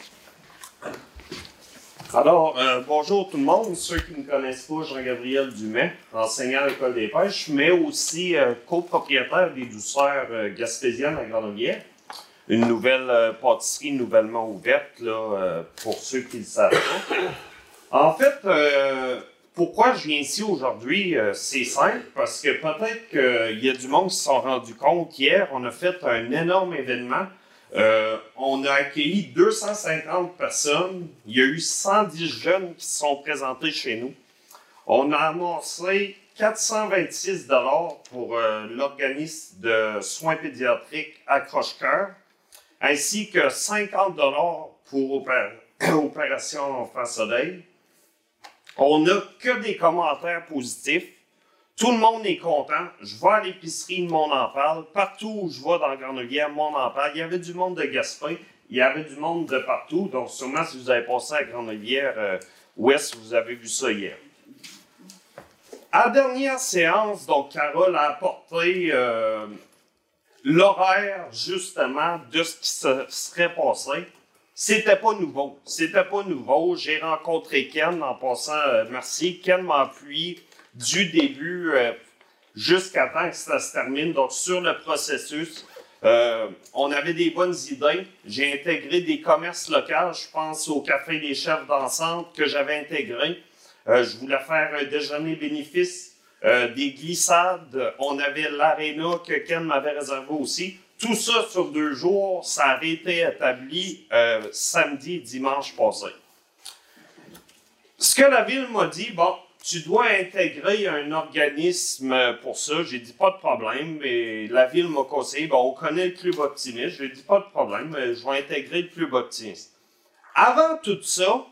Alors, euh, bonjour tout le monde. Ceux qui ne me connaissent pas, Jean-Gabriel Dumais, enseignant à l'École des pêches, mais aussi euh, copropriétaire des douceurs euh, gaspésiennes à Grenovière. Une nouvelle euh, pâtisserie nouvellement ouverte, là, euh, pour ceux qui ne le savent pas. En fait, euh, pourquoi je viens ici aujourd'hui, euh, c'est simple, parce que peut-être qu'il y a du monde qui se sont rendus compte hier, on a fait un énorme événement euh, on a accueilli 250 personnes. Il y a eu 110 jeunes qui se sont présentés chez nous. On a annoncé 426 dollars pour euh, l'organisme de soins pédiatriques Accroche-Cœur, ainsi que 50 dollars pour opé- Opération Enfant Soleil. On n'a que des commentaires positifs. Tout le monde est content. Je vais à l'épicerie, le monde en parle. Partout où je vais dans Grenovière, le monde en. Il y avait du monde de Gaspé, il y avait du monde de partout. Donc, sûrement, si vous avez passé à Grenovière euh, Ouest, vous avez vu ça hier. À la dernière séance, donc, Carole a apporté euh, l'horaire, justement, de ce qui se serait passé. C'était pas nouveau. C'était pas nouveau. J'ai rencontré Ken en passant, euh, merci. Ken m'a appuyé du début euh, jusqu'à temps que ça se termine. Donc, sur le processus, euh, on avait des bonnes idées. J'ai intégré des commerces locaux. Je pense au Café des chefs d'ensemble que j'avais intégré. Je voulais faire un déjeuner bénéfice, des glissades. On avait l'aréna que Ken m'avait réservé aussi. Tout ça sur deux jours, ça avait été établi euh, samedi et dimanche passé. Ce que la ville m'a dit, bon, tu dois intégrer un organisme pour ça. J'ai dit pas de problème, mais la ville m'a conseillé, bon, on connaît le club optimiste. J'ai dit pas de problème, mais je vais intégrer le club optimiste. Avant tout ça,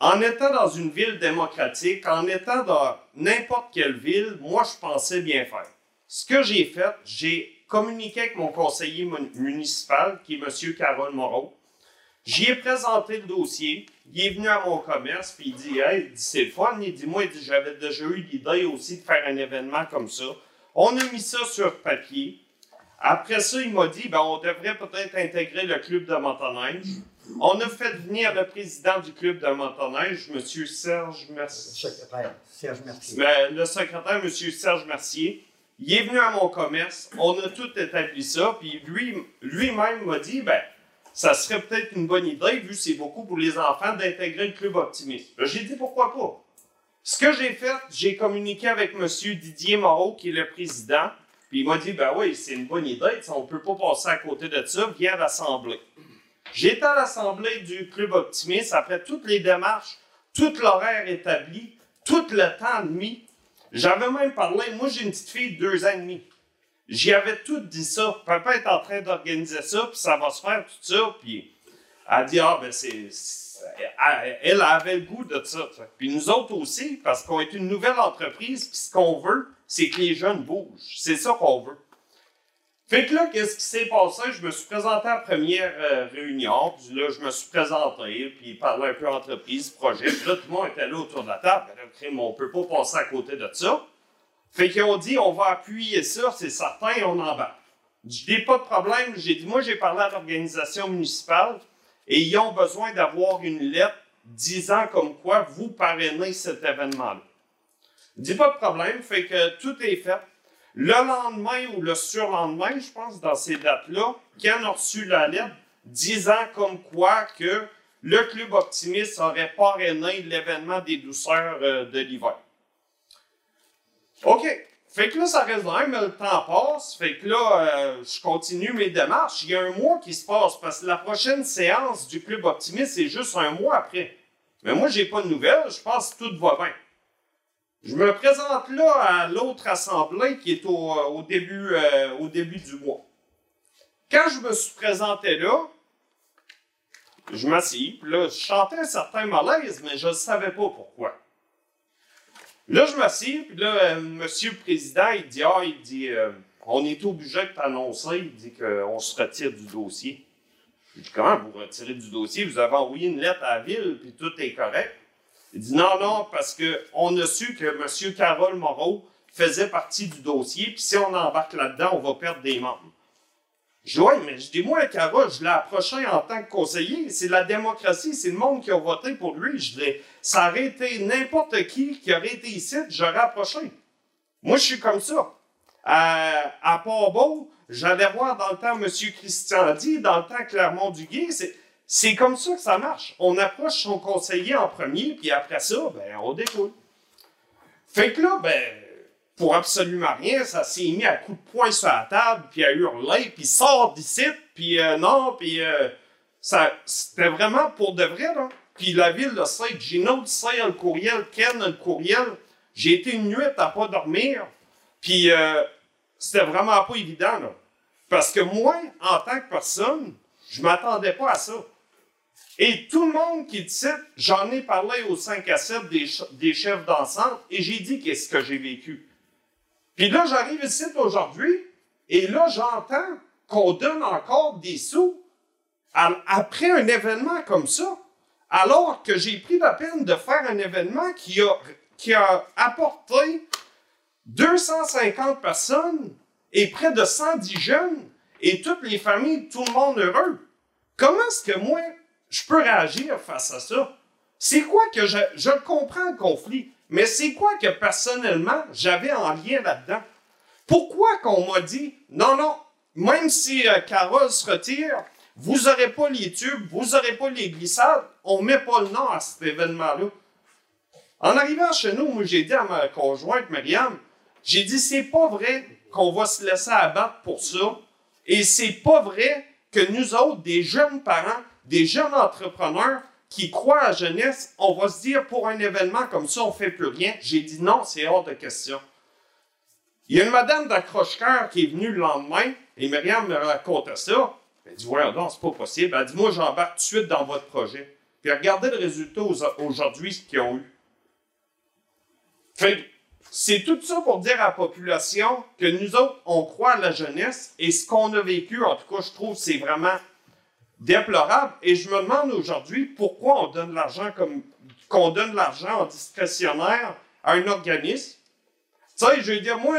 en étant dans une ville démocratique, en étant dans n'importe quelle ville, moi, je pensais bien faire. Ce que j'ai fait, j'ai communiqué avec mon conseiller mun- municipal, qui est M. Carole Moreau. J'y ai présenté le dossier. Il est venu à mon commerce, puis il dit Hey, c'est le fun. Il dit Moi, il dit, j'avais déjà eu l'idée aussi de faire un événement comme ça. On a mis ça sur papier. Après ça, il m'a dit ben, on devrait peut-être intégrer le club de motoneige. On a fait venir le président du club de motoneige, M. Serge Mercier. Secrétaire, Serge Mercier. Ben, le secrétaire, M. Serge Mercier, il est venu à mon commerce, on a tout établi ça, puis lui, lui-même m'a dit, ben, ça serait peut-être une bonne idée, vu que c'est beaucoup pour les enfants, d'intégrer le club optimiste. Ben, J'ai dit pourquoi pas? Ce que j'ai fait, j'ai communiqué avec M. Didier Moreau, qui est le président, puis il m'a dit, ben oui, c'est une bonne idée, on peut pas passer à côté de ça, viens à l'Assemblée. J'étais à l'Assemblée du Club Optimiste, après toutes les démarches, tout l'horaire établi, tout le temps mis. J'avais même parlé, moi j'ai une petite fille de deux ans et demi. J'y avais tout dit ça. Papa est en train d'organiser ça, puis ça va se faire, tout ça. Puis elle dit, ah ben c'est... Elle, avait le goût de ça. Puis nous autres aussi, parce qu'on est une nouvelle entreprise, puis ce qu'on veut, c'est que les jeunes bougent. C'est ça qu'on veut. Fait que là, qu'est-ce qui s'est passé? Je me suis présenté à la première euh, réunion, puis là, je me suis présenté, puis parlé un peu entreprise, projet, puis là, tout le monde était là autour de la table. Là, on peut pas passer à côté de ça. Fait qu'ils ont dit, on va appuyer ça, c'est certain, et on embarque. Je dis pas de problème. J'ai dit, moi, j'ai parlé à l'organisation municipale et ils ont besoin d'avoir une lettre disant comme quoi vous parrainez cet événement-là. Je dis pas de problème, fait que tout est fait. Le lendemain ou le surlendemain, je pense, dans ces dates-là, Ken a reçu la lettre disant comme quoi que le club optimiste aurait parrainé l'événement des douceurs euh, de l'hiver. OK. Fait que là, ça reste dans mais le temps passe. Fait que là, euh, je continue mes démarches. Il y a un mois qui se passe parce que la prochaine séance du Club Optimiste, c'est juste un mois après. Mais moi, j'ai pas de nouvelles. Je pense que tout va bien. Je me présente là à l'autre assemblée qui est au, euh, euh, au début du mois. Quand je me suis présenté là, je m'assis, puis là, je chantais un certain malaise, mais je ne savais pas pourquoi. Là, je m'assieds, puis là, euh, Monsieur le Président, il dit Ah, il dit, euh, on est obligé de t'annoncer, il dit qu'on se retire du dossier. Je dis Comment vous retirez du dossier? Vous avez envoyé une lettre à la ville, puis tout est correct. Il dit Non, non, parce qu'on a su que Monsieur Carole Moreau faisait partie du dossier, puis si on embarque là-dedans, on va perdre des membres. Je dis, ouais, mais je dis, moi, Carole, je l'ai approché en tant que conseiller. C'est la démocratie, c'est le monde qui a voté pour lui. Je l'ai, ça aurait été n'importe qui qui aurait été ici, j'aurais approché. Moi, je suis comme ça. À, à Port-Beau, j'allais voir dans le temps M. Christian Di, dans le temps Clermont-Duguay. C'est comme ça que ça marche. On approche son conseiller en premier, puis après ça, ben, on découle. Fait que là, ben, pour absolument rien, ça s'est mis à coups de poing sur la table, puis à hurler, puis sort d'ici, puis euh, non, puis euh, ça, c'était vraiment pour de vrai, là. Puis la ville le sait, Gino le sait, le courriel, Ken le courriel. J'ai été une nuit à pas dormir, puis euh, c'était vraiment pas évident, là. Parce que moi, en tant que personne, je m'attendais pas à ça. Et tout le monde qui dit j'en ai parlé aux 5 à 7 des, chefs d'ensemble et j'ai dit qu'est-ce que j'ai vécu. Puis là, j'arrive ici aujourd'hui, et là, j'entends qu'on donne encore des sous après un événement comme ça, alors que j'ai pris la peine de faire un événement qui a, qui a apporté 250 personnes et près de 110 jeunes et toutes les familles, tout le monde heureux. Comment est-ce que moi, je peux réagir face à ça? C'est quoi que je, comprends le conflit, mais c'est quoi que personnellement j'avais en lien là-dedans? Pourquoi qu'on m'a dit non, non, même si euh, Carole se retire, vous n'aurez pas les tubes, vous n'aurez pas les glissades, on ne met pas le nom à cet événement-là. En arrivant chez nous, moi j'ai dit à ma conjointe Myriam, j'ai dit c'est pas vrai qu'on va se laisser abattre pour ça, et c'est pas vrai que nous autres, des jeunes parents, des jeunes entrepreneurs qui croient à la jeunesse, on va se dire pour un événement comme ça, on fait plus rien. J'ai dit non, c'est hors de question. Il y a une madame d'accroche-cœur qui est venue le lendemain, et Myriam me racontait ça. Elle dit, voyons donc, c'est pas possible. Elle dit, moi, j'embarque tout de suite dans votre projet. Puis regardez le résultat aujourd'hui, qu'ils ont eu. Fait c'est tout ça pour dire à la population que nous autres, on croit à la jeunesse, et ce qu'on a vécu, en tout cas, je trouve, c'est vraiment déplorable. Et je me demande aujourd'hui pourquoi on donne l'argent comme qu'on donne l'argent en discrétionnaire à un organisme. Tu sais, je veux dire, moi,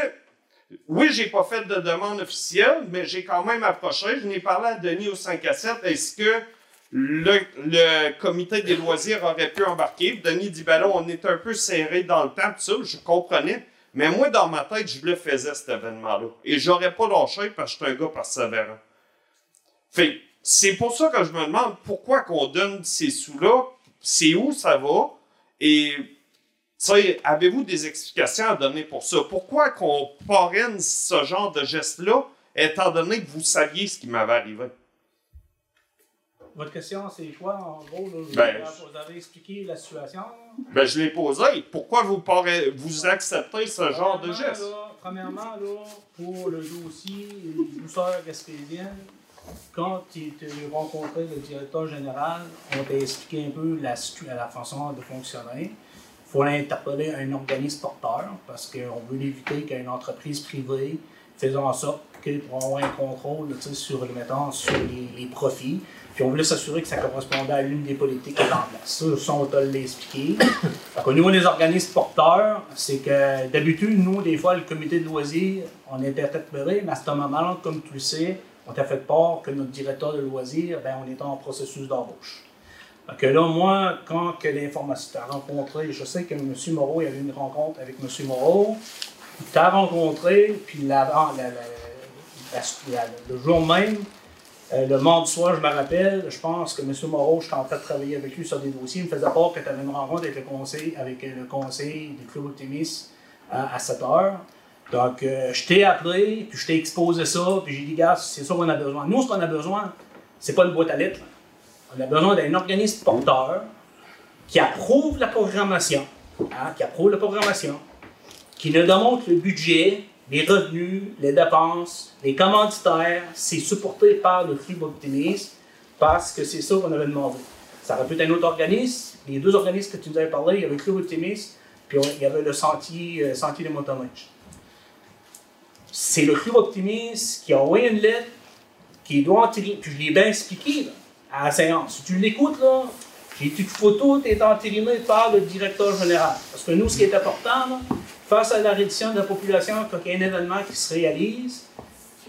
oui, j'ai pas fait de demande officielle, mais j'ai quand même approché. Je n'ai parlé à Denis au 5 à 7. Est-ce que le, comité des loisirs aurait pu embarquer? Denis dit, ben là, on est un peu serré dans le temps, tout ça, je comprenais. Mais moi, dans ma tête, je le faisais, cet événement-là. Et j'aurais pas lâché parce que je suis un gars persévérant. Fait c'est pour ça que je me demande pourquoi qu'on donne ces sous-là, c'est où ça va, et avez-vous des explications à donner pour ça? Pourquoi qu'on parraine ce genre de geste-là, étant donné que vous saviez ce qui m'avait arrivé? Votre question, c'est quoi, en gros? Là, vous, Ben, vous avez expliqué la situation? Ben, je l'ai posé. Pourquoi vous, vous acceptez ce genre de Premièrement, geste? là, premièrement, là, pour le dossier douceur gaspésienne, quand tu as rencontré le directeur général, on t'a expliqué un peu la, façon de fonctionner. Il faut interpeller un organisme porteur parce qu'on veut éviter qu'une entreprise privée faisant en sorte impliqués pour avoir un contrôle sur, mettons, sur les, profits. Puis on voulait s'assurer que ça correspondait à l'une des politiques qui est en place. Ça, on t'a l'expliqué. Qu'au niveau des organismes porteurs, c'est que d'habitude, nous, des fois, le comité de loisirs, on était interpellés, mais à ce moment-là, comme tu le sais, on t'a fait part que notre directeur de loisirs, ben, on était en processus d'embauche. Que là, moi, quand que l'information t'a rencontré, je sais que M. Moreau, il y avait une rencontre avec M. Moreau, il t'a rencontré, puis le jour même, euh, le mardi soir, je me rappelle, je pense que M. Moreau, j'étais en train de travailler avec lui sur des dossiers. Il me faisait part que tu avais une rencontre avec le conseil, avec euh, le conseil du Club Optimiste à, à 7 heures. Donc, euh, je t'ai appelé, puis je t'ai exposé ça, puis j'ai dit, gars, c'est ça qu'on a besoin. Nous, ce qu'on a besoin, c'est pas une boîte à lettres. On a besoin d'un organisme porteur qui approuve la programmation, hein, qui approuve la programmation, qui nous démontre le budget, les revenus, les dépenses, les commanditaires, c'est supporté par le Club Optimiste parce que c'est ça qu'on avait demandé. Ça aurait pu être un autre organisme. Les deux organismes que tu nous avais parlé, il y avait le Club Optimiste, puis il y avait le Sentier, euh, Sentier Montagnes. C'est le Club Optimiste qui a envoyé une lettre qui doit entériner, puis je l'ai bien expliqué là, à la séance. Si tu l'écoutes, là, j'ai une photo, tu es entériné par le directeur général. Parce que nous, ce qui est important, là, face à la réduction de la population, quand il y a un événement qui se réalise,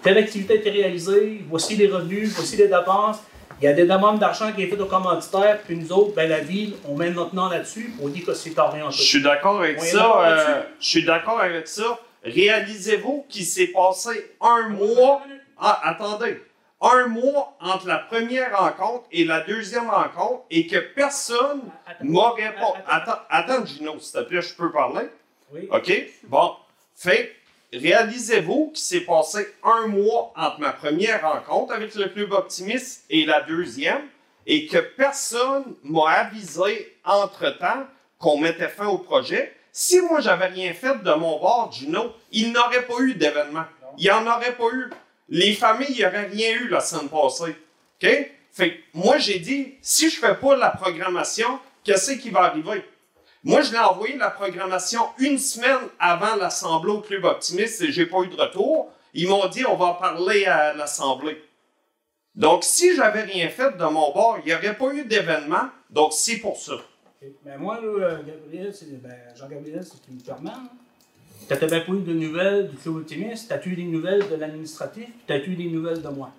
telle activité est réalisée, voici les revenus, voici les dépenses, il y a des demandes d'argent qui est faites aux commanditaires, puis nous autres, ben, la ville, on met notre nom là-dessus, on dit que c'est orienté. Je suis d'accord avec On ça. euh, je suis d'accord avec ça. Réalisez-vous qu'il s'est passé un mois. Ah, attendez. Un mois entre la première rencontre et la deuxième rencontre et que personne Attends. m'a répondu. Attends. Attends, attends, Gino, s'il te plaît, je peux parler? Oui. OK? Bon. Fait, réalisez-vous qu'il s'est passé un mois entre ma première rencontre avec le Club Optimiste et la deuxième et que personne m'a avisé entre-temps qu'on mettait fin au projet. Si moi, j'avais rien fait de mon bord, Gino, il n'aurait pas eu d'événement. Il n'y en aurait pas eu. Les familles n'auraient rien eu la semaine passée. OK? Fait que moi, j'ai dit, si je fais pas la programmation, qu'est-ce qui va arriver? Moi, je l'ai envoyé la programmation une semaine avant l'Assemblée au Club Optimiste et j'ai pas eu de retour. Ils m'ont dit, on va en parler à l'Assemblée. Donc, si j'avais rien fait de mon bord, il n'y aurait pas eu d'événement. Donc, c'est pour ça. Ben moi, là, euh, Gabriel, c'est, ben, Jean-Gabriel, c'est qui me permet. Tu n'as pas eu de nouvelles du Club Optimiste, tu as eu des nouvelles de l'administratif, puis tu as eu des nouvelles de moi.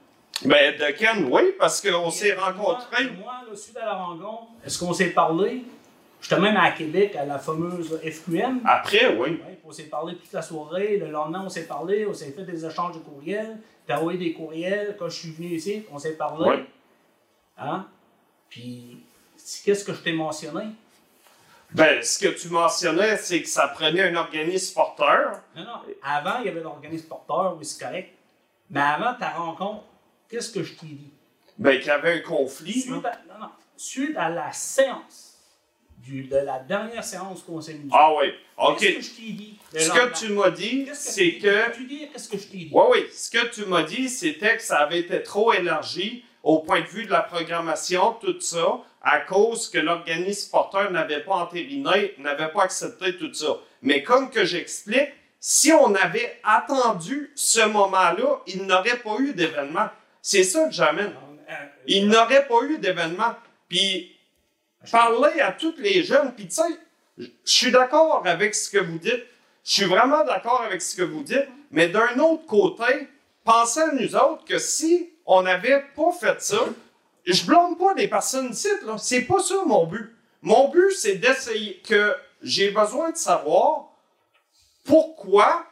Ben, de Ken, oui, parce qu'on s'est rencontrés. Moi, suite à la rencontre, est-ce qu'on s'est parlé? J'étais même à Québec, à la fameuse FQM. Après, oui. Ouais, on s'est parlé toute la soirée. Le lendemain, on s'est parlé. On s'est fait des échanges de courriels. T'as envoyé des courriels. Quand je suis venu ici, on s'est parlé. Ouais. Hein? Puis, qu'est-ce que je t'ai mentionné? Ben, ce que tu mentionnais, c'est que ça prenait un organisme porteur. Non, non. Avant, il y avait l'organisme porteur, oui, c'est correct. Mais avant ta rencontre, qu'est-ce que je t'ai dit? Ben, qu'il y avait un conflit. Suite à, non, non. Suite à la séance, du, de la dernière séance qu'on s'est municipal, Ah oui. OK. qu'est-ce que je t'ai dit? Ce que tu m'as dit, c'est que. Tu dis, qu'est-ce que je t'ai dit? Oui, oui. Ce que tu m'as dit, c'était que ça avait été trop élargi au point de vue de la programmation, tout ça, à cause que l'organisme porteur n'avait pas entériné, n'avait pas accepté tout ça. Mais comme que j'explique, si on avait attendu ce moment-là, il n'aurait pas eu d'événement. C'est ça que j'amène. Il n'aurait pas eu d'événement. Puis parler à tous les jeunes, puis tu sais, je suis d'accord avec ce que vous dites. Je suis vraiment d'accord avec ce que vous dites. Mais d'un autre côté, pensez à nous autres que si on n'avait pas fait ça, je blâme pas les personnes ici, là. C'est pas ça mon but. Mon but, c'est d'essayer que j'ai besoin de savoir pourquoi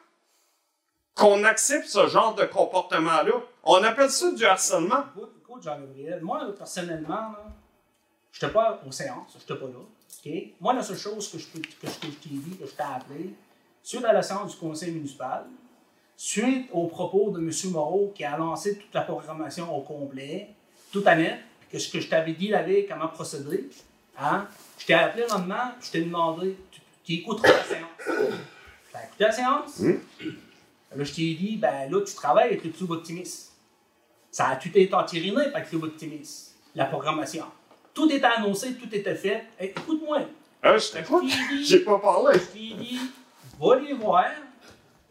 qu'on accepte ce genre de comportement-là. On appelle ça du harcèlement. Écoute, Jean-Gabriel, moi, personnellement, je n'étais pas aux séances, je n'étais pas là. Moi, la seule chose que je, peux- que que je t'ai dit, que je t'ai appelé, à la séance du conseil municipal, suite aux propos de M. Moreau qui a lancé toute la programmation au complet, tout à net, que ce que je t'avais dit la veille, comment procéder, hein, je t'ai appelé le lendemain, je t'ai demandé, tu, tu écouteras la séance? Tu as écouté la séance? Là, je t'ai dit, ben là, tu travailles avec le Club Optimiste? Ça a tout été entériné par le Club Optimiste, la programmation? Tout était annoncé, tout était fait. Hey, Écoute-moi. Hein, je t'écoute? J'ai pas parlé. Je t'ai dit, va les voir.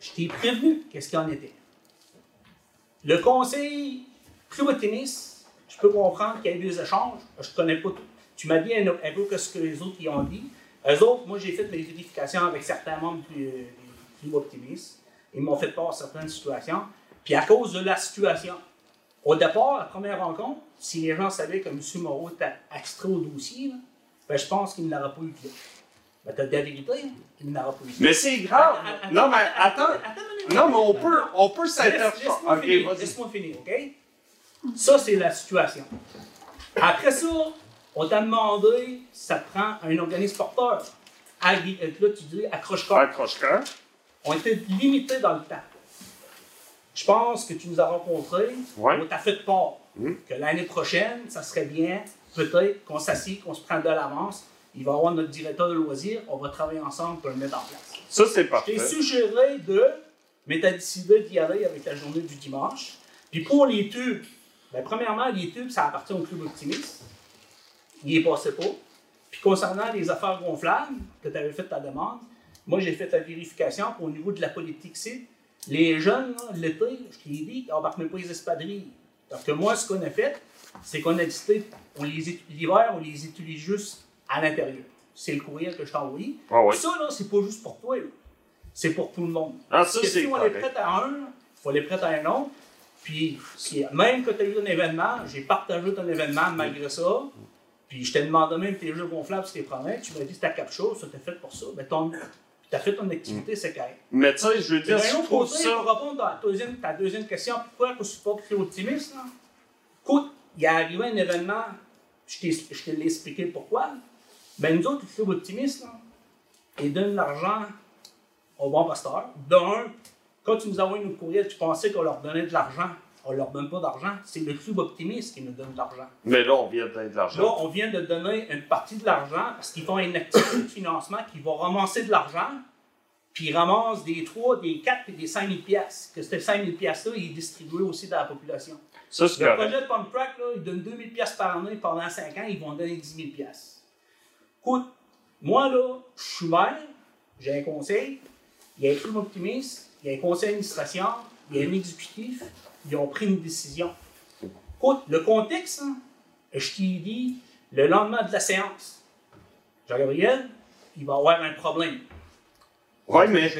Je t'ai prévenu qu'est-ce qu'il en était. Le conseil Club Optimiste, je peux comprendre qu'il y ait des échanges. Je ne connais pas tout. Tu m'as dit un, peu ce que les autres y ont dit. Eux autres, moi, j'ai fait mes vérifications avec certains membres du, du Club Optimiste. Ils m'ont fait part certaines situations. Puis à cause de la situation, au départ, la première rencontre, si les gens savaient que M. Moreau était extrait au dossier, là, ben, je pense qu'il n'aura pas eu de t'as de la vérité, hein, il n'aura pas eu Mais c'est grave. Non, mais attends. Non, mais on peut, on peut s'interroger. Laisse-moi Ok, finir, vas-y. laisse-moi finir, OK? Ça, c'est la situation. Après ça, on t'a demandé si ça te prend un organisme porteur. Euh, Là, tu dis accroche-cœur. Accroche-cœur. On était limité dans le temps. Je pense que tu nous as rencontrés, Ouais. on t'a fait part Mhm. que l'année prochaine, ça serait bien, peut-être qu'on s'assied, qu'on se prenne de l'avance. Il va y avoir notre directeur de loisirs, on va travailler ensemble pour le mettre en place. Ça, c'est Je parfait. t'ai suggéré de, mais tu as décidé d'y aller avec la journée du dimanche. Puis pour les tubes, ben, premièrement, les tubes, ça appartient au club optimiste. Il est passé pas. Puis concernant les affaires gonflables, que tu avais fait ta demande, moi j'ai fait ta vérification pour au niveau de la politique. Les jeunes, l'été, je t'ai dit, on embarque même pas les espadrilles. Parce que moi, ce qu'on a fait, c'est qu'on a décidé, on les l'hiver, on les utilise juste à l'intérieur. C'est le courriel que je t'ai envoyé. Ah ouais. Ça, là, c'est pas juste pour toi, c'est pour tout le monde. Ah, ça, Parce que si on les correct. prête à un, faut les prêter à un autre. Puis, si- même quand tu as eu un événement, j'ai partagé ton événement malgré ça. Puis, je t'ai demandé même tes jeux gonflables, si t'es promets. Tu m'as dit c'était chose, ça t'es fait pour ça. Ben, ton, tu as fait ton activité, c'est correct. Mais tu sais, je veux dire, je autre trouve côté, ça. pour répondre à ta deuxième, ta deuxième question, pourquoi que je suis pas très optimiste, là? Écoute, il est arrivé un événement, je t'ai- je te l'ai expliqué pourquoi. Ben, nous autres, les optimistes, là, ils donnent l'argent au bon pasteur. D'un, quand tu nous envoyé nos courriels, tu pensais qu'on leur donnait de l'argent. On leur donne pas d'argent. C'est le club optimiste qui nous donne de l'argent. Mais là, on vient de donner de Là, l'argent. on vient de donner une partie de l'argent parce qu'ils font une activité de financement qui va ramasser de l'argent, puis ils ramassent des 3, des 4 et des 5 000 piastres. Que ces 5 000 piastres-là, ils est distribué aussi dans la population. Ça, c'est Le correct. projet de Pump Track, là, ils donnent 2 000 piastres par année pendant 5 ans, ils vont donner 10 000 piastres. Écoute, moi, là, je suis maire, j'ai un conseil, il y a un club optimiste, il y a un conseil d'administration, il y a un exécutif, ils ont pris une décision. Écoute, le contexte, hein, je t'ai dit, le lendemain de la séance, Jean-Gabriel, il va y avoir un problème. Ouais, mais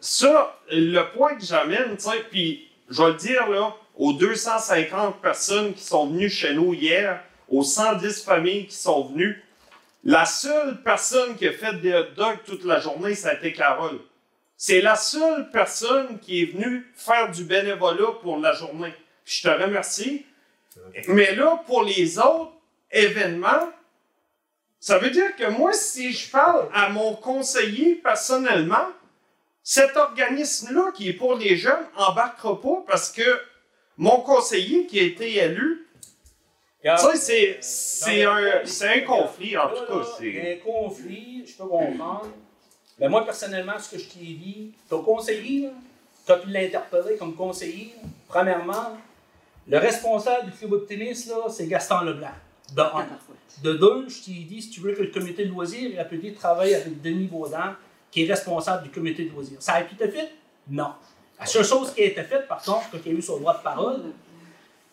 ça, le point que j'amène, tu sais, puis je vais le dire, là, aux 250 personnes qui sont venues chez nous hier, aux 110 familles qui sont venues, la seule personne qui a fait des hot dogs toute la journée, ça a été Carole. C'est la seule personne qui est venue faire du bénévolat pour la journée. Je te remercie. Mais là, pour les autres événements, ça veut dire que moi, si je parle à mon conseiller personnellement, cet organisme-là qui est pour les jeunes embarquera pas parce que mon conseiller qui a été élu, c'est- c'est un, c'est un conflit, en tout cas. Il y c'est- a un conflit, je peux comprendre. Mais moi, personnellement, ce que je t'ai dit, ton conseiller, quand tu l'as interpellé comme conseiller, premièrement, le responsable du club optimiste, là, c'est Gaston Leblanc. De un. De deux, je t'ai dit, si tu veux que le comité de loisirs ait appelé travailler avec Denis Baudin, qui est responsable du comité de loisirs. Ça a été fait? Non. La seule chose qui a été faite, par contre, quand il y a eu son droit de parole,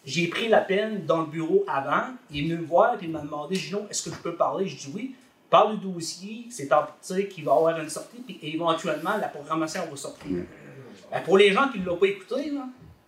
j'ai pris la peine dans le bureau avant. Il est venu me voir et il m'a demandé Gino, est-ce que je peux parler Je dis oui. Parle du dossier, c'est en dire qu'il va y avoir une sortie, puis éventuellement la programmation va sortir. Ben, pour les gens qui ne l'ont pas écouté, là,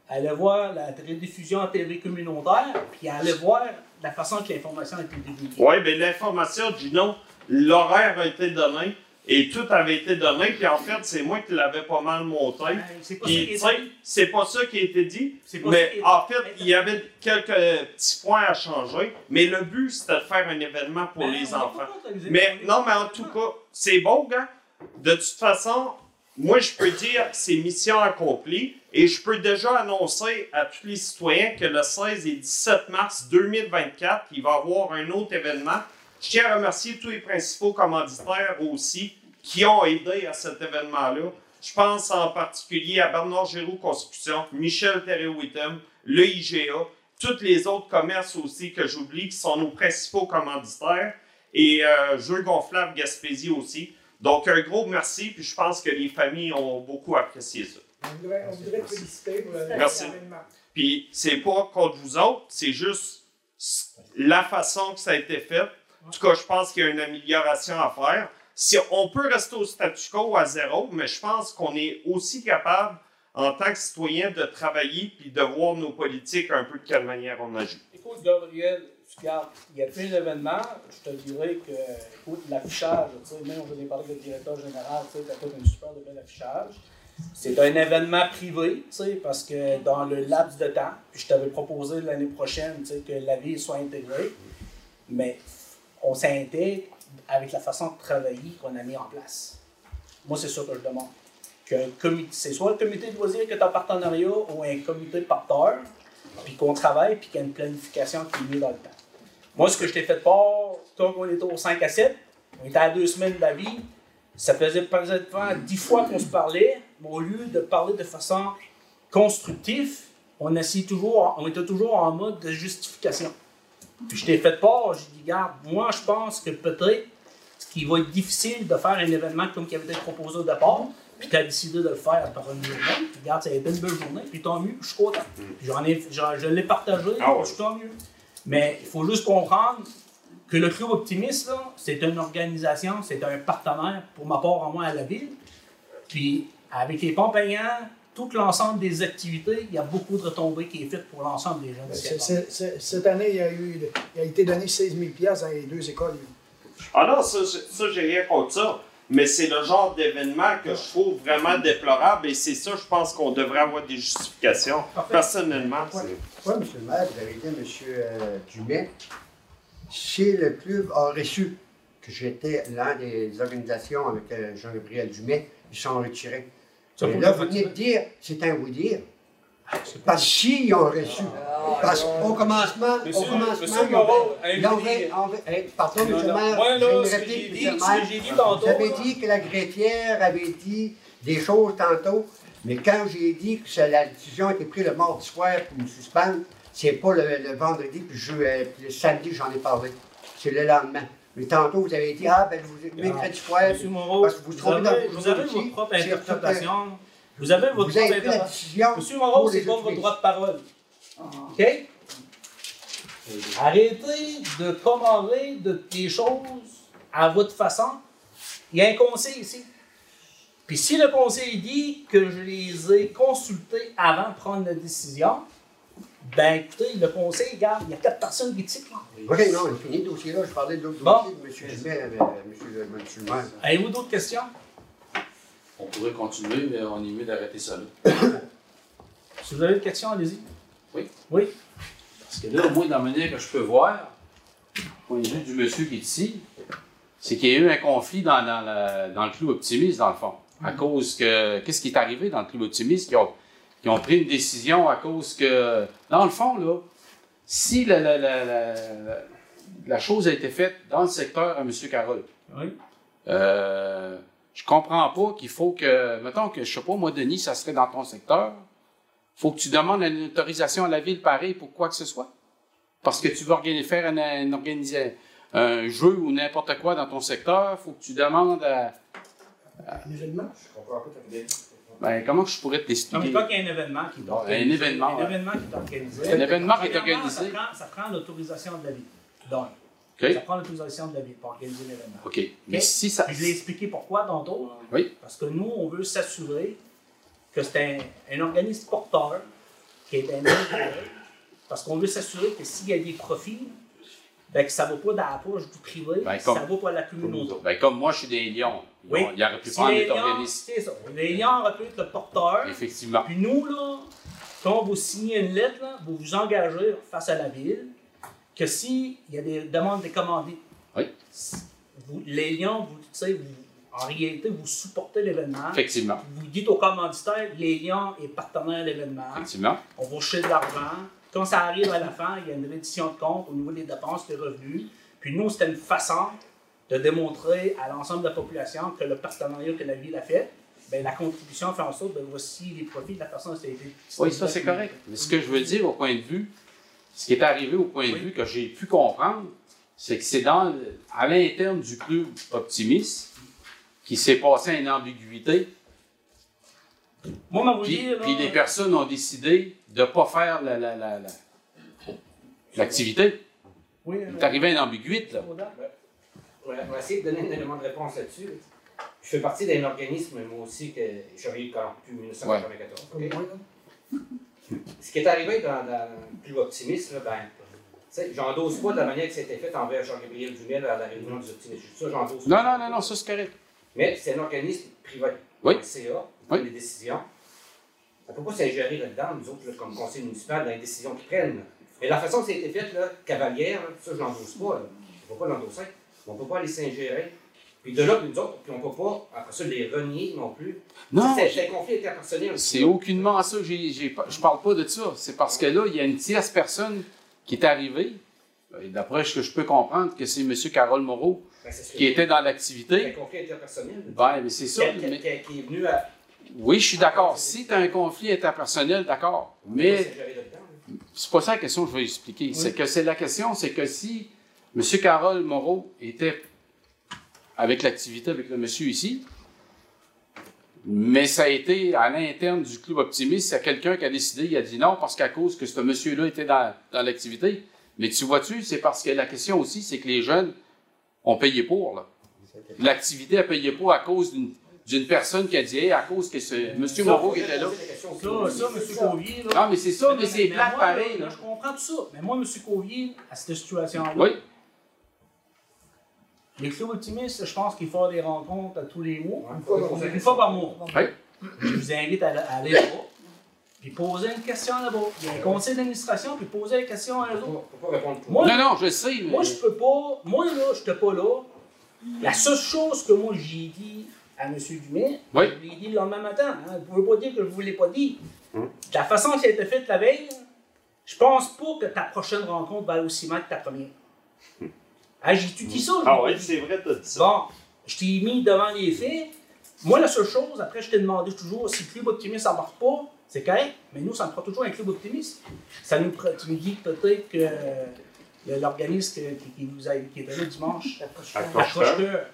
allez voir la rediffusion en TV communautaire, puis allez voir la façon que l'information a été divulguée. Oui, bien l'information, Gino, l'horaire a été donné et tout avait été donné. Puis en fait, c'est moi qui l'avais pas mal monté. Ben, c'est pas ça qui pas ça a été dit. Mais en fait, il y avait quelques petits points à changer. Mais le but, c'était de faire un événement pour Ben, les enfants. Mais non, mais en tout cas, c'est bon, gars. De toute façon, moi, je peux dire que c'est mission accomplie et je peux déjà annoncer à tous les citoyens que le 16 et 17 mars 2024, il va y avoir un autre événement. Je tiens à remercier tous les principaux commanditaires aussi qui ont aidé à cet événement-là. Je pense en particulier à Bernard Géraud Construction, Michel Théré-Wittem, le IGA, tous les autres commerces aussi que j'oublie qui sont nos principaux commanditaires et euh, Jeux gonflables Gaspésie aussi. Donc, un gros merci, puis je pense que les familles ont beaucoup apprécié ça. On voudrait, on voudrait te féliciter pour le Merci. Puis c'est pas contre vous autres, c'est juste la façon que ça a été fait. En tout cas, je pense qu'il y a une amélioration à faire. Si on peut rester au statu quo à zéro, mais je pense qu'on est aussi capable, en tant que citoyen, de travailler puis de voir nos politiques un peu de quelle manière on agit. Écoute, Gabriel, regarde, il y a plein d'événements. Je te dirais que, écoute, l'affichage, tu sais, même on venait parler le directeur général, tu sais, t'as fait un super de bel affichage. C'est un événement privé, tu sais, parce que dans le laps de temps, puis je t'avais proposé l'année prochaine, tu sais, que la ville soit intégrée, mais on s'intègre avec la façon de travailler qu'on a mis en place. Moi, c'est ça que je demande. Que c'est soit le comité de loisirs qui est en partenariat ou un comité de porteurs, puis qu'on travaille, puis qu'il y a une planification qui est mise dans le temps. Moi, ce que je t'ai fait part, quand on était au 5 à 7, on était à deux semaines vie, ça faisait pratiquement dix fois qu'on se parlait, mais au lieu de parler de façon constructive, on toujours, on était toujours en mode de justification. Puis je t'ai fait part, j'ai dit, regarde, moi je pense que peut-être ce qui va être difficile de faire un événement comme qui avait été proposé au départ, puis tu as décidé de le faire par une journée, puis regarde, ça a été une belle journée, puis tant mieux, je suis content. J'en ai, je l'ai partagé, Ah ouais. je suis tant mieux. Mais il faut juste comprendre que le Club Optimiste, là, c'est une organisation, c'est un partenaire, pour ma part, en moi, à la ville. Puis, avec les payants, tout l'ensemble des activités, il y a beaucoup de retombées qui est faites pour l'ensemble des C'est- cette c'est- c'est- Cette année, il y a, eu, il a été donné 16 000 piastres dans les deux écoles. Ah non, ça, j'ai- ça j'ai rien contre ça. Mais c'est le genre d'événement que je trouve vraiment déplorable et c'est ça, je pense qu'on devrait avoir des justifications. Personnellement, c'est. Oui, M. le maire, vous avez dit à M. euh, Dumais, si le club a reçu que j'étais l'un des organisations avec euh, Jean-Gabriel Dumais, ils sont retirés. Ça, Et là, vous venez de dire, c'est un vous dire. Parce que s'ils ont reçu, parce qu'au commencement, Monsieur- au commencement, Monsieur ils ont- Moreau, ils ont- invité- ils ont- hey, Pardon, M. Le maire, j'ai une réplique, j'ai M. dit, le Vous avez dit que la greffière avait dit des choses tantôt, mais quand j'ai dit que la décision a été prise le mardi soir pour me suspendre, c'est pas le, le vendredi, puis, je, euh, puis le samedi, j'en ai parlé. C'est le lendemain. Mais tantôt, vous avez dit, ah, ben, vous, soir, Monsieur Moreau, parce que vous vous, trouvez dans vous avez votre propre interprétation. Vous avez votre Vous avez la interprétation. décision Monsieur Moreau, c'est pas votre droit de parole. OK? Arrêtez de commander de, des choses à votre façon. Il y a un conseil ici. Puis si le conseil dit que je les ai consultés avant de prendre la décision, ben écoutez, le conseil, regarde, il y a quatre personnes qui tiquent. là. OK, non, on a fini le dossier-là. Je parlais de l'autre Bon. dossier de M. Monsieur, le- monsieur le maire. Avez-vous d'autres questions? On pourrait continuer, mais on est mieux d'arrêter ça là. Si vous avez des questions, allez-y. Oui. Oui. Parce que là, moi, dans la manière que je peux voir, au point de vue du monsieur qui est ici, c'est qu'il y a eu un conflit dans, dans, la- dans le club optimiste, dans le fond. À cause que. Qu'est-ce qui est arrivé dans le club optimiste? Qui ont, qui ont pris une décision à cause que. Dans le fond, là, si la, la, la, la, la chose a été faite dans le secteur à M. Carole, Oui. euh, je comprends pas qu'il faut que, mettons que, je sais pas, moi, Denis, ça serait dans ton secteur. faut que tu demandes une autorisation à la ville pareil pour quoi que ce soit? Parce que tu veux organiser, faire un, un, organiser un jeu ou n'importe quoi dans ton secteur, faut que tu demandes à. Un événement? Ben, comment je pourrais Donc, t'expliquer? quand il y a un événement qui est organisé, un événement, un événement qui est organisé. Un événement qui est organisé. Ça prend, l'autorisation de la ville. Donc, ça prend l'autorisation de la ville pour organiser l'événement. OK. Mais si ça. Puis je l'ai expliqué pourquoi tantôt. Oui. Parce que nous, on veut s'assurer que c'est un, un organisme porteur qui est un. Parce qu'on veut s'assurer que s'il y a des profits, ben, que ça ne va pas dans la poche du privé, Ben, ça comme- va pas à la communauté. Ben, comme moi, je suis des lions. Oui. Il aurait pu Si prendre les organisme. c'est ça. Lions auraient pu être le porteur. Effectivement. Puis nous, là, quand vous signez une lettre, là, vous vous engagez face à la ville que s'il y a des demandes de commandites, Oui. vous, les lions, vous, tu sais, vous- en réalité, vous supportez l'événement. Effectivement. Vous dites aux commanditaires, les lions est partenaire à l'événement. Effectivement. On va chercher de l'argent. Quand ça arrive à la fin, il y a une reddition de compte au niveau des dépenses, des revenus. Puis nous, c'était une façon de démontrer à l'ensemble de la population que le partenariat que la ville a fait, ben, la contribution fait en sorte, ben, voici les profits de la personne qui a été. Oui, ça c'est correct. Mais ce que je veux dire au point de vue, ce qui est arrivé au point de vue que j'ai pu comprendre, c'est que c'est dans à l'interne du club optimiste qui s'est passé une ambiguïté Moi, Puis, dire, là, puis les personnes ont décidé de ne pas faire la- la- la- la- l'activité. Oui, Il est arrivé une ambiguïté, là. Ouais, on va essayer de donner un élément de réponse là-dessus. Je fais partie d'un organisme, moi aussi, que j'avais eu quand depuis 1994. Comme ok? moi, là. Ce qui est arrivé dans, dans le plus optimiste, là, ben, tu sais, j'endosse pas de la manière que c'était fait envers Jean-Gabriel Dumel à la réunion des optimistes. Ça, j'endosse Non, pas. non, non, non, ça c'est correct. Mais c'est un organisme privé. Oui. Un CA, Oui. les décisions. On ne peut pas s'ingérer là-dedans, nous autres, là, comme conseil municipal, dans les décisions qu'ils prennent. Et la façon que ça a été fait, là, cavalière, là, ça, je l'endosse pas. là. On ne peut pas l'endosser. On ne peut pas les s'ingérer. Puis de là, puis nous autres, puis on ne peut pas, après ça, les renier non plus. Non, C'est un conflit interpersonnel. c'est aucunement ça. J'ai, j'ai pas- je parle pas de ça. C'est parce que là, il y a une tierce personne qui est arrivée. D'après ce que je peux comprendre, que c'est M. Carole Moreau Ben, que qui était dans C'est un l'activité. conflit interpersonnel. Ben, mais c'est ça. Qui- mais- est venu à. Oui, je suis d'accord. Si tu as un conflit interpersonnel, d'accord. Mais c'est pas ça la question que je vais expliquer. C'est que c'est la question, c'est que si M. Carole Moreau était avec l'activité avec le monsieur ici, mais ça a été à l'interne du club optimiste, c'est quelqu'un qui a décidé, il a dit non parce qu'à cause que ce monsieur-là était dans, dans l'activité. Mais tu vois-tu, c'est parce que la question aussi, c'est que les jeunes ont payé pour. là. L'activité a payé pour à cause d'une d'une personne qui a dit, Hey, à cause que ce M. Ça, Moreau était là. Ça, ça, M. Covier, là. Non, mais c'est ça, mais c'est plate pareil. là, là. Je comprends tout ça. Mais moi, M. Covier, à cette situation-là, Oui, les clubs optimistes, je pense qu'il faut des rencontres à tous les mois. Une fois par mois. Une fois par mois. Oui. Je vous invite à, à aller là-bas, puis poser une question là-bas. Il y a un conseil d'administration, puis poser la question à eux On autres. ne peut pas répondre pour Moi, Non, non, je sais, mais. Moi, je peux pas. Moi, là, je n'étais pas là. La seule chose que moi, j'ai dit à M. Dumais, Oui. je lui ai dit le lendemain matin. Hein, vous ne pouvez pas dire que je ne vous l'ai pas dit. Hum. De la façon que ça a été fait la veille, je pense pas que ta prochaine rencontre va aller aussi mal que ta première. Ah, j'ai-tu dit ça? Ah dit. c'est vrai, t'as dit ça. Bon, je t'ai mis devant les faits. Moi, la seule chose, après, je t'ai demandé toujours si le club optimiste ne marche pas, c'est correct, mais nous, ça me prend toujours un club optimiste. Ça nous, pre- tu me dis peut-être que euh, l'organisme qui, qui nous a, qui était là dimanche. Accroche-cœur.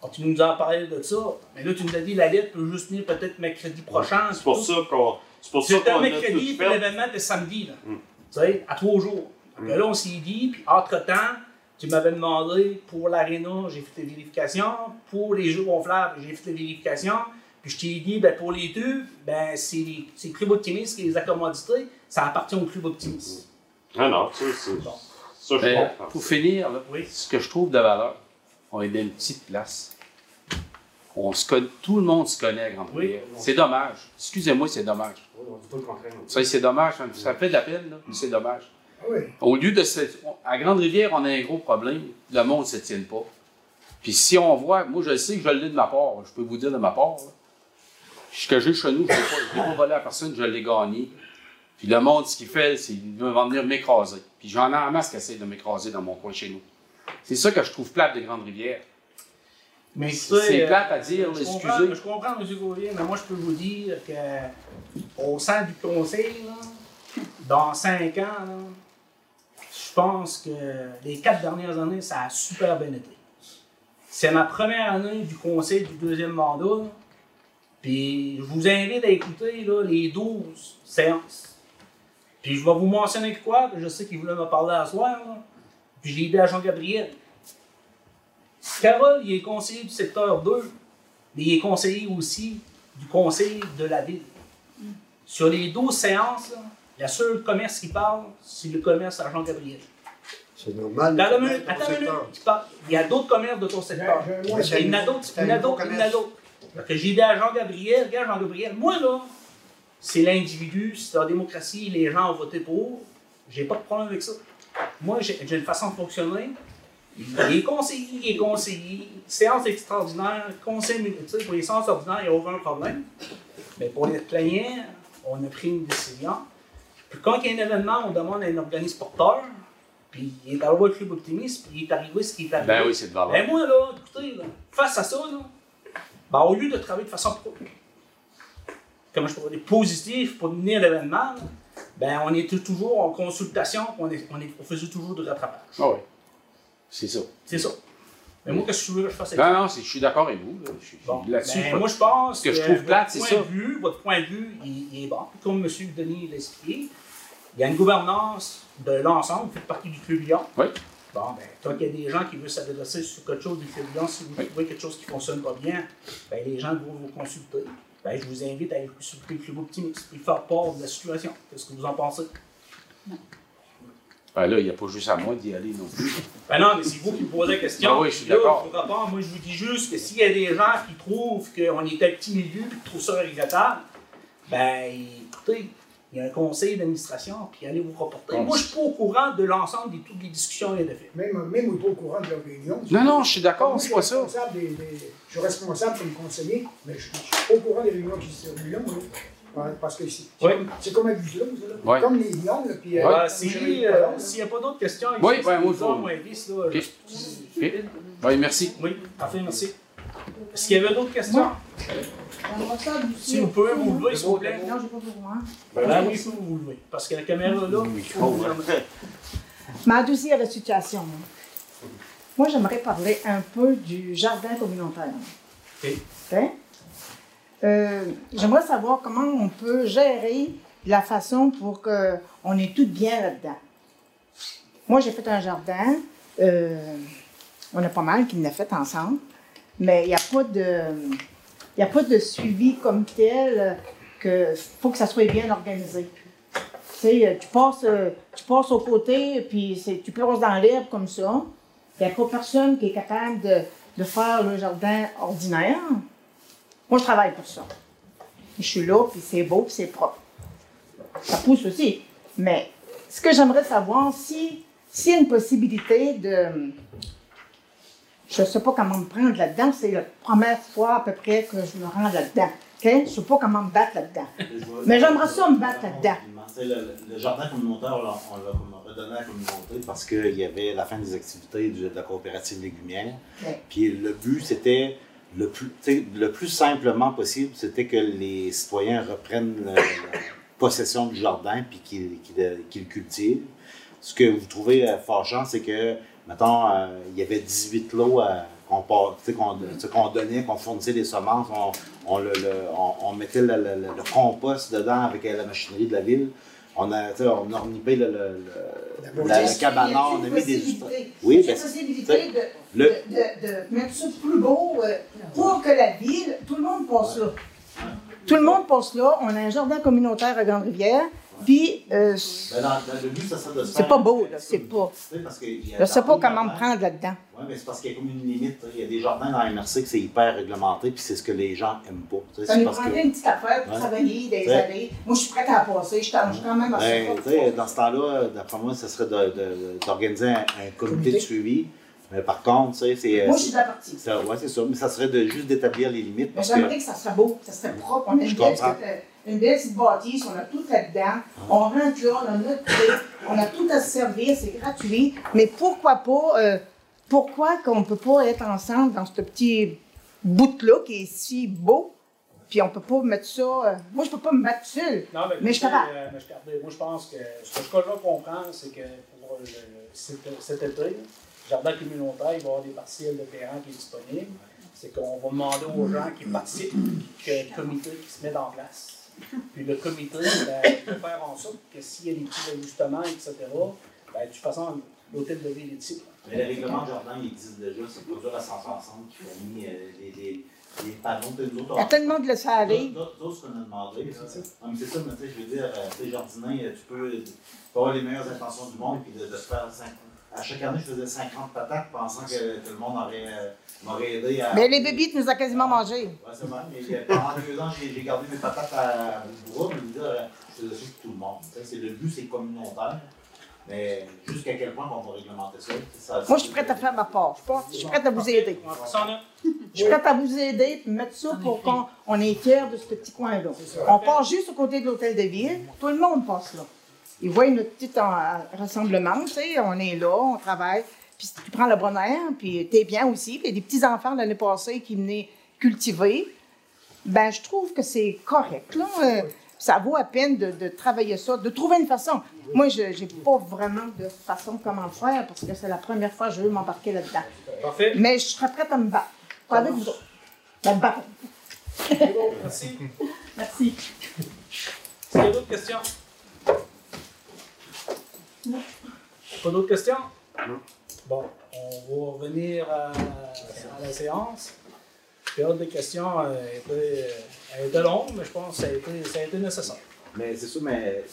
Alors, tu nous en parlais de ça, mais là, tu nous as dit la lettre peut juste venir peut-être mercredi prochain. C'est pour ça qu'on c'est pour ça qu'on mercredi, puis l'événement était samedi, là. Mm. Tu sais, à trois jours. Donc là, on s'est dit, puis entre-temps, tu m'avais demandé pour l'aréna, j'ai fait les vérifications. Pour les jeux gonflables, j'ai fait les vérifications. Puis je t'ai dit, ben, pour les deux, ben, c'est le club optimiste qui les a commodités. Ça appartient au club optimiste. Ah non, ça, c'est. Bon. Ça, je comprends. pour finir, là, Oui. ce que je trouve de valeur, on est dans une petite place. On se connaît, tout le monde se connaît à Grande-Rivière. C'est dommage. Excusez-moi, c'est dommage. Oui, on dit pas le contraire. non. Ça, c'est dommage. Ça ça fait de la peine, là, mais c'est dommage. Ah oui. Au lieu de se. À Grande-Rivière, on a un gros problème. Le monde ne se tient pas. Puis si on voit, moi je sais que je l'ai de ma part, je peux vous dire de ma part. là. Ce que j'ai chez nous, je ne l'ai pas volé à personne, je l'ai gagné. Puis le monde, ce qu'il fait, c'est qu'il va venir m'écraser. Puis j'en ai en masse qui essaie de m'écraser dans mon coin chez nous. C'est ça que je trouve plate de Grande-Rivière. Mais C'est euh, plate à dire, je excusez. comprends, je comprends, M. Gauvrier, mais moi, je peux vous dire que au sein du conseil, là, dans cinq ans, là, pense que les quatre dernières années, ça a super bien été. C'est ma première année du conseil du deuxième mandat. Puis je vous invite à écouter les 12 séances. Puis je vais vous mentionner quoi, je sais qu'il voulait me parler à soir. Puis je l'ai dit à Jean-Gabriel. Carole, il est conseiller du secteur 2, mais il est conseiller aussi du conseil de la ville. Sur les 12 séances, la seule commerce qui parle, c'est le commerce à Jean-Gabriel. C'est normal. Minute, attends une minute. il parle- Il y a d'autres commerces de ton secteur. Il y en a d'autres, il y en a d'autres, il y en a d'autres. J'ai dit à Jean-Gabriel, regarde Jean-Gabriel, moi là, c'est l'individu, c'est la démocratie, les gens ont voté pour, j'ai pas de problème avec ça. Moi, j'ai une façon de fonctionner. Il est conseiller, il est conseiller, séance extraordinaire, conseil, pour les séances ordinaires, il n'y a aucun problème. Mais pour les plénières, on a pris une décision. Puis quand il y a un événement, on demande à un organisme porteur, puis il est arrivé le club optimiste, puis il est arrivé ce qui est arrivé. Ben oui, c'est de valeur. Ben moi, là, écoutez, là, face à ça, là, ben, au lieu de travailler de façon pro- comment je pourrais dire, positive pour mener l'événement, là, ben, on était toujours en consultation, on, est, on, est, on faisait toujours du rattrapage. Ah oui. C'est ça. C'est ça. Mais moi, qu'est-ce que tu veux que je fasse avec Non, non, je suis d'accord avec vous. là. Je suis- Bon, Là-dessus, ben, moi, je pense que je trouve votre plate, c'est ça. vue, votre point de vue, il, il est bon. Comme M. Denis l'a expliqué, il y a une gouvernance de l'ensemble, vous faites partie du Club Lyon. Oui. Bon, ben, tant qu'il y a des gens qui veulent s'adresser sur quelque chose du Club Lyon, si vous Oui. trouvez quelque chose qui ne fonctionne pas bien, ben, les gens vont vous consulter. Ben, je vous invite à aller consulter le Club Optimiste et faire part de la situation. Qu'est-ce que vous en pensez? Ben là, il n'y a pas juste à moi d'y aller non plus. Ben non, mais c'est vous qui me posez la question. Ben oui, je suis d'accord. Moi, je vous dis juste que s'il y a des gens qui trouvent qu'on est un petit milieu et qui trouvent ça regrettable, ben écoutez, il y a un conseil d'administration, puis allez vous reporter. Bon. Moi, je suis pas au courant de l'ensemble de toutes les discussions qu'il y a de fait. Même, même on n'est pas au courant de leur réunion. Non, non, je suis d'accord, c'est je pas suis ça. responsable des- des- je suis responsable comme conseiller, mais je ne suis pas au courant des réunions qui se déroulent. Parce que c'est Oui. comme- là. Oui. comme les lions. Puis, Ouais. euh, euh, S'il n'y a pas d'autres questions, ici, Oui, ben, moi, je-. Oui, merci. Oui, parfait, merci. Est-ce qu'il y avait d'autres questions? Si vous pouvez vous lever, s'il vous plaît. Non, j'ai pas pour moi. Ben oui, il faut vous lever. Parce que la caméra est là. il faut vous. Ma deuxième situation. moi. J'aimerais parler un peu du jardin communautaire. Ok. Ok? Euh, j'aimerais savoir comment on peut gérer la façon pour qu'on ait tout bien là-dedans. Moi, j'ai fait un jardin. euh, on a pas mal qui l'a fait ensemble. Mais il n'y a pas de... A pas de suivi comme tel que faut que ça soit bien organisé. Tu sais, euh, tu passes, euh, tu passes au côté, puis tu plonges dans l'herbe comme ça. Il n'y a pas personne qui est capable de, de faire le jardin ordinaire. Moi, je travaille pour ça. Je suis là, puis c'est beau, puis c'est propre. Ça pousse aussi. Mais ce que j'aimerais savoir, si s'il y a une possibilité de... Je ne sais pas comment me prendre là-dedans. C'est la première fois à peu près que je me rends là-dedans. Je ne sais pas comment me battre là-dedans. Mais j'aimerais ça me battre là-dedans. Le, le jardin communautaire, on l'a redonné à la communauté parce qu'il y avait la fin des activités de, la coopérative légumière. Ouais. Puis le but, c'était le plus, le simplement possible, c'était que les citoyens reprennent la possession du jardin puis qu'ils qu'ils le- qu'ils le cultivent. Ce que vous trouvez euh, fâchant, c'est que, mettons, euh, il y avait 18 lots euh, qu'on donnait, qu'on fournissait des semences, on, on, le, le- on, on mettait le, compost dedans avec la machinerie de la ville. On a, on a le, le, le, la- le cabanon, on a mis des. Oui, Il y a ben, possibilité de, le- de, de, mettre ça plus beau euh, pour que la ville, tout le monde passe là. Tout le monde passe là. On a un jardin communautaire à Grande-Rivière. Puis, euh, Ben, c'est pas beau, là. C'est pas. Je sais pas comment me prendre là-dedans. Oui, mais c'est parce qu'il y a comme une limite. Il y a des jardins dans la MRC que c'est hyper réglementé, puis c'est ce que les gens aiment pas. tu sais, parce que- une petite affaire pour Ouais. travailler des Ouais. années. Moi, je suis prête à la passer. Je quand même Ben, pour dans ce temps-là, d'après moi, ce serait d'organiser un, un comité de suivi. Mais par contre, tu sais, c'est. Moi, je suis de la partie. ça- ouais, c'est ça. Mais ça serait de juste d'établir les limites. J'aimerais que ça soit beau, que ça serait propre. On a Je comprends. Euh, une belle petite bâtisse, on a tout là-dedans. On rentre là, on a notre thé, on a tout à se servir, c'est gratuit. Mais pourquoi pas, euh, pourquoi qu'on ne peut pas être ensemble dans ce petit bout-là qui est si beau, puis on peut pas mettre ça. euh, moi, je peux pas me battre seul. Non, mais, Mais je capable. euh, mais je regardez, moi, je pense que ce que je dois comprendre, c'est que pour le- cet, cet été, le jardin communautaire, il va y avoir des partiels de terrain qui est disponible. C'est qu'on va demander aux gens qui participent qu'il y ait un comité qui se mette en place. Puis le comité ben, peut faire en sorte que s'il y a des petits ajustements, etc., ben, de toute façon, l'hôtel de ville est ici. mais le règlement de jardin, il existe déjà. C'est le produit à 160 qui fournit euh, les, les, les panneaux. Sais, nous autres, Il y a tellement de laisser aller. D'autres, d'autres, qu'on a demandé, c'est ça. Non, mais c'est ça, mais tu sais, je veux dire, euh, tu sais, jardiner, euh, tu peux, avoir les meilleures intentions du monde, puis de, de se faire. cinq- à chaque année, je faisais 50 patates, pensant que, que le monde aurait, euh, m'aurait aidé à. Mais les bébites nous a quasiment mangé. Ouais, c'est vrai, mais euh, pendant deux ans, j'ai, gardé mes patates à bout de bras, je euh, je faisais ça pour tout le monde. C'est, le but, c'est communautaire. Mais jusqu'à quel point on va réglementer ça? Moi, je suis prête à faire ma part. Je suis prête à vous aider. Je suis prête à vous aider et mettre ça pour qu'on on est fiers de ce petit coin-là. On passe juste au côté de l'hôtel de ville. Tout le monde passe là. Ils voient notre petit en- rassemblement, tu sais, on est là, on travaille. Puis tu prends le bon air, puis t'es bien aussi. Puis des petits-enfants l'année passée qui venaient cultiver. Ben, je trouve que c'est correct, là. Euh, Ça vaut à peine de, de travailler ça, de trouver une façon. Moi, je n'ai pas vraiment de façon comment le faire parce que c'est la première fois que je veux m'embarquer là-dedans. Parfait. Mais je serais prête à me battre. Pas avec vous autres. Me battre. Merci. Merci. Est-ce qu'il y a d'autres questions? Pas d'autres questions? Non. Bon, on va revenir à, à la séance. La période de questions a été, a été longue, mais je pense que ça a été, ça a été nécessaire. Mais c'est ça, mais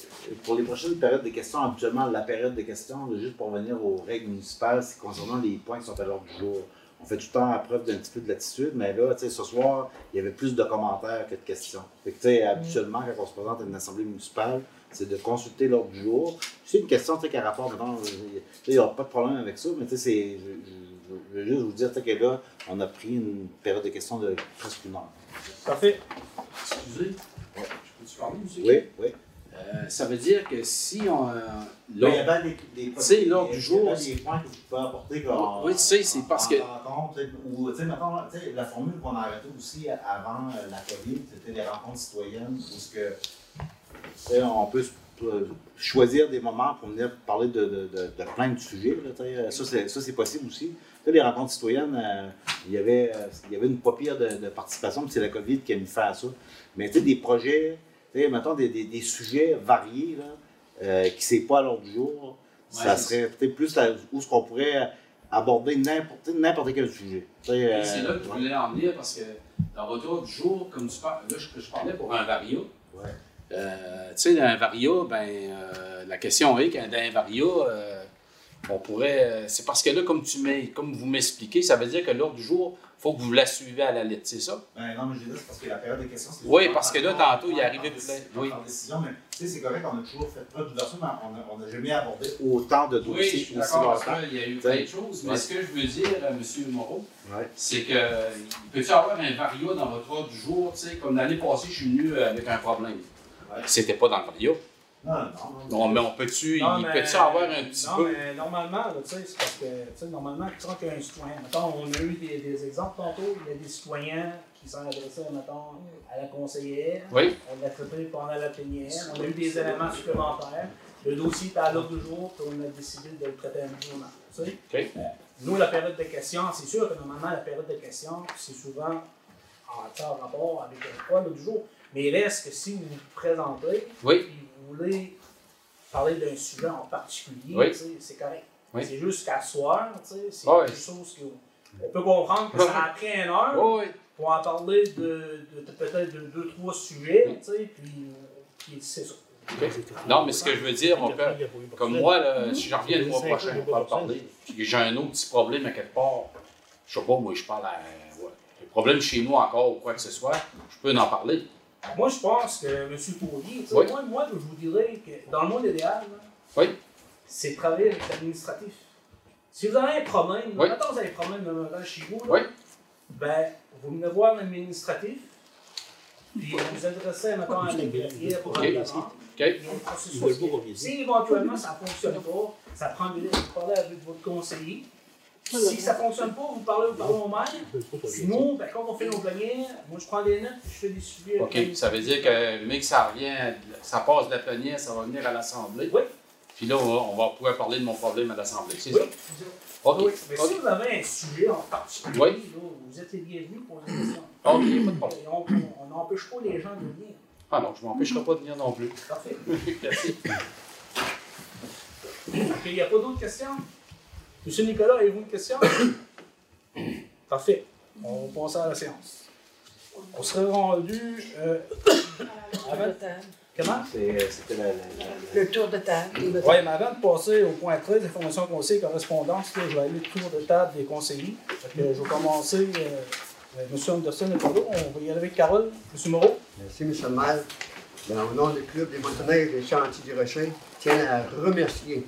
pour les prochaines périodes de questions, habituellement, la période de questions, juste pour revenir aux règles municipales, c'est concernant les points qui sont à l'ordre du jour. On fait tout le temps à preuve d'un petit peu de latitude, mais là, tu sais, ce soir, il y avait plus de commentaires que de questions. Fait que, habituellement, quand on se présente à une assemblée municipale, c'est de consulter l'ordre du jour. C'est une question, tu sais, qui a rapport, maintenant, il n'y a pas de problème avec ça, mais tu sais, c'est. Je, je- je veux juste vous dire, tu sais, que là, on a pris une période de questions de presque une heure. Parfait. Excusez, je peux-tu parler, monsieur? Oui, oui. Euh, ça veut dire que si on. euh, il y des, des, Tu sais, l'ordre du il y jour, avait des points que vous pouvez apporter comme. Oui, tu sais, c'est parce que- rencontre, tu sais, ou, tu sais, mettons, tu sais, la formule qu'on a arrêtée aussi avant euh, la COVID, c'était les rencontres citoyennes, où ce que, on peut euh, choisir des moments pour venir parler de, de, de, de plein de sujets. Là, sais. ça, c'est, possible aussi. Les rencontres citoyennes, euh, il, y avait, euh, il y avait une pas pire de, participation, puis c'est la COVID qui a mis fin à ça. Mais des projets, mettons, des, des, des sujets variés, là, euh, qui ne pas à l'ordre du jour, ça serait peut-être plus la- où ce qu'on pourrait aborder n'importe quel sujet. Euh, c'est là que je voulais en venir parce que dans votre du jour, comme tu parles, là, je, je parlais pour un varia. Ouais. Euh, tu sais, dans un varia, ben, euh, la question est qu'un dans un varia, euh, on pourrait. euh, c'est parce que là, comme, tu comme vous m'expliquez, ça veut dire que l'ordre du jour, il faut que vous la suivez à la lettre, c'est ça? Ben, non, mais j'ai dit, c'est parce que la période de questions, c'est Oui, parce que là, tantôt, il par- plein. par- Oui. décision, mais tu sais, c'est correct, on a toujours fait preuve d'ouverture, mais on n'a jamais abordé autant de Oui, dossiers je suis d'accord qu'il y a eu plein de choses, mais ce que je veux dire, M. Moreau, Ouais. c'est que euh, peut-tu avoir un varia dans votre ordre du jour, tu sais, comme l'année passée, je suis venu avec un problème. C'était pas dans le varia. Non, non, non. Mais on peut-tu, peut-tu avoir un petit non, peu? mais normalement, tu sais, c'est parce que, tu sais, normalement, quand il y a un citoyen, mettons, on a eu des, des exemples tantôt, il y a des citoyens qui sont adressés, mettons, à la conseillère. Oui. On l'a traité pendant la plénière. On a eu des éléments supplémentaires. Le dossier était à l'ordre du jour, puis on a décidé de le traiter à un moment. Tu sais. Euh, nous, la période de questions, c'est sûr que normalement, la période de questions, c'est souvent en, rapport avec le poids du jour. Mais il reste que si vous vous présentez, Oui. puis vous voulez parler d'un sujet en particulier, Oui. c'est correct. Oui. C'est juste qu'à soir, c'est oui. quelque chose qu'on peut comprendre que ça a pris une heure Oh, oui. pour en parler de, de- de peut-être de deux, trois sujets, puis, puis c'est ça. Non, mais ce que je veux dire, on peut, comme moi, là, si je reviens le mois prochain, on va en parler, puis que j'ai un autre petit problème à quelque part, je sais pas, moi, je parle à. Ouais, un problème chez nous encore ou quoi que ce soit, je peux en parler. Moi, je pense que M. Oui. moi, moi, je vous dirais que dans le monde idéal, Oui. c'est travailler avec l'administratif. Si vous avez un problème, Oui. maintenant vous avez un problème de chez vous, là, Oui. ben, vous venez voir l'administratif, puis vous vous adressez, mettons, à l'agrégateur pour OK. un demande. OK. Il y a un processus. Si éventuellement ça ne fonctionne pas, ça prend du temps. Vous parlez avec votre conseiller. Si ça ne fonctionne pas, vous parlez au maire. Sinon, ben, quand on fait nos plénières, moi je prends des notes, je fais des suivis. OK. Ça veut dire que, mais que ça revient, ça passe de la plénière, ça va venir à l'Assemblée. Oui. Puis là, on va, on va pouvoir parler de mon problème à l'Assemblée. C'est Oui. ça? OK. Oui. Mais si vous avez un sujet en particulier, Oui. là, vous êtes les bienvenus pour les questions. OK, pas de problème. On n'empêche pas les gens de venir. Ah non, je ne m'empêcherai pas de venir non plus. Parfait. Merci. Il n'y a pas d'autres questions? Monsieur Nicolas, avez-vous une question? Parfait. On va passer à la séance. On serait rendu euh, avant... Comment? C'est- C'était la, la- la- Le tour de table. Oui, mais avant de passer au point 13, information conseil correspondance, là, je vais aller le tour de table des conseillers. Fait que je vais commencer. Euh, avec M. Anderson et Polo. On va y aller avec Carole. M. Moreau? Merci, M. le maire. Ben, au nom du Club des motoneiges des Chantiers du Rocher, je tiens à remercier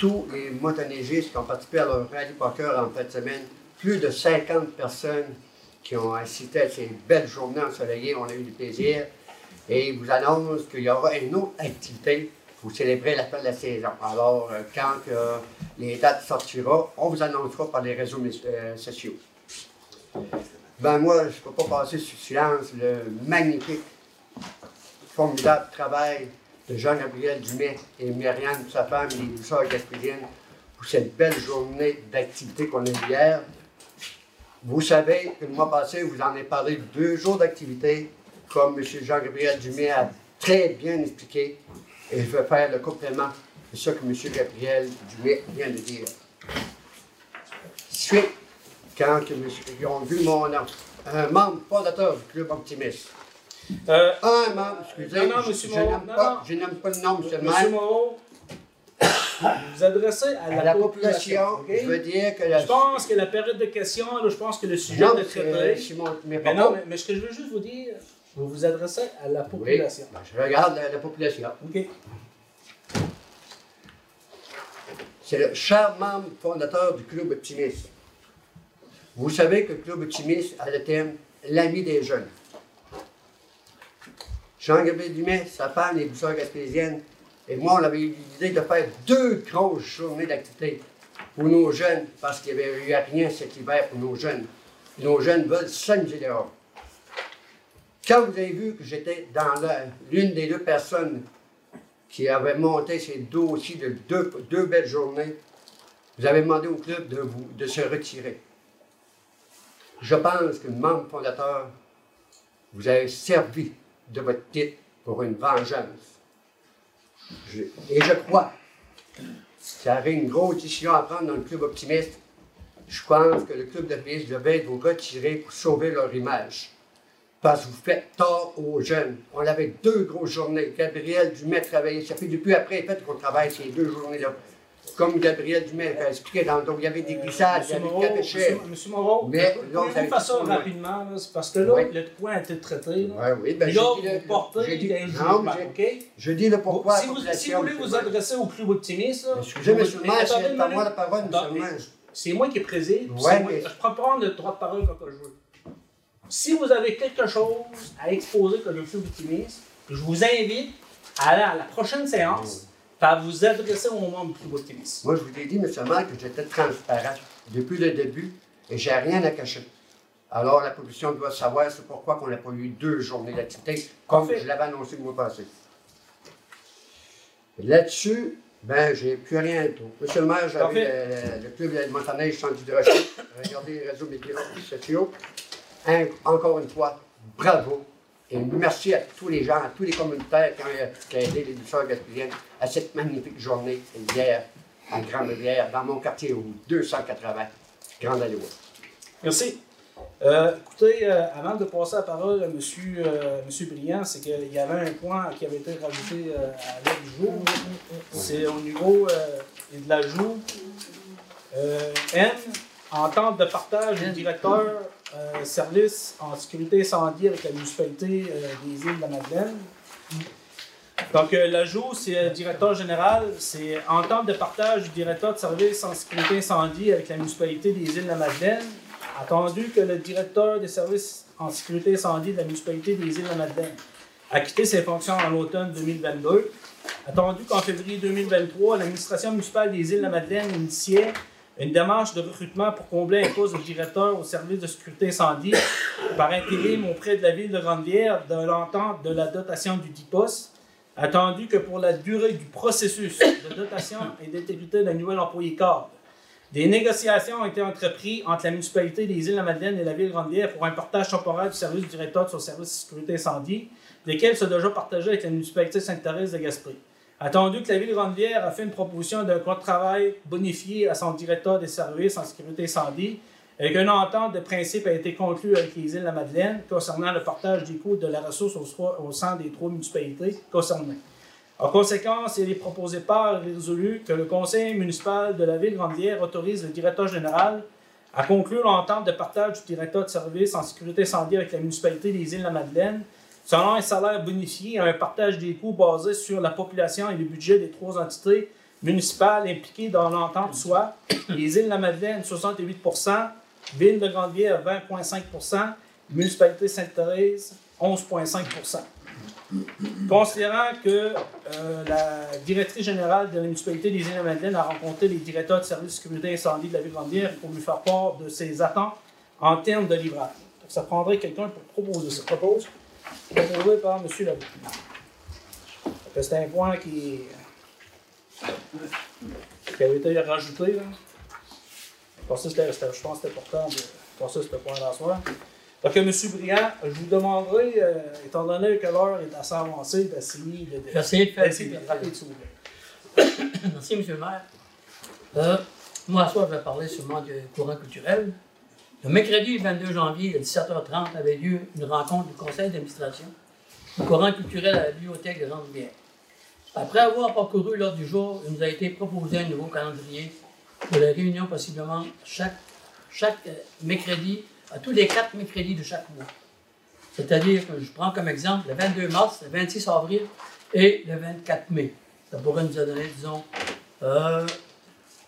tous les motoneigistes qui ont participé à leur rallye poker en fin de semaine. Plus de 50 personnes qui ont assisté à ces belles journées ensoleillées. On a eu du plaisir. Et il vous annonce qu'il y aura une autre activité pour célébrer la fin de la saison. Alors, euh, quand les dates sortiront, on vous annoncera par les réseaux euh, sociaux. Ben moi, je ne peux pas passer sous silence le magnifique formidable travail Jean-Gabriel Dumais et Myriam, sa femme, et les douceurs gaspésiennes, pour cette belle journée d'activité qu'on a eu hier. Vous savez que le mois passé, vous en avez parlé de deux jours d'activité, comme M. Jean-Gabriel Dumais a très bien expliqué, et je vais faire le complément de ce que M. Gabriel Dumais vient de dire. Suite, quand ils ont vu mon un membre fondateur du Club Optimiste, Euh, un membre, excusez, non, non, je- monsieur je n'aime non, pas, non. je n'aime pas le nom, monsieur le Monsieur maire. Moreau, vous vous adressez à la, À la population, je veux dire que la... Je pense que la période de questions, là, je pense que le sujet Non, de mes Mais non, mais, mais ce que je veux juste vous dire, vous vous adressez à la Oui, population. ben, je regarde la, la population. OK. C'est le cher membre fondateur du Club Optimiste. Vous savez que le Club Optimiste a le thème L'ami des jeunes. Jean-Gabriel Dumais, sa femme, les douceurs gaspésiennes, et moi, on avait eu l'idée de faire deux grosses journées d'activité pour nos jeunes, parce qu'il n'y avait eu rien cet hiver pour nos jeunes. Nos jeunes veulent s'amuser dehors. Quand vous avez vu que j'étais dans l'une des deux personnes qui avait monté ces dossiers de deux, belles journées, vous avez demandé au club de, de se retirer. Je pense que membre fondateur, vous avez servi de votre titre pour une vengeance. Et je crois qu'il y avait une grosse décision à prendre dans le club optimiste. Je pense que le club de police devait vous retirer pour sauver leur image. Parce que vous faites tort aux jeunes. On avait deux grosses journées. Gabriel Dumais travaillait. Ça fait depuis après, qu'on travaille ces deux journées-là. Comme Gabriel Dumais a expliqué il y avait des glissades, il y Monsieur avait Moreau, des monsieur Moreau, Mais là, vous faire ça rapidement, c'est parce que là, Oui. le point a été traité. Là. Ouais, oui, ben, là, le- portez dit- non, OK? Je dis le pourquoi. si, vous, si population, vous voulez vous adresser au club optimiste, là, Excusez, mais maire, c'est pas moi la parole. C'est moi qui préside. Ouais, mais- Je prends pas le droit de parole quand je veux. Si vous avez quelque chose à exposer que le club optimiste, je vous invite à aller à la prochaine séance à vous adresser membres du club optimiste. Moi, je vous ai dit, monsieur le maire, que j'étais transparent depuis le début et j'ai rien à cacher. Alors, la population doit savoir c'est pourquoi on n'a pas eu deux journées d'activité, comme Parfait. je l'avais annoncé le mois passé. Là-dessus, ben, j'ai plus rien à dire. Monsieur le maire, j'avais le, le club de Montaneige Centre d'hydrogen. Regardez les réseaux médias sociaux. Un- encore une fois, bravo. Et merci à tous les gens, à tous les communautaires qui ont, aidé les douceurs gaspésiennes à cette magnifique journée hier en Grande-Rivière, dans mon quartier au 280, Grande Alloua. Merci. Euh, écoutez, euh, avant de passer la parole à M. Monsieur, euh, Monsieur Briand, c'est qu'il y avait un point qui avait été rajouté à l'heure du jour. C'est au niveau de l'ajout N, entente de partage du directeur euh, service en sécurité incendie avec la municipalité euh, des îles de la Madeleine. Donc, euh, l'ajout, c'est directeur général, c'est entente de partage du directeur de service en sécurité incendie avec la municipalité des îles de la Madeleine. Attendu que le directeur des services en sécurité incendie de la municipalité des îles de la Madeleine a quitté ses fonctions en l'automne 2022. Attendu qu'en février 2023, l'administration municipale des îles de la Madeleine initiait une démarche de recrutement pour combler un poste de directeur au service de sécurité incendie par intérim auprès de la ville de Grande-Bière de l'entente de la dotation du dit poste. Attendu que pour la durée du processus de dotation et d'intégrité d'un nouvel employé cadre, des négociations ont été entreprises entre la municipalité des îles de la Madeleine et la ville de Grande-Bière pour un partage temporaire du service du directeur de son service de sécurité incendie, lesquels sont déjà partagés avec la municipalité Sainte-Thérèse de Gaspé. Attendu que la ville de Grande-Bière a fait une proposition d'un contrat de travail bonifié à son directeur des services en sécurité incendie, et qu'une entente de principe a été conclue avec les îles de la Madeleine concernant le partage des coûts de la ressource au, sein des trois municipalités concernées. En conséquence, il est proposé par résolu que le conseil municipal de la ville de Grande-Bière autorise le directeur général à conclure l'entente de partage du directeur de service en sécurité incendie avec la municipalité des îles de la Madeleine, selon un salaire bonifié un partage des coûts basé sur la population et le budget des trois entités municipales impliquées dans l'entente, soit les îles de la Madeleine 68% Ville de Grande-Bière 20,5% municipalité Sainte-Thérèse 11,5% Considérant que euh, la directrice générale de la municipalité des îles de la Madeleine a rencontré les directeurs de services de sécurité incendie de la ville de Grande-Bière pour lui faire part de ses attentes en termes de livrage. Donc, ça prendrait quelqu'un pour proposer ça. Propose. Proposé par M. C'était un point qui, qui avait été rajouté. Là. Pour ça, je pense que c'était important de ça, ce point-là soir. Donc, M. Briand, je vous demanderai, euh, étant donné que l'heure est assez avancée, d'essayer de, de, de faire d'essayer de. Merci, M. le maire. Euh, moi, ce soir, je vais parler seulement du courant culturel. Le mercredi 22 janvier, à 17h30, avait lieu une rencontre du conseil d'administration du courant culturel à la bibliothèque de Jean-Rivière. Après avoir parcouru l'ordre du jour, il nous a été proposé un nouveau calendrier pour les réunions possiblement chaque, chaque euh, mercredi, à tous les quatre mercredis de chaque mois. C'est-à-dire que je prends comme exemple le 22 mars, le 26 avril et le 24 mai. Ça pourrait nous donner, disons, euh,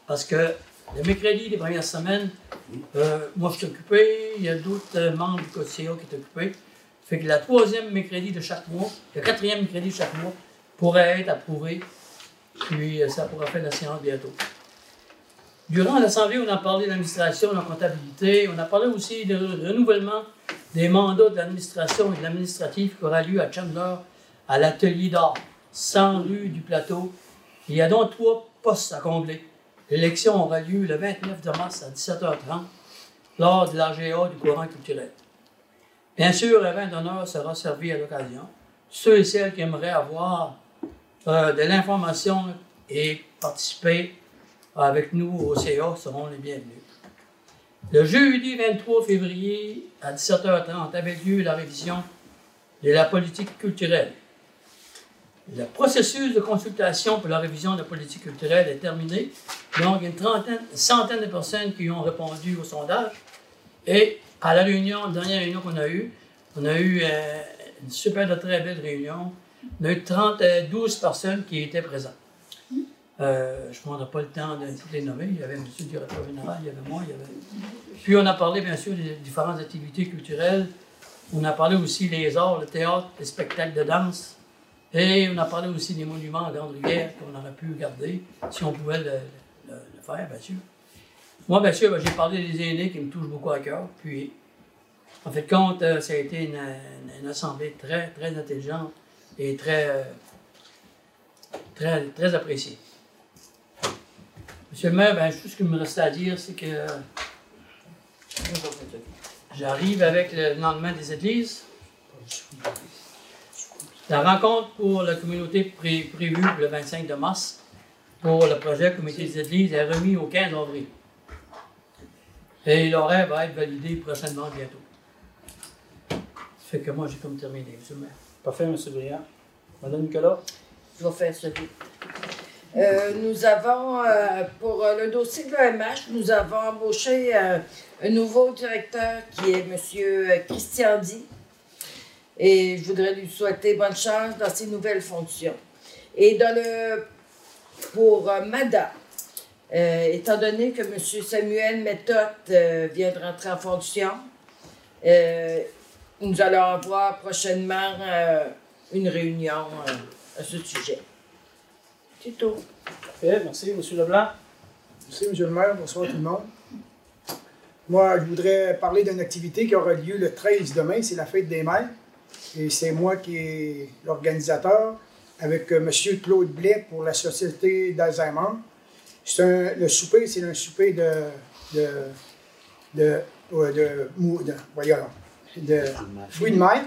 parce que le mercredi, les premières semaines, euh, moi je suis occupé, il y a d'autres euh, membres du CA qui sont occupés. Fait que la troisième mercredi de chaque mois, le quatrième mercredi de chaque mois pourrait être approuvé, puis euh, ça pourra faire la séance bientôt. Durant l'Assemblée, on a parlé de l'administration, de la comptabilité, on a parlé aussi du renouvellement des mandats de l'administration et de l'administratif qui aura lieu à Chandler, à l'atelier d'art, 100 rue du Plateau. Il y a donc trois postes à combler. L'élection aura lieu le 29 de mars à 17h30 lors de l'AGA du courant culturel. Bien sûr, un vin d'honneur sera servi à l'occasion. Ceux et celles qui aimeraient avoir euh, de l'information et participer avec nous au CA seront les bienvenus. Le jeudi 23 février à 17h30 avait lieu la révision de la politique culturelle. Le processus de consultation pour la révision de la politique culturelle est terminé. Donc, une trentaine, une centaine de personnes qui ont répondu au sondage. Et à la réunion, la dernière réunion qu'on a eue, on a eu euh, une super de très belle réunion. On a eu 30, euh, 12 personnes qui étaient présentes. Euh, je ne prendrai pas le temps de toutes les nommer. Il y avait M. le directeur général, il y avait moi, il y avait. Puis on a parlé bien sûr des différentes activités culturelles. On a parlé aussi des arts, le théâtre, les spectacles de danse. Et on a parlé aussi des monuments à Grande-Rivière qu'on aurait pu garder si on pouvait le, faire, bien sûr. Moi, bien sûr, ben, j'ai parlé des aînés qui me touchent beaucoup à cœur. Puis, en fait, compte, euh, ça a été une, assemblée très, très intelligente et très, euh, très, très appréciée. Monsieur le maire, ben, tout ce qu'il me reste à dire, c'est que j'arrive avec le lendemain des églises. La rencontre pour la communauté pré- prévue le 25 de mars pour le projet Comité des Églises est remis au 15 avril. Et l'horaire va être validé prochainement bientôt. Ça fait que moi, j'ai comme terminé, monsieur le maire. Parfait, M. Briand. Madame Nicolas? Je vais faire ça vite. Euh, nous avons, euh, pour euh, le dossier de l'EMH, nous avons embauché euh, un nouveau directeur qui est M. Christian Di. Et je voudrais lui souhaiter bonne chance dans ses nouvelles fonctions. Et dans le, pour euh, MADA, euh, étant donné que M. Samuel Méthode euh, vient de rentrer en fonction, euh, nous allons avoir prochainement euh, une réunion euh, à ce sujet. C'est tout. Parfait, merci. M. Leblanc? Merci, M. le maire. Bonsoir tout le monde. Moi, je voudrais parler d'une activité qui aura lieu le 13 demain, c'est la fête des mères. Et c'est moi qui est l'organisateur avec euh, M. Claude Blais pour la Société d'Alzheimer. Le souper, c'est un souper de, de, de, de, fruits de mer.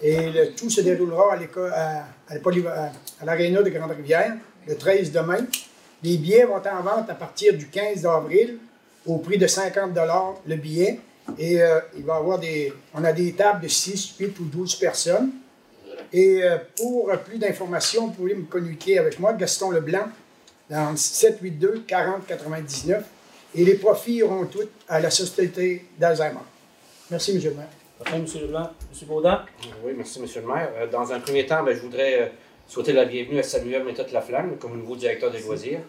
Et le tout se déroulera à l'aréna de Grande-Rivière le 13 demain. Les billets vont en vente à partir du 15 avril au prix de 50 le billet. Et euh, il va y avoir des. On a des tables de 6, 8 ou 12 personnes. Et euh, pour plus d'informations, vous pouvez me communiquer avec moi, Gaston Leblanc, dans 782 40 99. Et les profits iront tous à la Société d'Alzheimer. Merci, M. le maire. Parfait, M. Leblanc. M. Baudin? Oui, merci, M. le maire. Euh, Dans un premier temps, ben, je voudrais souhaiter la bienvenue à Samuel Méthode Laflamme comme nouveau directeur des loisirs.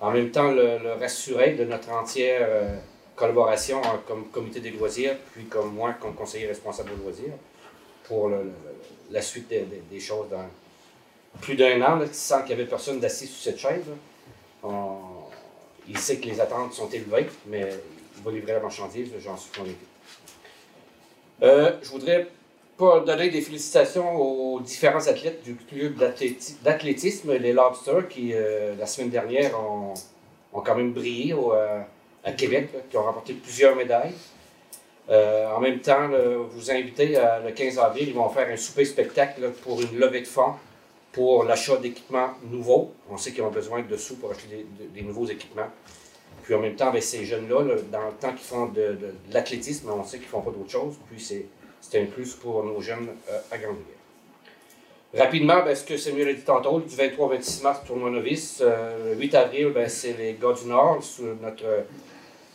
En même temps, le, le rassurer de notre entière euh, collaboration comme comité des loisirs, puis comme moi, comme conseiller responsable des loisirs, pour la suite des, choses dans plus d'un an, là, sans qu'il y avait personne d'assis sur cette chaise. On- il sait que les attentes sont élevées, mais il va livrer la marchandise, j'en suis convaincu. Euh, je voudrais pour donner des félicitations aux différents athlètes du club d'athléti- d'athlétisme, les Lobsters, qui euh, la semaine dernière ont, ont quand même brillé au, euh, à Québec, qui ont remporté plusieurs médailles. Euh, en même temps, vous invitez à, le 15 avril, ils vont faire un souper spectacle pour une levée de fonds pour l'achat d'équipements nouveaux. On sait qu'ils ont besoin de sous pour acheter des, de- des nouveaux équipements. Puis en même temps, avec ces jeunes-là, là, dans le temps qu'ils font de, l'athlétisme, on sait qu'ils font pas d'autre chose. Puis c'est, un plus pour nos jeunes euh, à Grande-Rivière. Rapidement, ben, ce que Samuel a dit tantôt, du 23 au 26 mars, tournoi novice. Euh, le 8 avril, ben, c'est les gars du Nord, sur notre,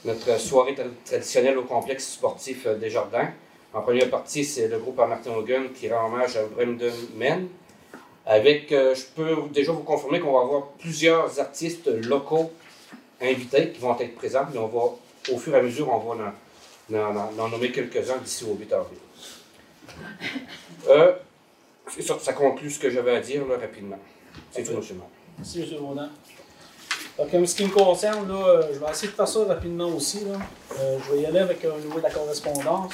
notre soirée tra- traditionnelle au complexe sportif euh, des Jardins. En première partie, c'est le groupe à Martin Hogan qui rend hommage à Brendan Men. Avec, euh, je peux déjà vous confirmer qu'on va avoir plusieurs artistes locaux invités qui vont être présents, mais on va, au fur et à mesure, on va en, en- en- en nommer quelques-uns d'ici au 8 avril. Euh, ça, ça conclut ce que j'avais à dire là, rapidement. C'est tout, maire. Merci, M. Donc, en ce qui me concerne, là, euh, je vais essayer de faire ça rapidement aussi. Là. Euh, je vais y aller avec un niveau de la correspondance.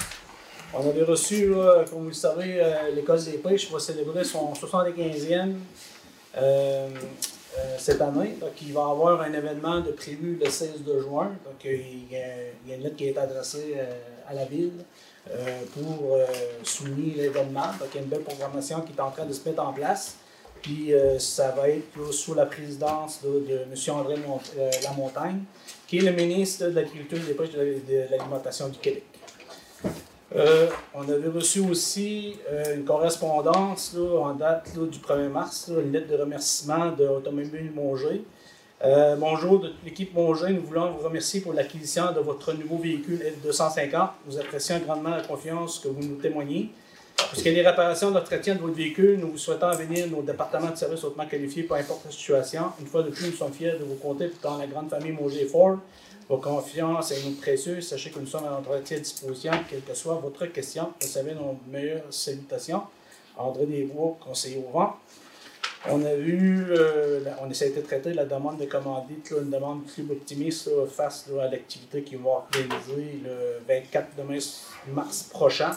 On avait reçu, comme vous le savez, euh, l'École des pêches va célébrer son 75e euh, euh, cette année. Donc, il va y avoir un événement de prévu le 16 de juin. Donc, il y a, une lettre qui est adressée à la ville pour souligner l'événement. Donc, il y a une belle programmation qui est en train de se mettre en place. Puis euh, ça va être sous la présidence de M. André euh, Lamontagne, qui est le ministre de l'Agriculture, des Pêches et de l'Alimentation du Québec. Euh, on avait reçu aussi une correspondance en date du 1er mars, une lettre de remerciement de Automobile Monger. Bonjour de l'équipe Monger, nous voulons vous remercier pour l'acquisition de votre nouveau véhicule F250. Nous apprécions grandement la confiance que vous nous témoignez. Pour ce qui est des réparations d'entretien de votre véhicule, nous vous souhaitons venir nos départements de services hautement qualifiés, peu importe la situation. Une fois de plus, nous sommes fiers de vous compter dans la grande famille Moger Ford. Vos confiances est nous précieuse. Sachez que nous sommes à notre entière disposition, quelle que soit votre question. Recevez nos meilleures salutations. André Desbois, conseiller au vent. On a vu, euh, on essaie de traiter la demande de commandite, une demande plus optimiste face à l'activité qui va organiser le 24 de mars- mars prochain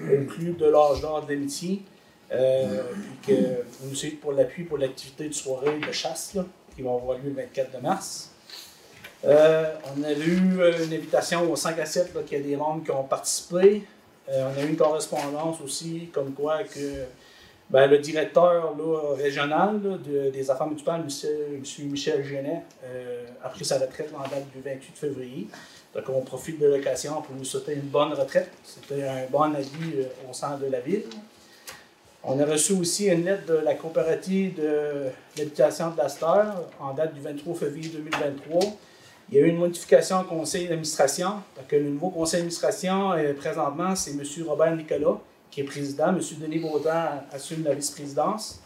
au club de l'âge d'or d'amitié. Euh, puis que vous nous suivez pour l'appui pour l'activité de soirée de chasse là, qui va avoir lieu le 24 de mars. Euh, on a eu euh, une invitation au 5 à 7 là, qu'il y a des membres qui ont participé. Euh, on a eu une correspondance aussi comme quoi que ben, le directeur là, régional de- des affaires municipales, M. Michel Genet, euh, a pris sa retraite en date du 28 février. Donc on profite de l'occasion pour nous souhaiter une bonne retraite. C'était un bon avis euh, au centre de la ville. On a reçu aussi une lettre de la coopérative de de l'Astor en date du 23 février 2023. Il y a eu une modification au conseil d'administration. Donc, le nouveau conseil d'administration, euh, présentement, c'est M. Robert Nicolas, qui est président. M. Denis Baudin assume la vice-présidence.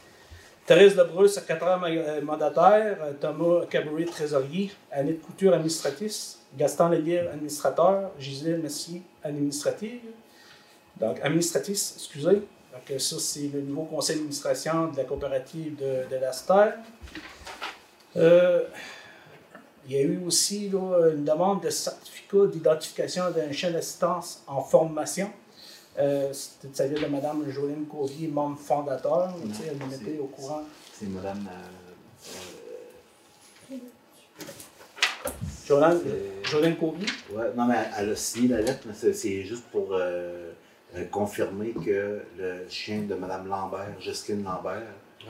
Thérèse Lebreu, secrétaire euh, mandataire. Thomas Cabouret, trésorier. Annette Couture, administratrice. Gaston Lelièvre, administrateur. Gisèle Messier, administrative. Donc, administratrice, excusez. Donc, euh, ça, c'est le nouveau conseil d'administration de la coopérative de, de l'Aster. Euh, il y a eu aussi là, une demande de certificat d'identification d'un chien d'assistance en formation. Euh, C'était celle de Mme Jolene Covier, membre fondateur. Sais, elle nous mettait au courant. C'est madame. euh, Euh, Jolene Covier. ouais, non, mais elle a signé la lettre, mais c'est- juste pour euh, euh, confirmer que le chien de madame Lambert, Jocelyne Lambert.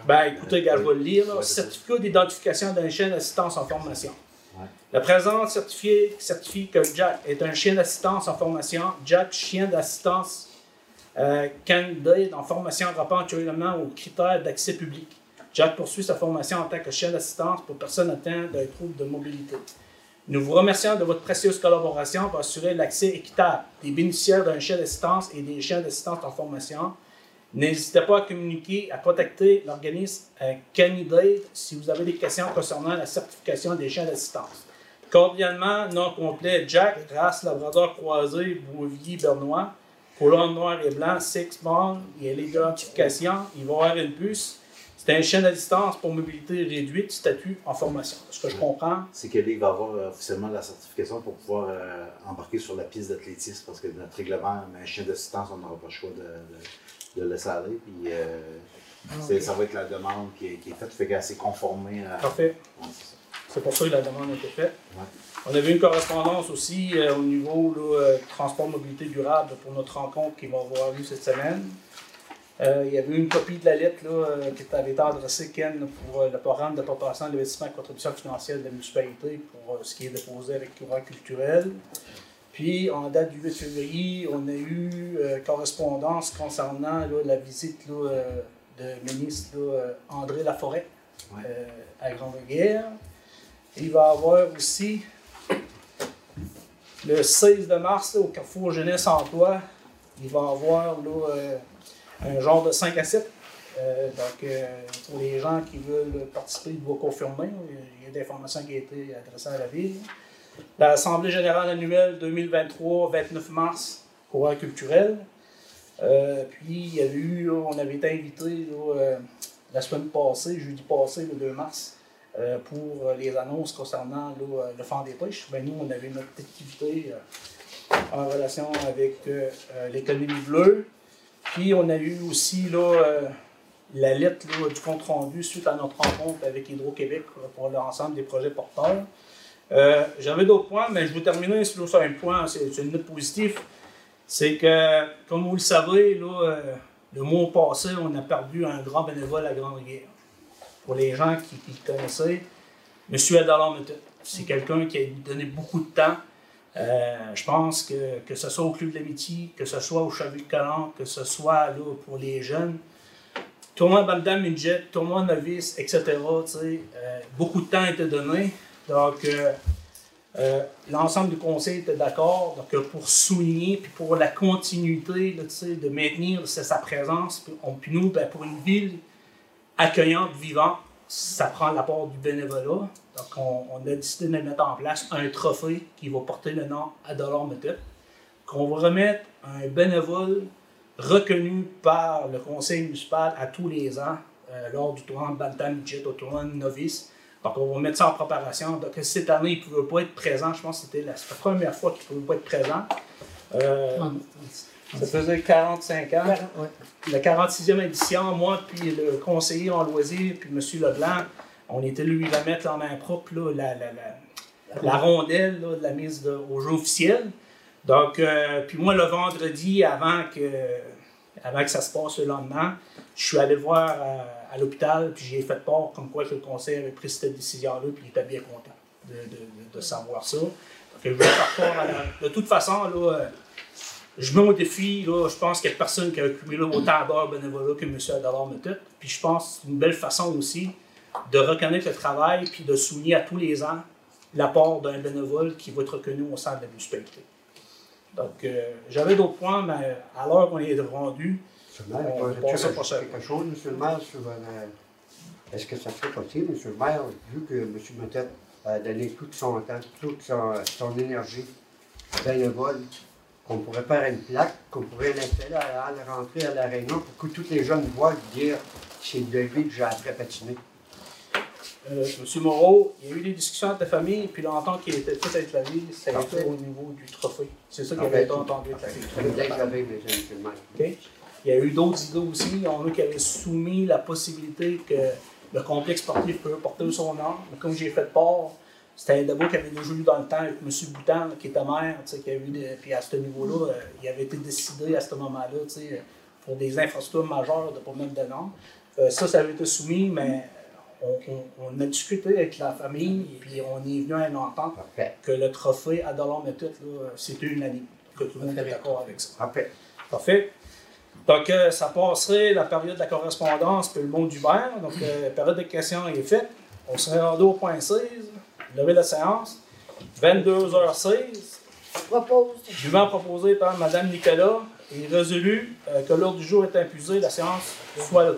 Ben, écoutez, gars, je vais le lire. là. Certificat d'identification d'un chien d'assistance en formation. Ouais. La présente certifié, certifie que Jack est un chien d'assistance en formation. Jack, chien d'assistance euh, candidate en formation rapport actuellement aux critères d'accès public. Jack poursuit sa formation en tant que chien d'assistance pour personnes atteintes d'un trouble de mobilité. Nous vous remercions de votre précieuse collaboration pour assurer l'accès équitable des bénéficiaires d'un chien d'assistance et des chiens d'assistance en formation. N'hésitez pas à communiquer, à contacter l'organisme euh, Canidate si vous avez des questions concernant la certification des chiens d'assistance. Cordialement, nom complet Jack, race labrador croisé, bouvier bernois, couleur noir et blanc, six bond, il y a l'identification, il va y avoir une puce. C'est un chien d'assistance pour mobilité réduite, statut en formation. Ce que je comprends, C'est que Ligue va avoir euh, officiellement la certification pour pouvoir euh, embarquer sur la piste d'athlétisme parce que notre règlement, mais un chien d'assistance, on n'aura pas le choix de, de, de le laisser aller. Puis, euh, Ah, ça va être la demande qui est, qui est faite, fait qu'elle s'est conformée à. Parfait. Ouais, c'est pour ça que la demande a été faite. Ouais. On avait une correspondance aussi euh, au niveau là, transport mobilité durable pour notre rencontre qui va avoir lieu cette semaine. Euh, il y avait une copie de la lettre là, euh, qui avait été adressée Ken pour euh, le programme de préparation de l'investissement et contribution financière de la municipalité pour ce qui est déposé avec courant culturel. Puis, en date du 8 février, on a eu euh, correspondance concernant là, la visite là, euh, de ministre là, André Laforêt Ouais. euh, à Grande-Guerre. Il va y avoir aussi le 16 de mars au Carrefour Jeunesse Emploi, il va y avoir là, un genre de 5 à 7. Euh, donc, euh, pour les gens qui veulent participer, il va confirmer. Il y a des informations qui ont été adressées à la ville. L'Assemblée générale annuelle 2023, 29 mars, courant culturel. Euh, puis, il y a eu, on avait été invité la semaine passée, jeudi passé, le 2 mars, pour les annonces concernant le fond des pêches. Ben, nous, on avait notre activité en relation avec l'économie bleue. Puis on a eu aussi là, euh, la lettre du compte rendu suite à notre rencontre avec Hydro-Québec euh, pour l'ensemble des projets porteurs. Euh, J'avais d'autres points, mais je vais terminer sur un point, c'est une note positive. C'est que, comme vous le savez, le mois passé, on a perdu un grand bénévole à Grande-Rivière. Pour les gens qui, qui le connaissaient, M. Adalard Metet. C'est quelqu'un qui a donné beaucoup de temps. Euh, je pense que, que ce soit au Club de l'Amitié, que ce soit au Chevalier de Calan, que ce soit là, pour les jeunes, tournoi Bandam Midget, tournoi novice, etc. euh, beaucoup de temps été donné. Donc, euh, l'ensemble du conseil était d'accord. Donc, pour souligner, puis pour la continuité, de maintenir sa présence, puis, puis nous, ben, pour une ville accueillante, vivante, ça prend l'apport du bénévolat. Donc, on, on a décidé de mettre en place un trophée qui va porter le nom Adolor Metet, qu'on va remettre à un bénévole reconnu par le conseil municipal à tous les ans euh, lors du tournoi Bantam Midget, au tournoi novice. Donc, on va mettre ça en préparation. Donc, cette année, il ne pouvait pas être présent. Je pense que c'était la, première fois qu'il ne pouvait pas être présent. Euh, ça faisait 45 ans. La 46e édition, moi, puis le conseiller en loisirs, puis M. Leblanc, on était lui remettre en main propre là, la, la, la, la rondelle là, de la mise de- au jeu officiel. Donc, euh, puis moi, le vendredi, avant que, avant que ça se passe le lendemain, je suis allé le voir à, à l'hôpital, puis j'ai fait part comme quoi que le conseil avait pris cette décision-là, puis il était bien content de, de- de- savoir ça. Donc, je vais faire part à la- De toute façon, là, euh, je mets au défi, là, je pense qu'il n'y a personne qui a accumulé autant d'heures bénévolat que M. Adalard Metet. Puis je pense que c'est une belle façon aussi de reconnaître le travail puis de souligner à tous les ans l'apport d'un bénévole qui va être reconnu au sein de la municipalité. Donc, euh, j'avais d'autres points, mais à l'heure qu'on est rendu, Monsieur le maire, on ça. quelque chose, monsieur le maire, sur euh, est-ce que ça serait possible, monsieur le maire, vu que M. Motet a donné tout son temps, toute son, son énergie bénévole, qu'on pourrait faire une plaque, qu'on pourrait l'installer à, à la rentrée à la Réunion pour que tous les jeunes voient dire c'est de lui que j'ai appris à patiner. Euh, M. Moreau, il y a eu des discussions avec la famille, puis l'entente qui été faite avec la ville, ça a été au niveau du trophée. C'est ça qui En avait été entendu avec la ville. Il y a eu d'autres idées aussi. Il y en a qui avaient soumis la possibilité que le complexe sportif peut porter son nom. Mais comme j'ai fait part, c'était un débat qui avait déjà eu dans le temps avec M. Boutan, qui était maire, qui a eu des- Puis à ce niveau-là, euh, il avait été décidé à ce moment-là, pour des infrastructures majeures de pas mettre de nom. Euh, ça, ça avait été soumis, mais on, on- on a discuté avec la famille, puis on est venu à une entente Parfait. que le trophée à Dollar Méthode, là, c'était unanime. Que tout le monde est d'accord avec ça. Parfait. Parfait. Donc, euh, ça passerait la période de la correspondance puis le mot d'Hubert. Donc, euh, la période de questions est faite. On serait rendu au point 16. Lever la séance. 22h16. Je propose. Jugement proposé par Mme Nicolas et résolu euh, que l'ordre du jour est impusé. La séance soit là.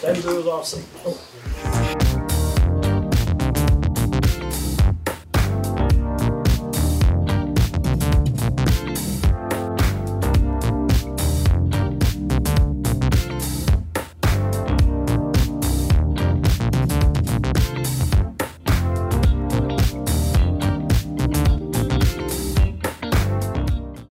Then do a last thing.